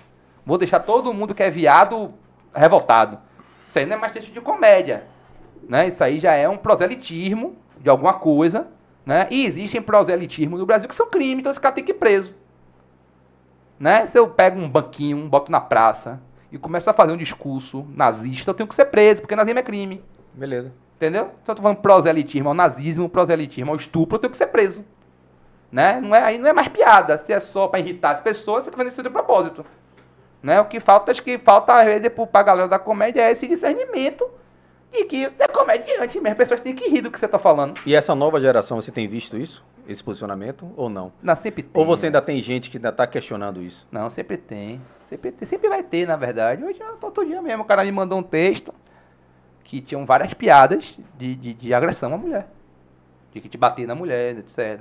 Vou deixar todo mundo que é viado revoltado. Isso aí não é mais texto de comédia. Né? Isso aí já é um proselitismo de alguma coisa. Né? E existem proselitismo no Brasil que são crime, então esse cara tem que ir preso. Né? Se eu pego um banquinho, boto na praça e começo a fazer um discurso nazista, eu tenho que ser preso, porque nazismo é crime. Beleza. Entendeu? Se eu tô falando proselitismo ao nazismo, proselitismo ao estupro, eu tenho que ser preso. Né? Não é, aí não é mais piada. Se é só pra irritar as pessoas, você tá fazendo isso de propósito. Né? O que falta, acho que falta às vezes pra galera da comédia é esse discernimento de que você é comediante mesmo. As pessoas têm que rir do que você tá falando. E essa nova geração, você tem visto isso? Esse posicionamento ou não? Não, sempre tem. Ou você né? ainda tem gente que ainda tá questionando isso? Não, sempre tem. Sempre, tem. sempre vai ter, na verdade. Hoje, outro dia mesmo, o cara me mandou um texto que tinham várias piadas de, de, de agressão à mulher. De que te bater na mulher, etc.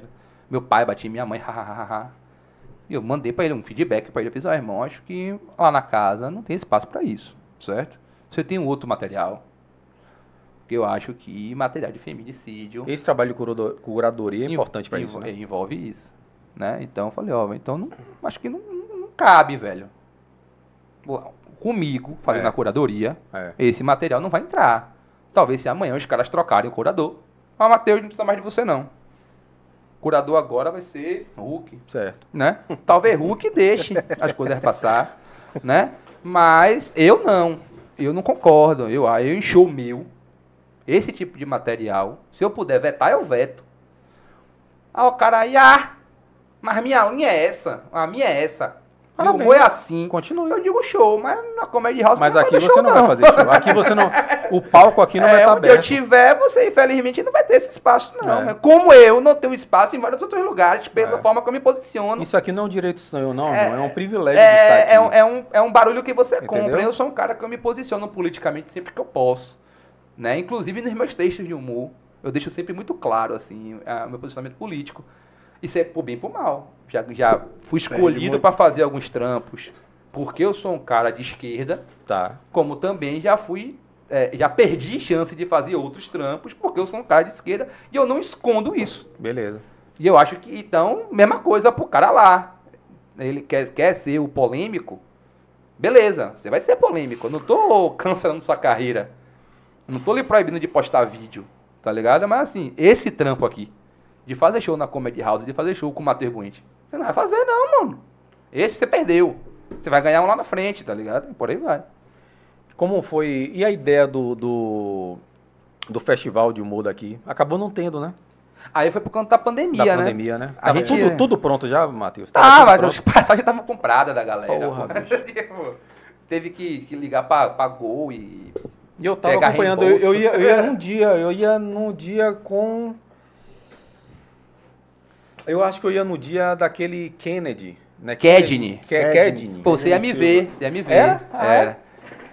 Meu pai batia minha mãe, hahaha. E eu mandei pra ele um feedback pra ele. Eu fiz, ó, irmão, acho que lá na casa não tem espaço pra isso, certo? Você tem um outro material. Que eu acho que material de feminicídio Esse trabalho de curado- curadoria é importante pra env- isso, né? Envolve isso. Né? Então eu falei, ó, então não, acho que não, não- não cabe, velho. Comigo, fazendo É. a curadoria, É. esse material não vai entrar. Talvez se amanhã os caras trocarem o curador. Mas Matheus não precisa mais de você, não. O curador agora vai ser Hulk, Certo. né? Talvez Hulk deixe as coisas passar, né? Mas eu não. Eu não concordo. Eu, eu em show meu, esse tipo de material, se eu puder vetar, eu veto. Aí o cara aí, ah, mas minha linha é essa, a minha é essa. Parabéns. humor é assim. Continue. Eu digo show, mas na Comedy House Mas não aqui vai você show, não vai fazer show. Aqui você não. O palco aqui não vai é, estar onde eu aberto. tiver, você infelizmente não vai ter esse espaço, não. É. Como eu não tenho espaço em vários outros lugares, pela É. forma que eu me posiciono. Isso aqui não é um direito seu, não, É, não. É um privilégio de estar É, aqui. é, um, é, um, é um barulho que você Entendeu? compra. Eu sou um cara que eu me posiciono politicamente sempre que eu posso. Né? Inclusive nos meus textos de humor, eu deixo sempre muito claro assim, a- o meu posicionamento político. Isso é por bem e por mal. Já, já fui escolhido para fazer alguns trampos, porque eu sou um cara de esquerda, Tá. como também já fui. é, já perdi chance de fazer outros trampos, porque eu sou um cara de esquerda e eu não escondo isso. Beleza. E eu acho que, então, mesma coisa pro cara lá. Ele quer, quer ser o polêmico. Beleza, você vai ser polêmico. Eu não tô cancelando sua carreira. Não tô lhe proibindo de postar vídeo, tá ligado? Mas assim, esse trampo aqui, de fazer show na Comedy House, de fazer show com o Matheus Buente, você não vai fazer não, mano. Esse você perdeu. Você vai ganhar um lá na frente, tá ligado? E por aí vai. Como foi. E a ideia do, do, do festival de humor daqui? Acabou não tendo, né? Aí foi por conta da pandemia, da né? pandemia, né? A Tava gente- tudo, tudo pronto já, Matheus? Tudo mas pronto? as passagens estavam compradas da galera. Porra. Tipo, teve que, que ligar pra, pra Gol e. E eu tava acompanhando, eu, eu ia, eu ia num dia, eu ia num dia com. Eu acho que eu ia no dia daquele Kennedy, né? Kedney. Que, Kedney. Kedney. Pô, você ia me ver, você ia me ver. Era? Ah, Era.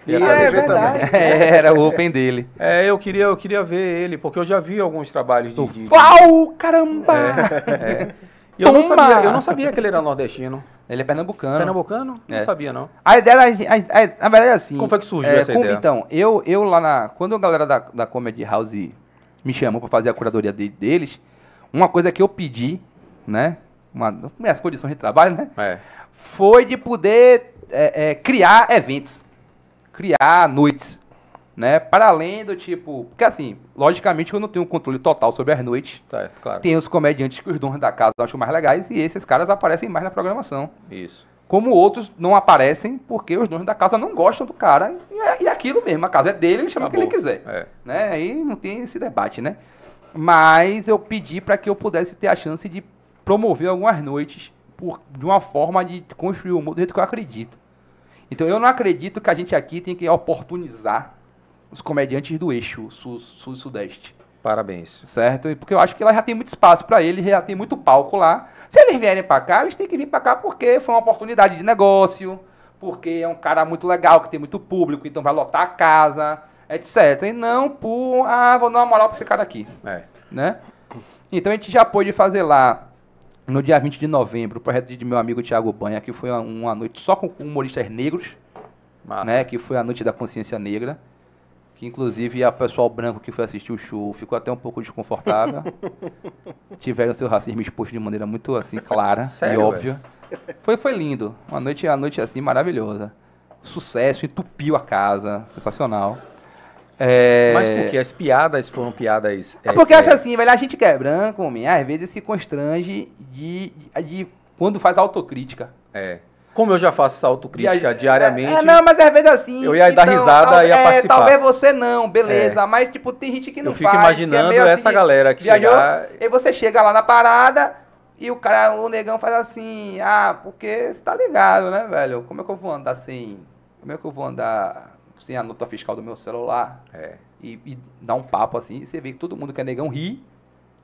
E É, ele ia é ver verdade. também. Era o open dele. É, eu queria, eu queria ver ele, porque eu já vi alguns trabalhos de. de- Fau, caramba! É. E eu não, sabia, eu não sabia que ele era nordestino. Ele é pernambucano. Pernambucano? Não É. sabia, não. A ideia, gente- a, a, na verdade, é assim. Como foi que surgiu é, essa como- ideia? Então, eu, eu lá na. Quando a galera da, da Comedy House me chamou pra fazer a curadoria de- deles, uma coisa que eu pedi, né? Uma minhas condições de trabalho, né? É. foi de poder é, é, criar eventos, criar noites, né? Para além do tipo, porque assim, logicamente eu não tenho um controle total sobre as noites. Certo, claro. Tem os comediantes que os donos da casa acham mais legais e esses caras aparecem mais na programação. Isso. Como outros não aparecem porque os donos da casa não gostam do cara e é, e é aquilo mesmo, a casa é dele, ele chama o que ele quiser É. né? Aí não tem esse debate, né? Mas eu pedi para que eu pudesse ter a chance de promover algumas noites por, de uma forma de construir o mundo do jeito que eu acredito. Então eu não acredito que a gente aqui tem que oportunizar os comediantes do eixo sul, sul e sudeste, Parabéns. certo? Porque eu acho que lá já tem muito espaço para eles, já tem muito palco lá. Se eles vierem para cá, eles têm que vir para cá porque foi uma oportunidade de negócio, porque é um cara muito legal, que tem muito público, então vai lotar a casa, etc. E não por, ah, vou dar uma moral para esse cara aqui, É. né? Então a gente já pôde fazer lá, no dia 20 de novembro, o projeto de meu amigo Thiago Banha, que foi uma, uma noite só com humoristas negros, Massa. né? Que foi a noite da consciência negra. Que inclusive a pessoal branco que foi assistir o show ficou até um pouco desconfortável. Tiveram seu racismo exposto de maneira muito assim clara Sério, e óbvia. Foi, foi lindo. Uma noite, uma noite assim maravilhosa. Sucesso, entupiu a casa. Sensacional. É... Mas porque as piadas foram piadas. É porque eu acho assim, velho, a gente que é branco, homem, às vezes se constrange de, de, de- quando faz autocrítica. É. Como eu já faço essa autocrítica diariamente. É, não, mas às vezes assim. eu ia dar risada tal- e ia é, participar. É. Talvez você não, beleza. Mas, tipo, tem gente que não eu fico faz. é imaginando assim essa de- galera que viajou, chegar. E você chega lá na parada e o cara, o negão faz assim, ah, porque você tá ligado, né, velho? Como é que eu vou andar sem. Como é que eu vou andar sem a nota fiscal do meu celular? É. E, e dar um papo assim, e você vê que todo mundo que é negão ri.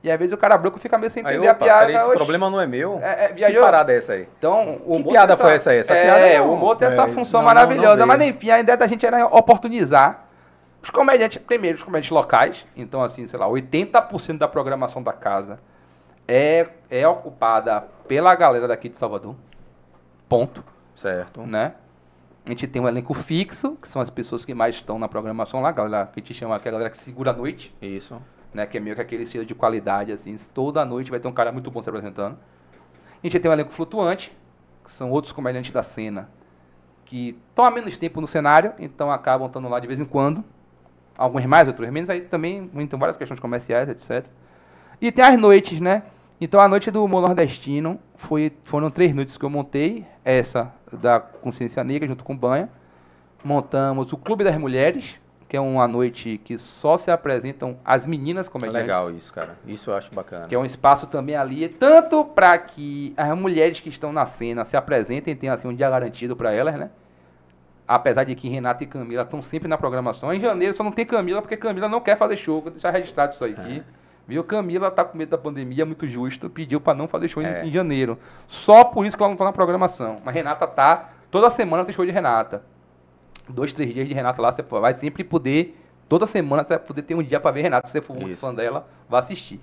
E às vezes o cara branco fica meio sem Aí, entender a opa, piada. peraí, esse oxe. problema não é meu. É, é, que parada é essa aí? Então, o Que piada tem foi essa aí? Essa é, piada não. o humor tem essa É, função não, não, não maravilhosa. veio. mas enfim, a ideia da gente era oportunizar os comediantes, primeiro os comediantes locais. Então, assim, sei lá, 80% da programação da casa é, é ocupada pela galera daqui de Salvador. Ponto, Certo. né? A gente tem um elenco fixo, que são as pessoas que mais estão na programação lá, a galera que a gente chama que é a galera que segura a noite Isso. Né? Que é meio que aquele estilo de qualidade, assim. Toda noite vai ter um cara muito bom se apresentando. A gente tem um elenco flutuante, que são outros comediantes da cena, que estão há menos tempo no cenário, então acabam estando lá de vez em quando. Alguns mais, outros menos. Aí também tem várias questões comerciais, etc. E tem as noites, né? Então a noite do humor nordestino foi, foram três noites que eu montei. Essa da Consciência Negra junto com o Banha. montamos o Clube das Mulheres, que é uma noite que só se apresentam as meninas É comediantes. legal isso, cara. Isso eu acho bacana. Que é um espaço também ali, tanto para que as mulheres que estão na cena se apresentem, tenham assim um dia garantido para elas, né? Apesar de que Renata e Camila estão sempre na programação. Em janeiro só não tem Camila porque Camila não quer fazer show. Vou deixar registrado isso aqui. Viu? Camila tá com medo da pandemia, muito justo. Pediu para não fazer show em- É. em, janeiro. Só por isso que ela não tá na programação. Mas Renata tá. Toda semana tem show de Renata. Dois, três dias de Renata lá, você vai sempre poder. Toda semana você vai poder ter um dia para ver Renata. Se você for muito Isso. fã dela, vá assistir.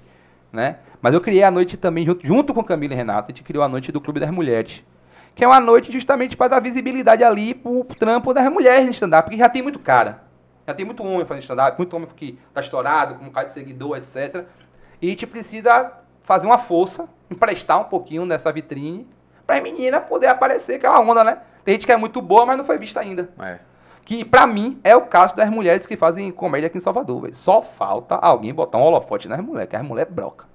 Né? Mas eu criei a noite também, junto, junto com Camila e Renata, a gente criou a noite do Clube das Mulheres. Que é uma noite justamente para dar visibilidade ali pro trampo das mulheres no stand-up, porque já tem muito cara. Já tem muito homem fazendo stand-up, muito homem que tá estourado, com um cara de seguidor, etc. E a gente precisa fazer uma força, emprestar um pouquinho dessa vitrine, pra menina poder aparecer aquela onda, né? Tem gente que é muito boa, mas não foi vista ainda. É. Que pra mim é o caso das mulheres que fazem comédia aqui em Salvador, velho. Só falta alguém botar um holofote nas mulheres, que as mulheres broca.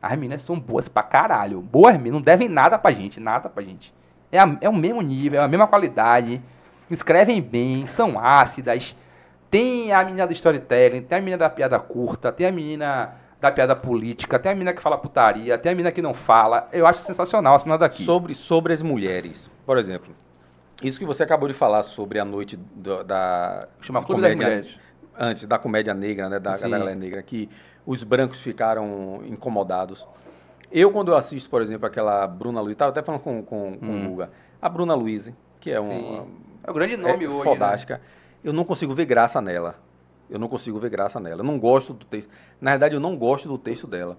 As meninas são boas pra caralho. Boas mesmo, não devem nada pra gente, nada pra gente. É, a- é o mesmo nível, é a mesma qualidade. Escrevem bem, são ácidas. Tem a menina do storytelling, tem a menina da piada curta, tem a menina da piada política, tem a menina que fala putaria, tem a menina que não fala. Eu acho sensacional menina daqui. Sobre, sobre as mulheres, por exemplo, isso que você acabou de falar sobre a noite do- da Chama Clube das comédia- Mulheres. antes da comédia negra, né, da, da galera negra, que os brancos ficaram incomodados. Eu, quando eu assisto, por exemplo, aquela Bruna Luiz, estava até falando com, com, com Hum. o Guga, a Bruna Luiz, que é uma É o grande nome é hoje. né? fodástica, eu não consigo ver graça nela. Eu não consigo ver graça nela. Eu não gosto do texto. Na verdade, eu não gosto do texto dela.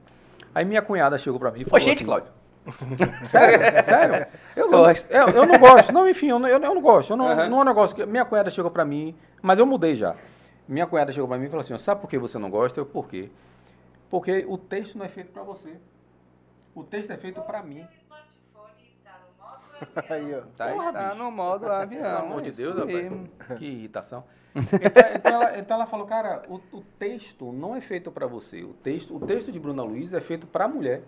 Aí minha cunhada chegou pra mim e Ô, falou gente, assim, Cláudio. Sério? Sério? Eu gosto. Eu, eu não gosto. Não, enfim, eu não, eu, eu não gosto. Eu não, Aham. não é um negócio que... Minha cunhada chegou pra mim, mas eu mudei já. Minha cunhada chegou pra mim e falou assim, sabe por que você não gosta? Eu, por quê? Porque o texto não é feito pra você. O texto é feito pra mim. Aí, ó. Tá, Porra, está bicho. no modo avião. Pelo amor de Deus, mesmo. Que irritação. Então, então ela, então ela falou, cara, o, o texto não é feito pra você. O texto, o texto de Bruna Luiz é feito pra mulher.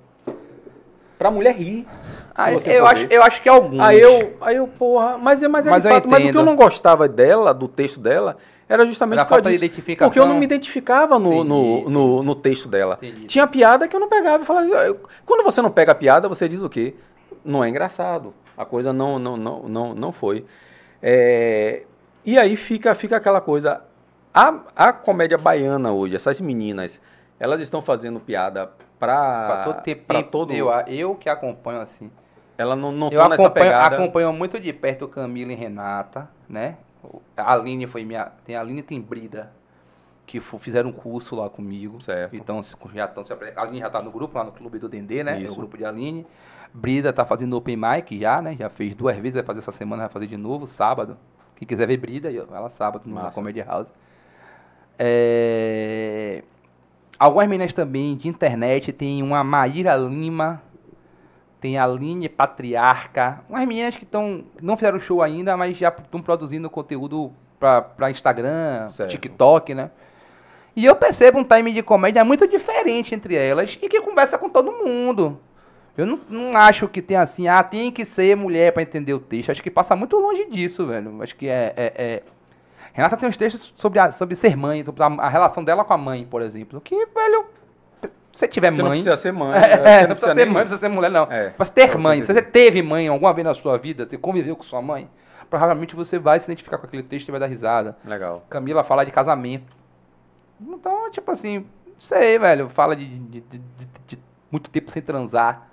Pra mulher rir. Ah, se você eu, acho, eu acho que alguns. Aí eu, aí eu, porra, mas, é- mas, é Mas de eu fato, mas o que eu não gostava dela, do texto dela, era justamente Era por falta de disso. identificação. Porque eu não me identificava no, no, Entendi, no, no texto dela. Entendi. Tinha piada que eu não pegava e falava. eu- Quando você não pega a piada, você diz o quê? Não é engraçado. A coisa não, não, não, não, não foi. É, e aí fica, fica aquela coisa. A, a comédia baiana hoje, essas meninas, elas estão fazendo piada pra, Pra todo. Eu, eu que acompanho assim. Ela não, não Eu tá nessa pegada. acompanho muito de perto Camila e Renata, né? A Aline foi minha. Tem a Aline e tem Brida, que fizeram um curso lá comigo. Certo. Então já estão se A Aline já tá no grupo, lá no Clube do Dendê, né? É Isso. o grupo de Aline. Brida tá fazendo Open Mic já, né? Já fez duas vezes, vai fazer essa semana, vai fazer de novo, sábado. Quem quiser ver Brida, lá sábado no Massa. Comedy House. É... Algumas meninas também de internet, tem uma Maíra Lima, tem a Aline Patriarca, umas meninas que estão não fizeram show ainda, mas já estão produzindo conteúdo para Instagram, Certo. TikTok, né? E eu percebo um time de comédia muito diferente entre elas e que conversa com todo mundo. Eu não, não acho que tem assim, ah, tem que ser mulher para entender o texto. Acho que passa muito longe disso, velho. Acho que é. é- é- Renata tem uns textos sobre, a- sobre ser mãe, sobre a, a relação dela com a mãe, por exemplo. Que, velho, se você tiver Você não mãe. precisa ser mãe. É, né? Você não precisa ser nem- mãe, não precisa ser mulher, não. É, Mas ter mãe, se você teve mãe alguma vez na sua vida, você conviveu com sua mãe, provavelmente você vai se identificar com aquele texto e vai dar risada. Legal. Camila fala de casamento. Então, tipo assim, não sei, velho. Fala de, de- de- de- de muito tempo sem transar.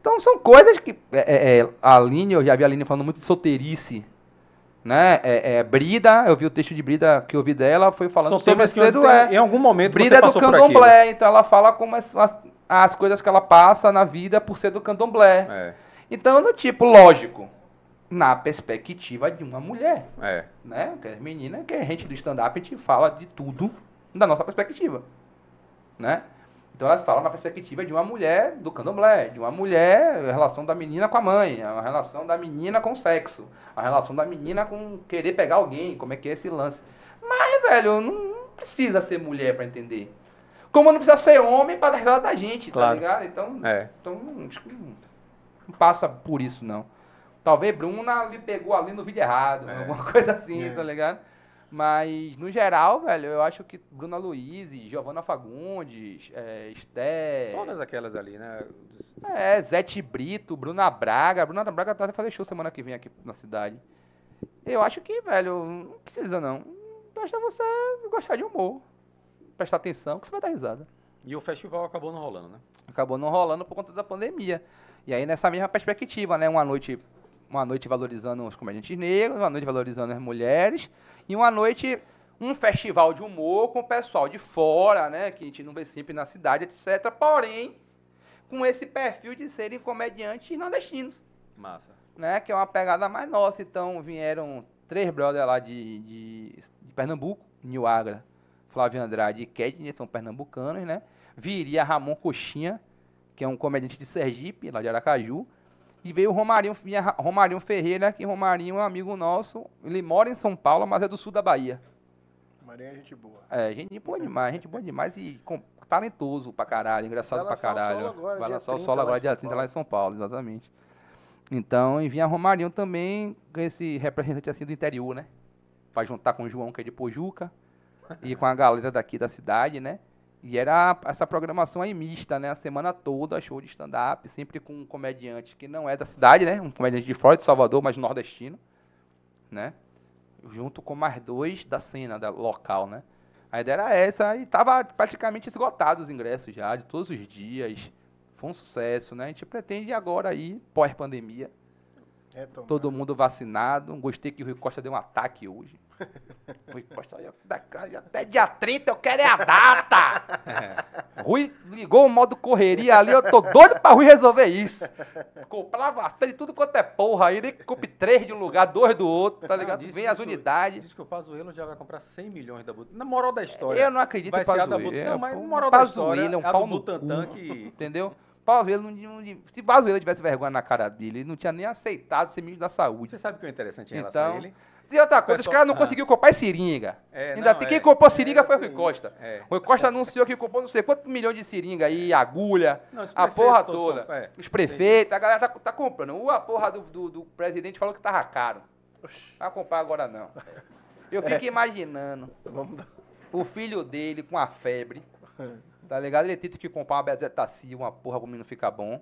Então são coisas que. é, é, é, a Aline, eu já vi a Aline falando muito de solteirice. Né? É, é, Brida, eu vi o texto de Brida que eu vi dela, foi falando São sobre cedo, é. em algum momento Brida é do candomblé, então ela fala como as, as, as coisas que ela passa na vida por ser do candomblé. É, Então, no tipo, lógico, na perspectiva de uma mulher, é. né? Que as meninas, que a gente do stand-up, a gente fala de tudo da nossa perspectiva, né? Então elas falam na perspectiva de uma mulher do candomblé, de uma mulher, a relação da menina com a mãe, a relação da menina com o sexo, a relação da menina com querer pegar alguém, como é que é esse lance. Mas, velho, não, precisa ser mulher pra entender. Como não precisa ser homem pra dar risada da gente, Claro. tá ligado? Então, É. então, acho que não, não passa por isso, não. Talvez Bruna lhe pegou ali no vídeo errado, É. alguma coisa assim, É. tá ligado? Mas, no geral, velho, eu acho que Bruna Luiz, Giovanna Fagundes, é, Esté, Todas aquelas ali, né? é, Zete Brito, Bruna Braga. Bruna Braga tá fazer show semana que vem aqui na cidade. Eu acho que, velho, não precisa não. Basta você gostar de humor. Prestar atenção que você vai dar risada. E o festival acabou não rolando, né? Acabou não rolando por conta da pandemia. E aí nessa mesma perspectiva, né? Uma noite, uma noite valorizando os comediantes negros, uma noite valorizando as mulheres, e uma noite, um festival de humor com o pessoal de fora, né? Que a gente não vê sempre na cidade, etc. Porém, com esse perfil de serem comediantes nordestinos Massa. né? Que é uma pegada mais nossa. Então vieram três brothers lá de, de, de Pernambuco, Nil Agra, Flávio Andrade e Kedney, são pernambucanos, né? Viria Ramon Coxinha, que é um comediante de Sergipe, lá de Aracaju. E veio o Romarinho, Romarinho Ferreira, que Romarinho é um amigo nosso. Ele mora em São Paulo, mas é do sul da Bahia. Marinha é gente boa. É, gente boa demais, gente boa demais e com- talentoso pra caralho, engraçado pra caralho. solo agora, Vai lançar o 30 solo agora dia São 30 lá em São Paulo, exatamente. Então, e vinha Romarinho também, com esse representante assim do interior, né? Pra juntar com o João, que é de Pojuca, e com a galera daqui da cidade, né? E era essa programação aí mista, né? A semana toda, show de stand-up, sempre com um comediante que não é da cidade, né? Um comediante de fora de Salvador, mas nordestino, né? Junto com mais dois da cena da local, né? A ideia era essa e tava praticamente esgotado os ingressos já, de todos os dias. Foi um sucesso, né? A gente pretende agora aí, pós-pandemia, É, todo mundo vacinado. Gostei que o Rui Costa deu um ataque hoje. Rui Costa, da- até dia 30 eu quero é a data! Rui ligou o modo correria ali, eu tô doido pra Rui resolver isso. Comprar vacina de tudo quanto é porra aí, nem que compre três de um lugar, dois do outro, tá Não, ligado? disse- Vem as unidades. Diz que o Pazuello já vai comprar 100 milhões da Butantan. Na moral da história. Eu não acredito vai em ser a da Pazuello. Butantan. Não, mas na moral da história, é um a pau do no Butantan cu, que... Entendeu? Pazuello, não, não, se Pazuello tivesse vergonha na cara dele, ele não tinha nem aceitado ser ministro da saúde. Você sabe o que é interessante em relação Então, a ele? E outra coisa, os caras não ah. conseguiram comprar seringa. É, Ainda não, tem é. quem comprou seringa É, foi o Rui Costa. É. O Rui Costa anunciou que comprou não sei quantos milhões de seringa aí, agulha, Não, a porra toda. é. Os prefeitos, a galera tá, tá comprando. O- A porra do, do, do presidente falou que tava caro. Não vai comprar agora não. Eu fico imaginando o filho dele com a febre, tá ligado? Ele tenta que comprar uma bezetacil, uma porra pro menino ficar bom.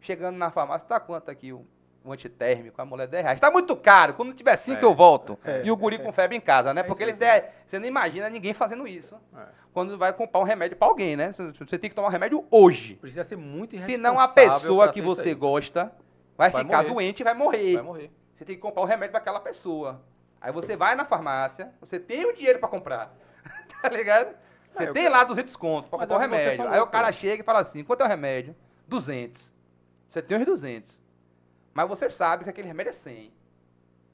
Chegando na farmácia, tá quanto aqui o, o antitérmico? A mulher 10 reais. Tá muito caro, quando tiver 5 É. eu volto. É. E o guri com febre em casa, né? É Porque isso eles aí. é, você não imagina ninguém fazendo isso É. quando vai comprar um remédio pra alguém, né? Você tem que tomar um remédio hoje. Precisa ser muito Senão a irresponsável pessoa que você gosta vai, Vai ficar morrer. doente e vai morrer. Vai morrer. Você tem que comprar o remédio para aquela pessoa. Aí você vai na farmácia, você tem o dinheiro para comprar. tá ligado? Você Ah, tem quero- lá 200 contos para comprar o é remédio. falou, Aí o pô. cara chega e fala assim: quanto é o remédio? 200. Você tem os 200. Mas você sabe que aquele remédio é 100.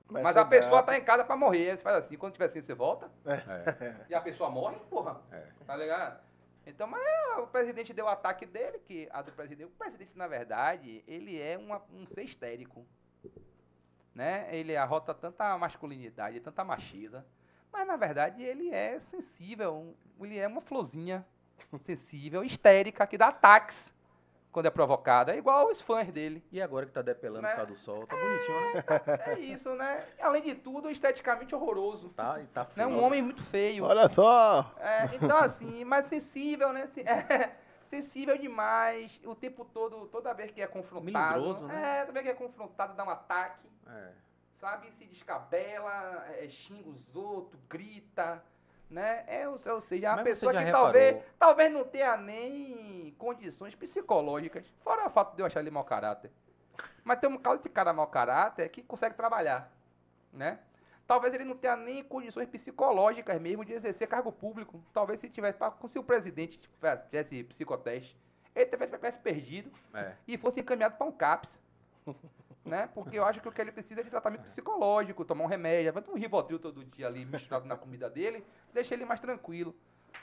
Mas, Mas a pessoa dá- tá em casa para morrer. Você faz assim: quando tiver 100, você volta. É. E a pessoa morre, porra. É. Tá ligado? Então, mas é, o presidente deu o ataque dele, que a do presidente. O presidente, na verdade, ele é uma- um ser histérico. Né? Ele arrota tanta masculinidade, tanta machisa. Mas, na verdade, ele é sensível. Ele é uma florzinha sensível, histérica, que dá ataques quando é provocada. É igual os fãs dele. E agora que tá depelando Né? por causa do sol, tá bonitinho, né? É isso, né? E, além de tudo, esteticamente horroroso. Tá, e tá Né? feio. Um homem muito feio. Olha só! É, então, assim, mas sensível, né? É, sensível demais. O tempo todo, toda vez que é confrontado. Melindroso, né? É, toda vez que é confrontado, dá um ataque, É. sabe? Se descabela, é, xinga os outros, grita. Né? É, ou, seja, é uma Mas pessoa que reparou? talvez, talvez não tenha nem condições psicológicas. Fora o fato de eu achar ele mau caráter. Mas tem um cara de cara mau caráter que consegue trabalhar. Né? Talvez ele não tenha nem condições psicológicas mesmo de exercer cargo público. Talvez se tivesse, se o presidente tivesse, tivesse psicoteste, ele tivesse, tivesse perdido É. e fosse encaminhado para um CAPS. Né? Porque eu acho que o que ele precisa é de tratamento psicológico, tomar um remédio, vai um Rivotril todo dia ali misturado na comida dele, deixa ele mais tranquilo.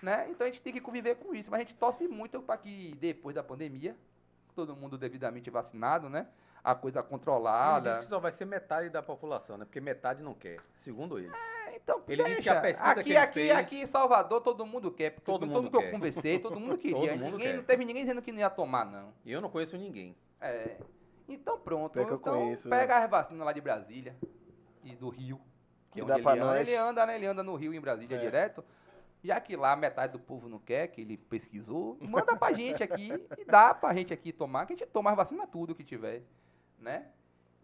Né? Então a gente tem que conviver com isso, mas a gente torce muito para que depois da pandemia, todo mundo devidamente vacinado, né? A coisa Ele controlada. disse que só vai ser metade da população, né? Porque metade não quer, segundo ele. É, Então, Ele disse que a deixa. pesquisa aqui, que ele aqui, fez- aqui em Salvador todo mundo quer. porque Todo todo mundo que eu quer. conversei, todo mundo queria. Todo mundo ninguém, quer. Não teve ninguém dizendo que não ia tomar, não. E eu não conheço ninguém. É. Então pronto. Eu então conheço, pega as vacinas lá de Brasília e do Rio. Que E é dá onde pra ele anda. nós. Ele anda, né? Ele anda no Rio, em Brasília, É. direto. Já que lá metade do povo não quer, que ele pesquisou, manda pra gente aqui e dá pra gente aqui tomar, que a gente toma as vacinas tudo que tiver, né?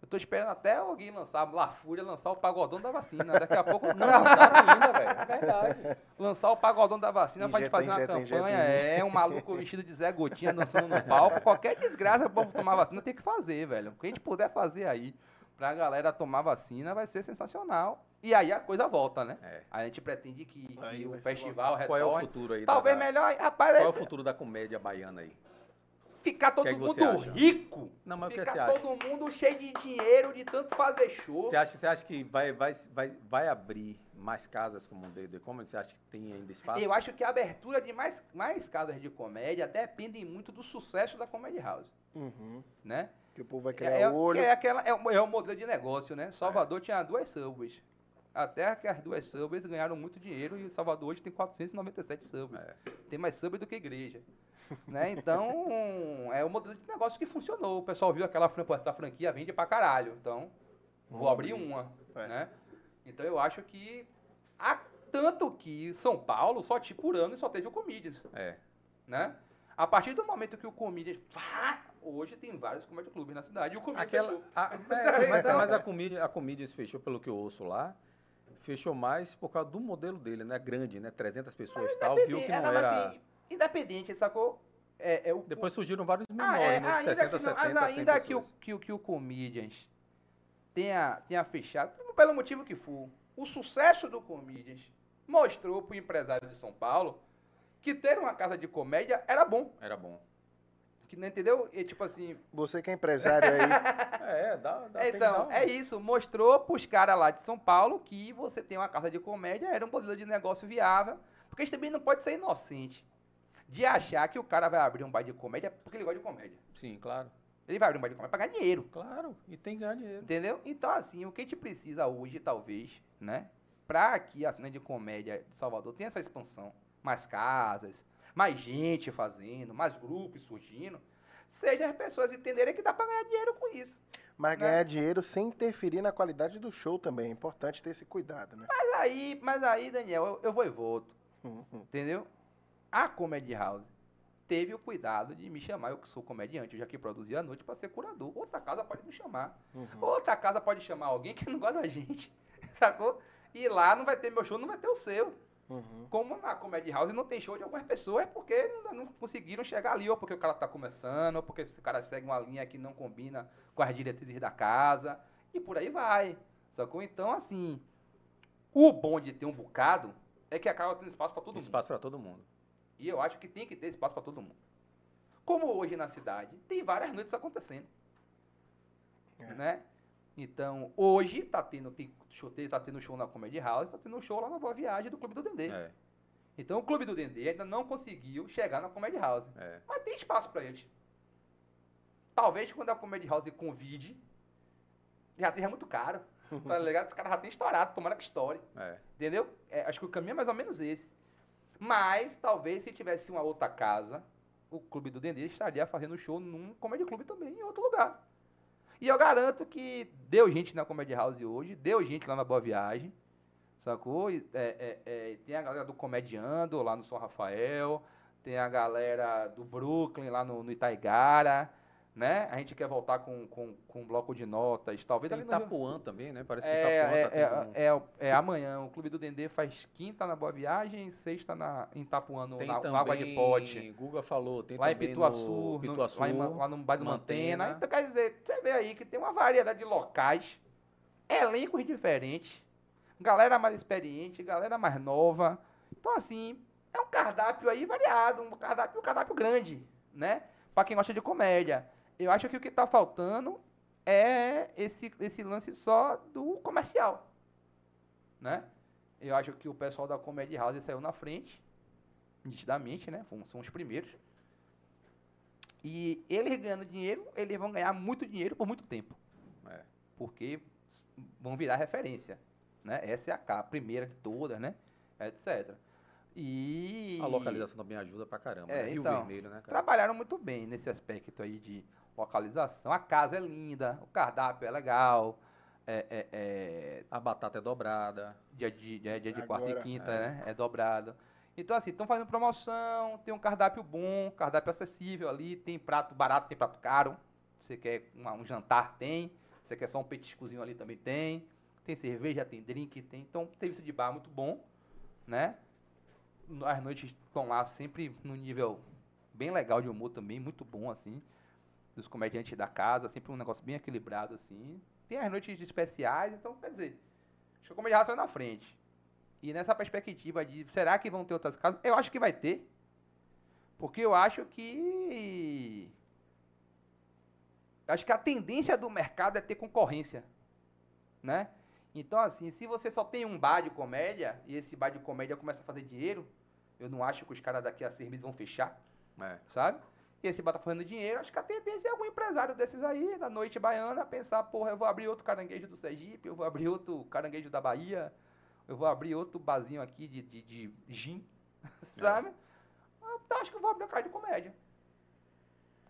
Eu tô esperando até alguém lançar, La Fúria, lançar o pagodão da vacina. Daqui a pouco o Não cara lançaram ainda, velho. É verdade. lançar o pagodão da vacina pra gente Injeta, fazer uma injeta, injeta campanha. mim. É, um maluco vestido de Zé Gotinha dançando no palco. Qualquer desgraça, o povo tomar vacina tem que fazer, velho. O que a gente puder fazer aí pra galera tomar vacina vai ser sensacional. E aí a coisa volta, né? É. A gente pretende que, que o festival Qual é o retorne. futuro aí? Talvez da- melhor, rapaz, Qual é é o futuro da comédia baiana aí? Ficar todo que é que mundo acha? rico. Não, mas o que ficar você acha? todo mundo cheio de dinheiro, de tanto fazer show. Você acha, você acha que vai, vai, vai, vai abrir mais casas como o The Comedy? Você acha que tem ainda espaço? Eu acho que a abertura de mais, mais casas de comédia depende muito do sucesso da Comedy House, Uhum. né? Que o povo vai É, criar é, olho. que é, aquela, é, o- é o modelo de negócio, né? Salvador tinha duas subways. Até que as duas subways ganharam muito dinheiro e Salvador hoje tem 497 subways. É. Tem mais subway do que igreja. Né? Então, é o modelo de negócio que funcionou. O pessoal viu aquela fran- pô, essa franquia vende pra caralho. Então, vou Vamos abrir uma. É. Né? Então eu acho que. Há tanto que São Paulo só tinha por ano e só teve o Comedians. É. Né? A partir do momento que o Comedians. Vá, hoje tem vários comedy clubes na cidade. E o Comedians Aquela, a- é, mas, Então- mas a comida, a comida fechou, pelo que eu ouço lá, fechou mais por causa do modelo dele, né? Grande, né? 300 pessoas e tal, viu que É, não mas era... assim, independente, sacou? É, é o, Depois surgiram vários Ah, menores, é, né? De ainda 60, que, não, 70, 100 ainda que o, que, o- que o Comedians tenha, tenha fechado, pelo motivo que for, o sucesso do Comedians mostrou pro empresário de São Paulo que ter uma casa de comédia era bom. Era bom. Que não entendeu? E tipo assim. Você que é empresário aí, É, dá, dá Então, é isso. Mostrou pros caras lá de São Paulo que você tem uma casa de comédia, era um modelo de negócio viável. Porque a gente também não pode ser inocente de achar que o cara vai abrir um bar de comédia porque ele gosta de comédia. Sim, claro. Ele vai abrir um bar de comédia pra ganhar dinheiro. Claro, e tem que ganhar dinheiro. Entendeu? Então, assim, o que a gente precisa hoje, talvez, né? Pra que a cena de comédia de Salvador tenha essa expansão, mais casas, mais gente fazendo, mais grupos surgindo, seja as pessoas entenderem que dá pra ganhar dinheiro com isso. mas Né? ganhar dinheiro sem interferir na qualidade do show também. É importante ter esse cuidado, né? Mas aí, mas aí, Daniel, eu, eu vou e volto, Uhum. entendeu? A Comedy House teve o cuidado de me chamar, eu que sou comediante, eu já que produzi a noite, pra ser curador. Outra casa pode me chamar. Uhum. Outra casa pode chamar alguém que não gosta da gente, sacou? E lá não vai ter meu show, não vai ter o seu. Uhum. Como na Comedy House não tem show de algumas pessoas, é porque não, não conseguiram chegar ali, ou porque o cara tá começando, ou porque esse cara segue uma linha que não combina com as diretrizes da casa, e por aí vai. Sacou? Então, assim, o bom de ter um bocado é que acaba tendo espaço pra todo Tem mundo. espaço pra todo mundo. E eu acho que tem que ter espaço pra todo mundo. Como hoje na cidade, tem várias noites acontecendo. É. Né? Então, hoje tá tendo, tem show, tá tendo show na Comedy House, tá tendo show lá na Boa Viagem do Clube do Dendê. É, Então o Clube do Dendê ainda não conseguiu chegar na Comedy House. é. Mas tem espaço pra eles. Talvez quando a Comedy House convide, já esteja muito caro. Tá ligado? Os caras já têm estourado, tomara que estoure. É. Entendeu? É, acho que o caminho é mais ou menos esse. Mas talvez se tivesse uma outra casa, o Clube do Dendê estaria fazendo show num Comedy Club também, em outro lugar. E eu garanto que deu gente na Comedy House hoje, deu gente lá na Boa Viagem, sacou? É, é, é, tem a galera do Comediando lá no São Rafael, tem a galera do Brooklyn lá no, no Itaigara, né? A gente quer voltar com, com, com um bloco de notas, talvez Tem no Rio- Itapuã também, né? Parece que é, Itapuã é, tá é, é, é amanhã. O Clube do Dendê faz quinta na Boa Viagem, sexta na, em Itapuã, no, Tem na, também, no Água de Pote. Guga falou, tem Lá em também Pituaçu, no no- Pituaçu. lá, em, lá no bairro do Mantena. Mantena. Então, quer dizer, você vê aí que tem uma variedade de locais, elencos diferentes, galera mais experiente, galera mais nova. Então, assim, é um cardápio aí variado, um cardápio, um cardápio grande, né? Pra quem gosta de comédia. Eu acho que o que tá faltando é esse, esse lance só do comercial, né? Eu acho que o pessoal da Comedy House saiu na frente, nitidamente, né? São os primeiros. E eles ganhando dinheiro, eles vão ganhar muito dinheiro por muito tempo. É. Porque vão virar referência. Né? Essa é a capa, a primeira de todas, né? Etc. E. A localização também ajuda pra caramba. É, né? Rio então, Vermelho, né, cara? Trabalharam muito bem nesse aspecto aí de localização. A casa é linda, o cardápio é legal. É, é, é, A batata é dobrada. dia de, dia, dia de Agora, quarta e quinta, né? É dobrado. Então, assim, estão fazendo promoção, tem um cardápio bom, cardápio acessível ali, tem prato barato, tem prato caro. Você quer uma- um jantar, tem. Você quer só um petiscozinho ali, também tem. Tem cerveja, tem drink, tem. Então, serviço de bar muito bom, né? As noites estão lá sempre no nível bem legal de humor também, muito bom, assim. Dos comediantes da casa, sempre um negócio bem equilibrado, assim. Tem as noites especiais, então, quer dizer, acho que a comédia na frente. E nessa perspectiva de será que vão ter outras casas? Eu acho que vai ter. Porque eu acho que. eu Acho que a tendência do mercado é ter concorrência. Né? Então, assim, se você só tem um bar de comédia e esse bar de comédia começa a fazer dinheiro, eu não acho que os caras daqui a seis meses vão fechar, É. sabe? E esse fazendo dinheiro, acho que a tendência é algum empresário desses aí, da noite baiana, pensar, porra, eu vou abrir outro caranguejo do Sergipe, eu vou abrir outro caranguejo da Bahia, eu vou abrir outro barzinho aqui de, de, de gin, sabe? Eu acho que eu vou abrir um cara de comédia.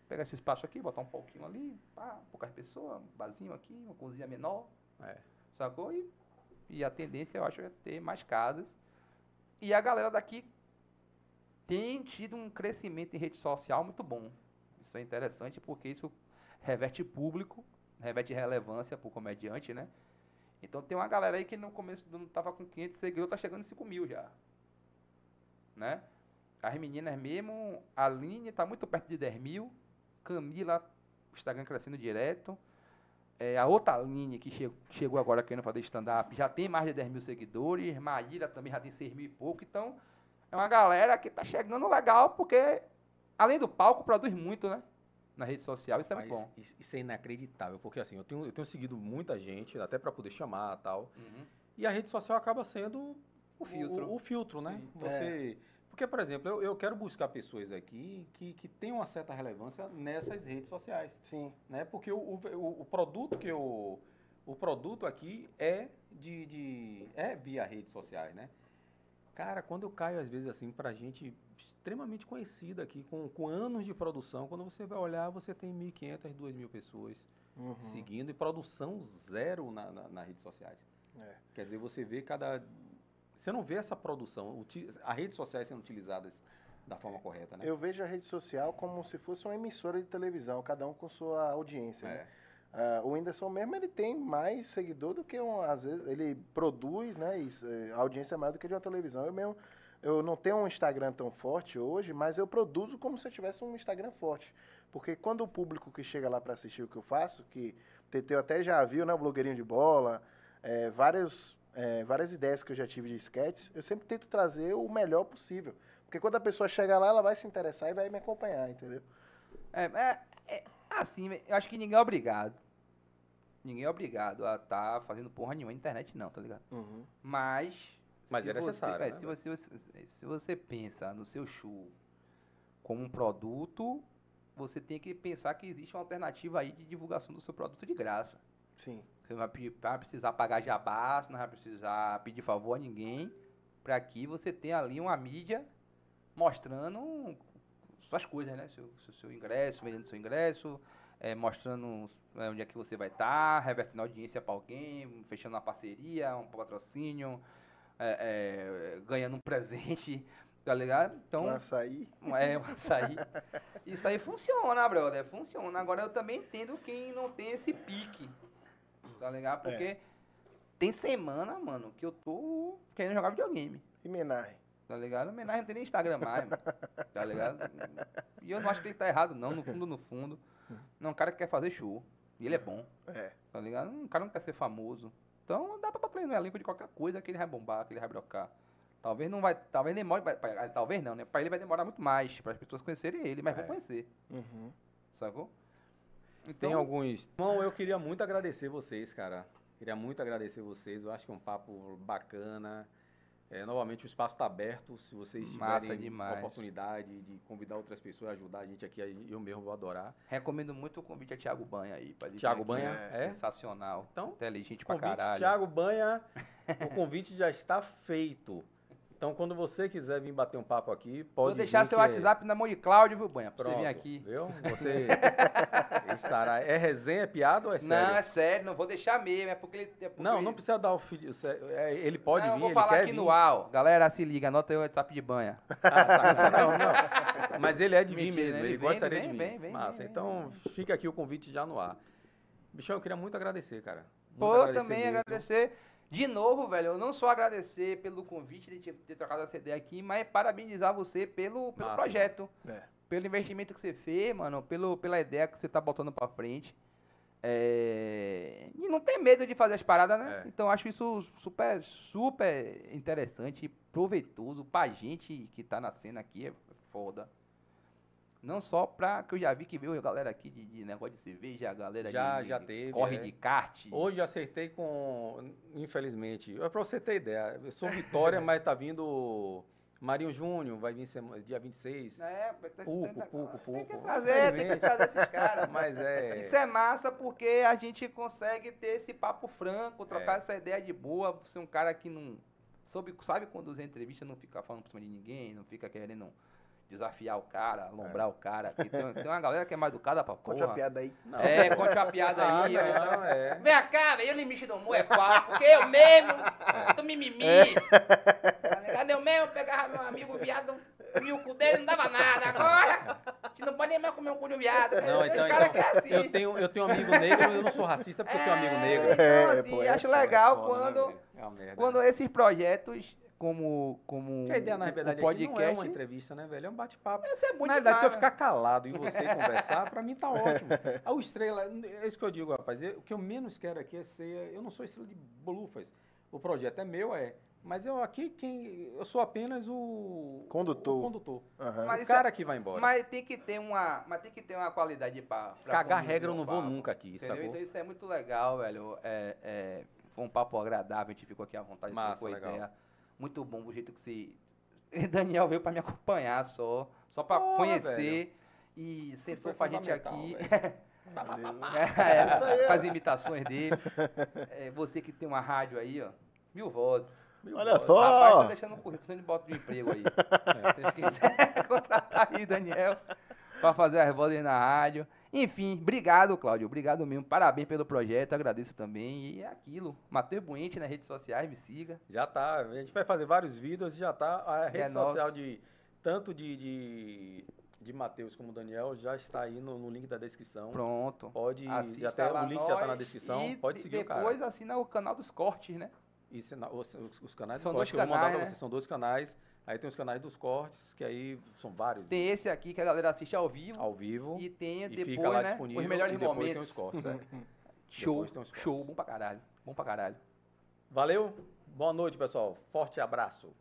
Pegar esse espaço aqui, botar um pouquinho ali, pá, poucas pessoas, um barzinho aqui, uma cozinha menor, É. sacou? E, e a tendência, eu acho, é ter mais casas. E a galera daqui tem tido um crescimento em rede social muito bom. Isso é interessante porque isso reverte público, reverte relevância pro comediante, né? Então tem uma galera aí que no começo do ano tava com 500 seguidores, tá chegando em 5 mil já. Né? As meninas mesmo, a Aline tá muito perto de 10 mil, Camila, Instagram crescendo direto. É, a outra Aline que che- chegou agora querendo fazer stand-up já tem mais de 10 mil seguidores, Maíra também já tem 6 mil e pouco, então é uma galera que tá chegando legal, porque além do palco, produz muito, né? Na rede social, isso é Mas muito bom. isso isso é inacreditável, porque assim, eu tenho, eu tenho seguido muita gente, até para poder chamar e tal, Uhum. e a rede social acaba sendo O filtro. O, o filtro, né? Sim. Você, Porque, por exemplo, eu, eu quero buscar pessoas aqui que, que tenham uma certa relevância nessas redes sociais, Sim. né? Porque o, o, o produto que eu... O produto aqui é de, de... é via redes sociais, né? Cara, quando eu caio, às vezes, assim, pra gente extremamente conhecida aqui, com, com anos de produção, quando você vai olhar, você tem 1.500, 2.000 pessoas Uhum. seguindo e produção zero na, na, nas redes sociais. É. Quer dizer, você vê cada. Você não vê essa produção, as redes sociais sendo utilizadas da forma correta, né? Eu vejo a rede social como se fosse uma emissora de televisão, cada um com sua audiência. né? Ah, o Whindersson mesmo, ele tem mais seguidor do que, um, às vezes, ele produz, né, isso, é, a audiência é maior do que de uma televisão. Eu mesmo, eu não tenho um Instagram tão forte hoje, mas eu produzo como se eu tivesse um Instagram forte. Porque quando o público que chega lá para assistir o que eu faço, que Teteu até já viu, né, o blogueirinho de bola, é, várias, é, várias ideias que eu já tive de sketches, eu sempre tento trazer o melhor possível. Porque quando a pessoa chega lá, ela vai se interessar e vai me acompanhar, entendeu? É, é, é assim, eu acho que ninguém é obrigado. Ninguém é obrigado a estar fazendo porra nenhuma na internet, não, tá ligado? Uhum. Mas. Mas se é necessário, Você, é, né? se, você, se, você pensa no seu show como um produto, você tem que pensar que existe uma alternativa aí de divulgação do seu produto de graça. Sim. Você não vai, precisar pagar jabá, você não vai precisar pedir favor a ninguém, para que você tenha ali uma mídia mostrando suas coisas, né? Seu, seu, seu ingresso, vendendo seu ingresso, eh, mostrando onde é que você vai estar, revertendo audiência para alguém, fechando uma parceria, um patrocínio, eh, eh, ganhando um presente, tá ligado? Então, Um açaí. é, um açaí. Isso aí funciona, brother. Funciona. Agora eu também entendo quem não tem esse pique. Tá ligado? Porque tem semana, mano, que eu tô querendo jogar videogame. E Menai. Tá ligado? Homenagem não tem nem Instagram mais, mano. Tá ligado? E eu não acho que ele tá errado, não. No fundo, no fundo. Não, é um cara que quer fazer show. E ele é bom. É. Tá ligado? Um cara não quer ser famoso. Então dá pra botar ele no elenco de qualquer coisa que ele vai bombar, que ele vai brocar. Talvez não vai. Talvez demore. pra- pra- Talvez não, né? Pra ele vai demorar muito mais. Para as pessoas conhecerem ele, mas vão É. conhecer. Uhum. Sacou? Então, Tem alguns. Bom, eu queria muito agradecer vocês, cara. Queria muito agradecer vocês. Eu acho que é um papo bacana. É, novamente, o espaço está aberto. Se vocês Massa tiverem demais. oportunidade de convidar outras pessoas a ajudar a gente aqui, eu mesmo vou adorar. Recomendo muito o convite a Thiago Banha aí. Aqui. Banha, é? Sensacional. Então, Inteligente pra Convite, caralho. Thiago Banha, o convite já está feito. Então, quando você quiser vir bater um papo aqui, pode Vou deixar seu que é- WhatsApp na mão de Cláudio, viu, Banha? Pra Pronto, você vir aqui. Viu? Você estará. É resenha, é piada ou é sério? Não, é sério, não vou deixar mesmo, é porque ele. é porque- Não, não precisa dar o filho. é, Ele pode Não, vir, eu vou falar aqui vir. no ar. Galera, se liga, anota aí o WhatsApp de banha. Ah, saca, não, não. Mas ele é de vir Mentira, mesmo, ele, Ele vem, gostaria vem, de vir. vem, vem, Massa, vem, então fica aqui o convite já no ar. Bichão, eu queria muito agradecer, cara. Muito Pô, agradecer também mesmo. agradecer. De novo, velho, eu não só agradecer pelo convite de ter, trocado essa ideia aqui, mas parabenizar você pelo, pelo Massa, projeto. É. Pelo investimento que você fez, mano, pelo, pela ideia que você tá botando pra frente. É, E não ter medo de fazer as paradas, né? É. Então acho isso super, super interessante e proveitoso pra gente que tá na cena aqui, é foda. Não só pra que eu já vi que veio a galera aqui de, de negócio de cerveja, a galera Já- de, já de teve, corre é. de kart. Hoje eu acertei com. Infelizmente. É pra você ter ideia. Eu sou Vitória, mas tá vindo. Marinho Júnior, vai vir sema- dia 26. É, tá- Pouco, tá- pouco, Tem que pouco. trazer, tem que trazer esses caras. Mas é. Isso é massa porque a gente consegue ter esse papo franco, trocar É. essa ideia de boa, ser um cara que não soube, sabe conduzir entrevista, não fica falando por cima de ninguém, não fica querendo desafiar o cara, alombrar o cara. Tem, tem uma galera que é mais educada pra Conte porra. uma piada aí. Não. É, conte uma piada Ah, aí. ó, então. não, é. Vem cá, velho, o limite do humor é qual? Porque eu mesmo, do mimimi. Ligado? Eu mesmo pegava meu amigo viado, comia o cu dele, não dava nada. Agora, a gente não pode nem mais comer o cu de viado. Não, então, então, é assim. eu, tenho, eu tenho um amigo negro, eu não sou racista porque eu tenho um amigo negro. Então, É, assim, pô, é acho legal né, quando, velho? É uma merda. quando esses projetos, como, como Que a ideia, na verdade, o aqui não é podcast, uma entrevista, né, velho? É um bate-papo. É Na verdade, se eu ficar calado e você conversar, pra mim tá ótimo. A o estrela, é isso que eu digo, rapaz. eu- o que eu menos quero aqui é ser. Eu não sou estrela de bolufas. O projeto é meu, é. Mas eu aqui, quem. Eu sou apenas o. Condutor. O condutor. Aham. Mas o isso é- cara que vai embora. Mas tem que ter uma, mas tem que ter uma qualidade pra, pra Cagar regra eu não vou papo, nunca aqui, Entendeu? sacou? Então isso é muito legal, velho. É, é, foi um papo agradável, a gente ficou aqui à vontade, Massa, legal. ideia. Muito bom o jeito que você... Daniel veio pra me acompanhar só, só pra Porra, conhecer e sentou foi com a gente aqui. Valeu. É, faz imitações dele. É, você que tem uma rádio aí, ó, mil vozes. Olha só. Rapaz, tá deixando um currículo, precisando de bota de emprego aí. Se vocês quiserem contratar aí, Daniel, pra fazer as vozes na rádio. Enfim, obrigado, Cláudio. Obrigado mesmo. Parabéns pelo projeto, agradeço também. E é aquilo. Matheus Buente nas redes sociais, me siga. Já tá. A gente vai fazer vários vídeos e já tá. A rede é social nosso. de. Tanto de. de de Matheus como Daniel já está aí no, no link da descrição. Pronto. Pode. Assista Já lá o link já tá na descrição. Pode de- seguir o cara. Depois assina o canal dos cortes, né? E os, os- os canais São dois que eu vou mandar canais, pra né? vocês. São dois canais. Aí tem os canais dos cortes, que aí são vários. Tem esse aqui que a galera assiste ao vivo. ao vivo. E tem e depois, fica lá né? disponível. Os melhores e depois momentos. tem os cortes. é. Show, os show, cortes. bom pra caralho. Bom pra caralho. Valeu. Boa noite, pessoal. Forte abraço.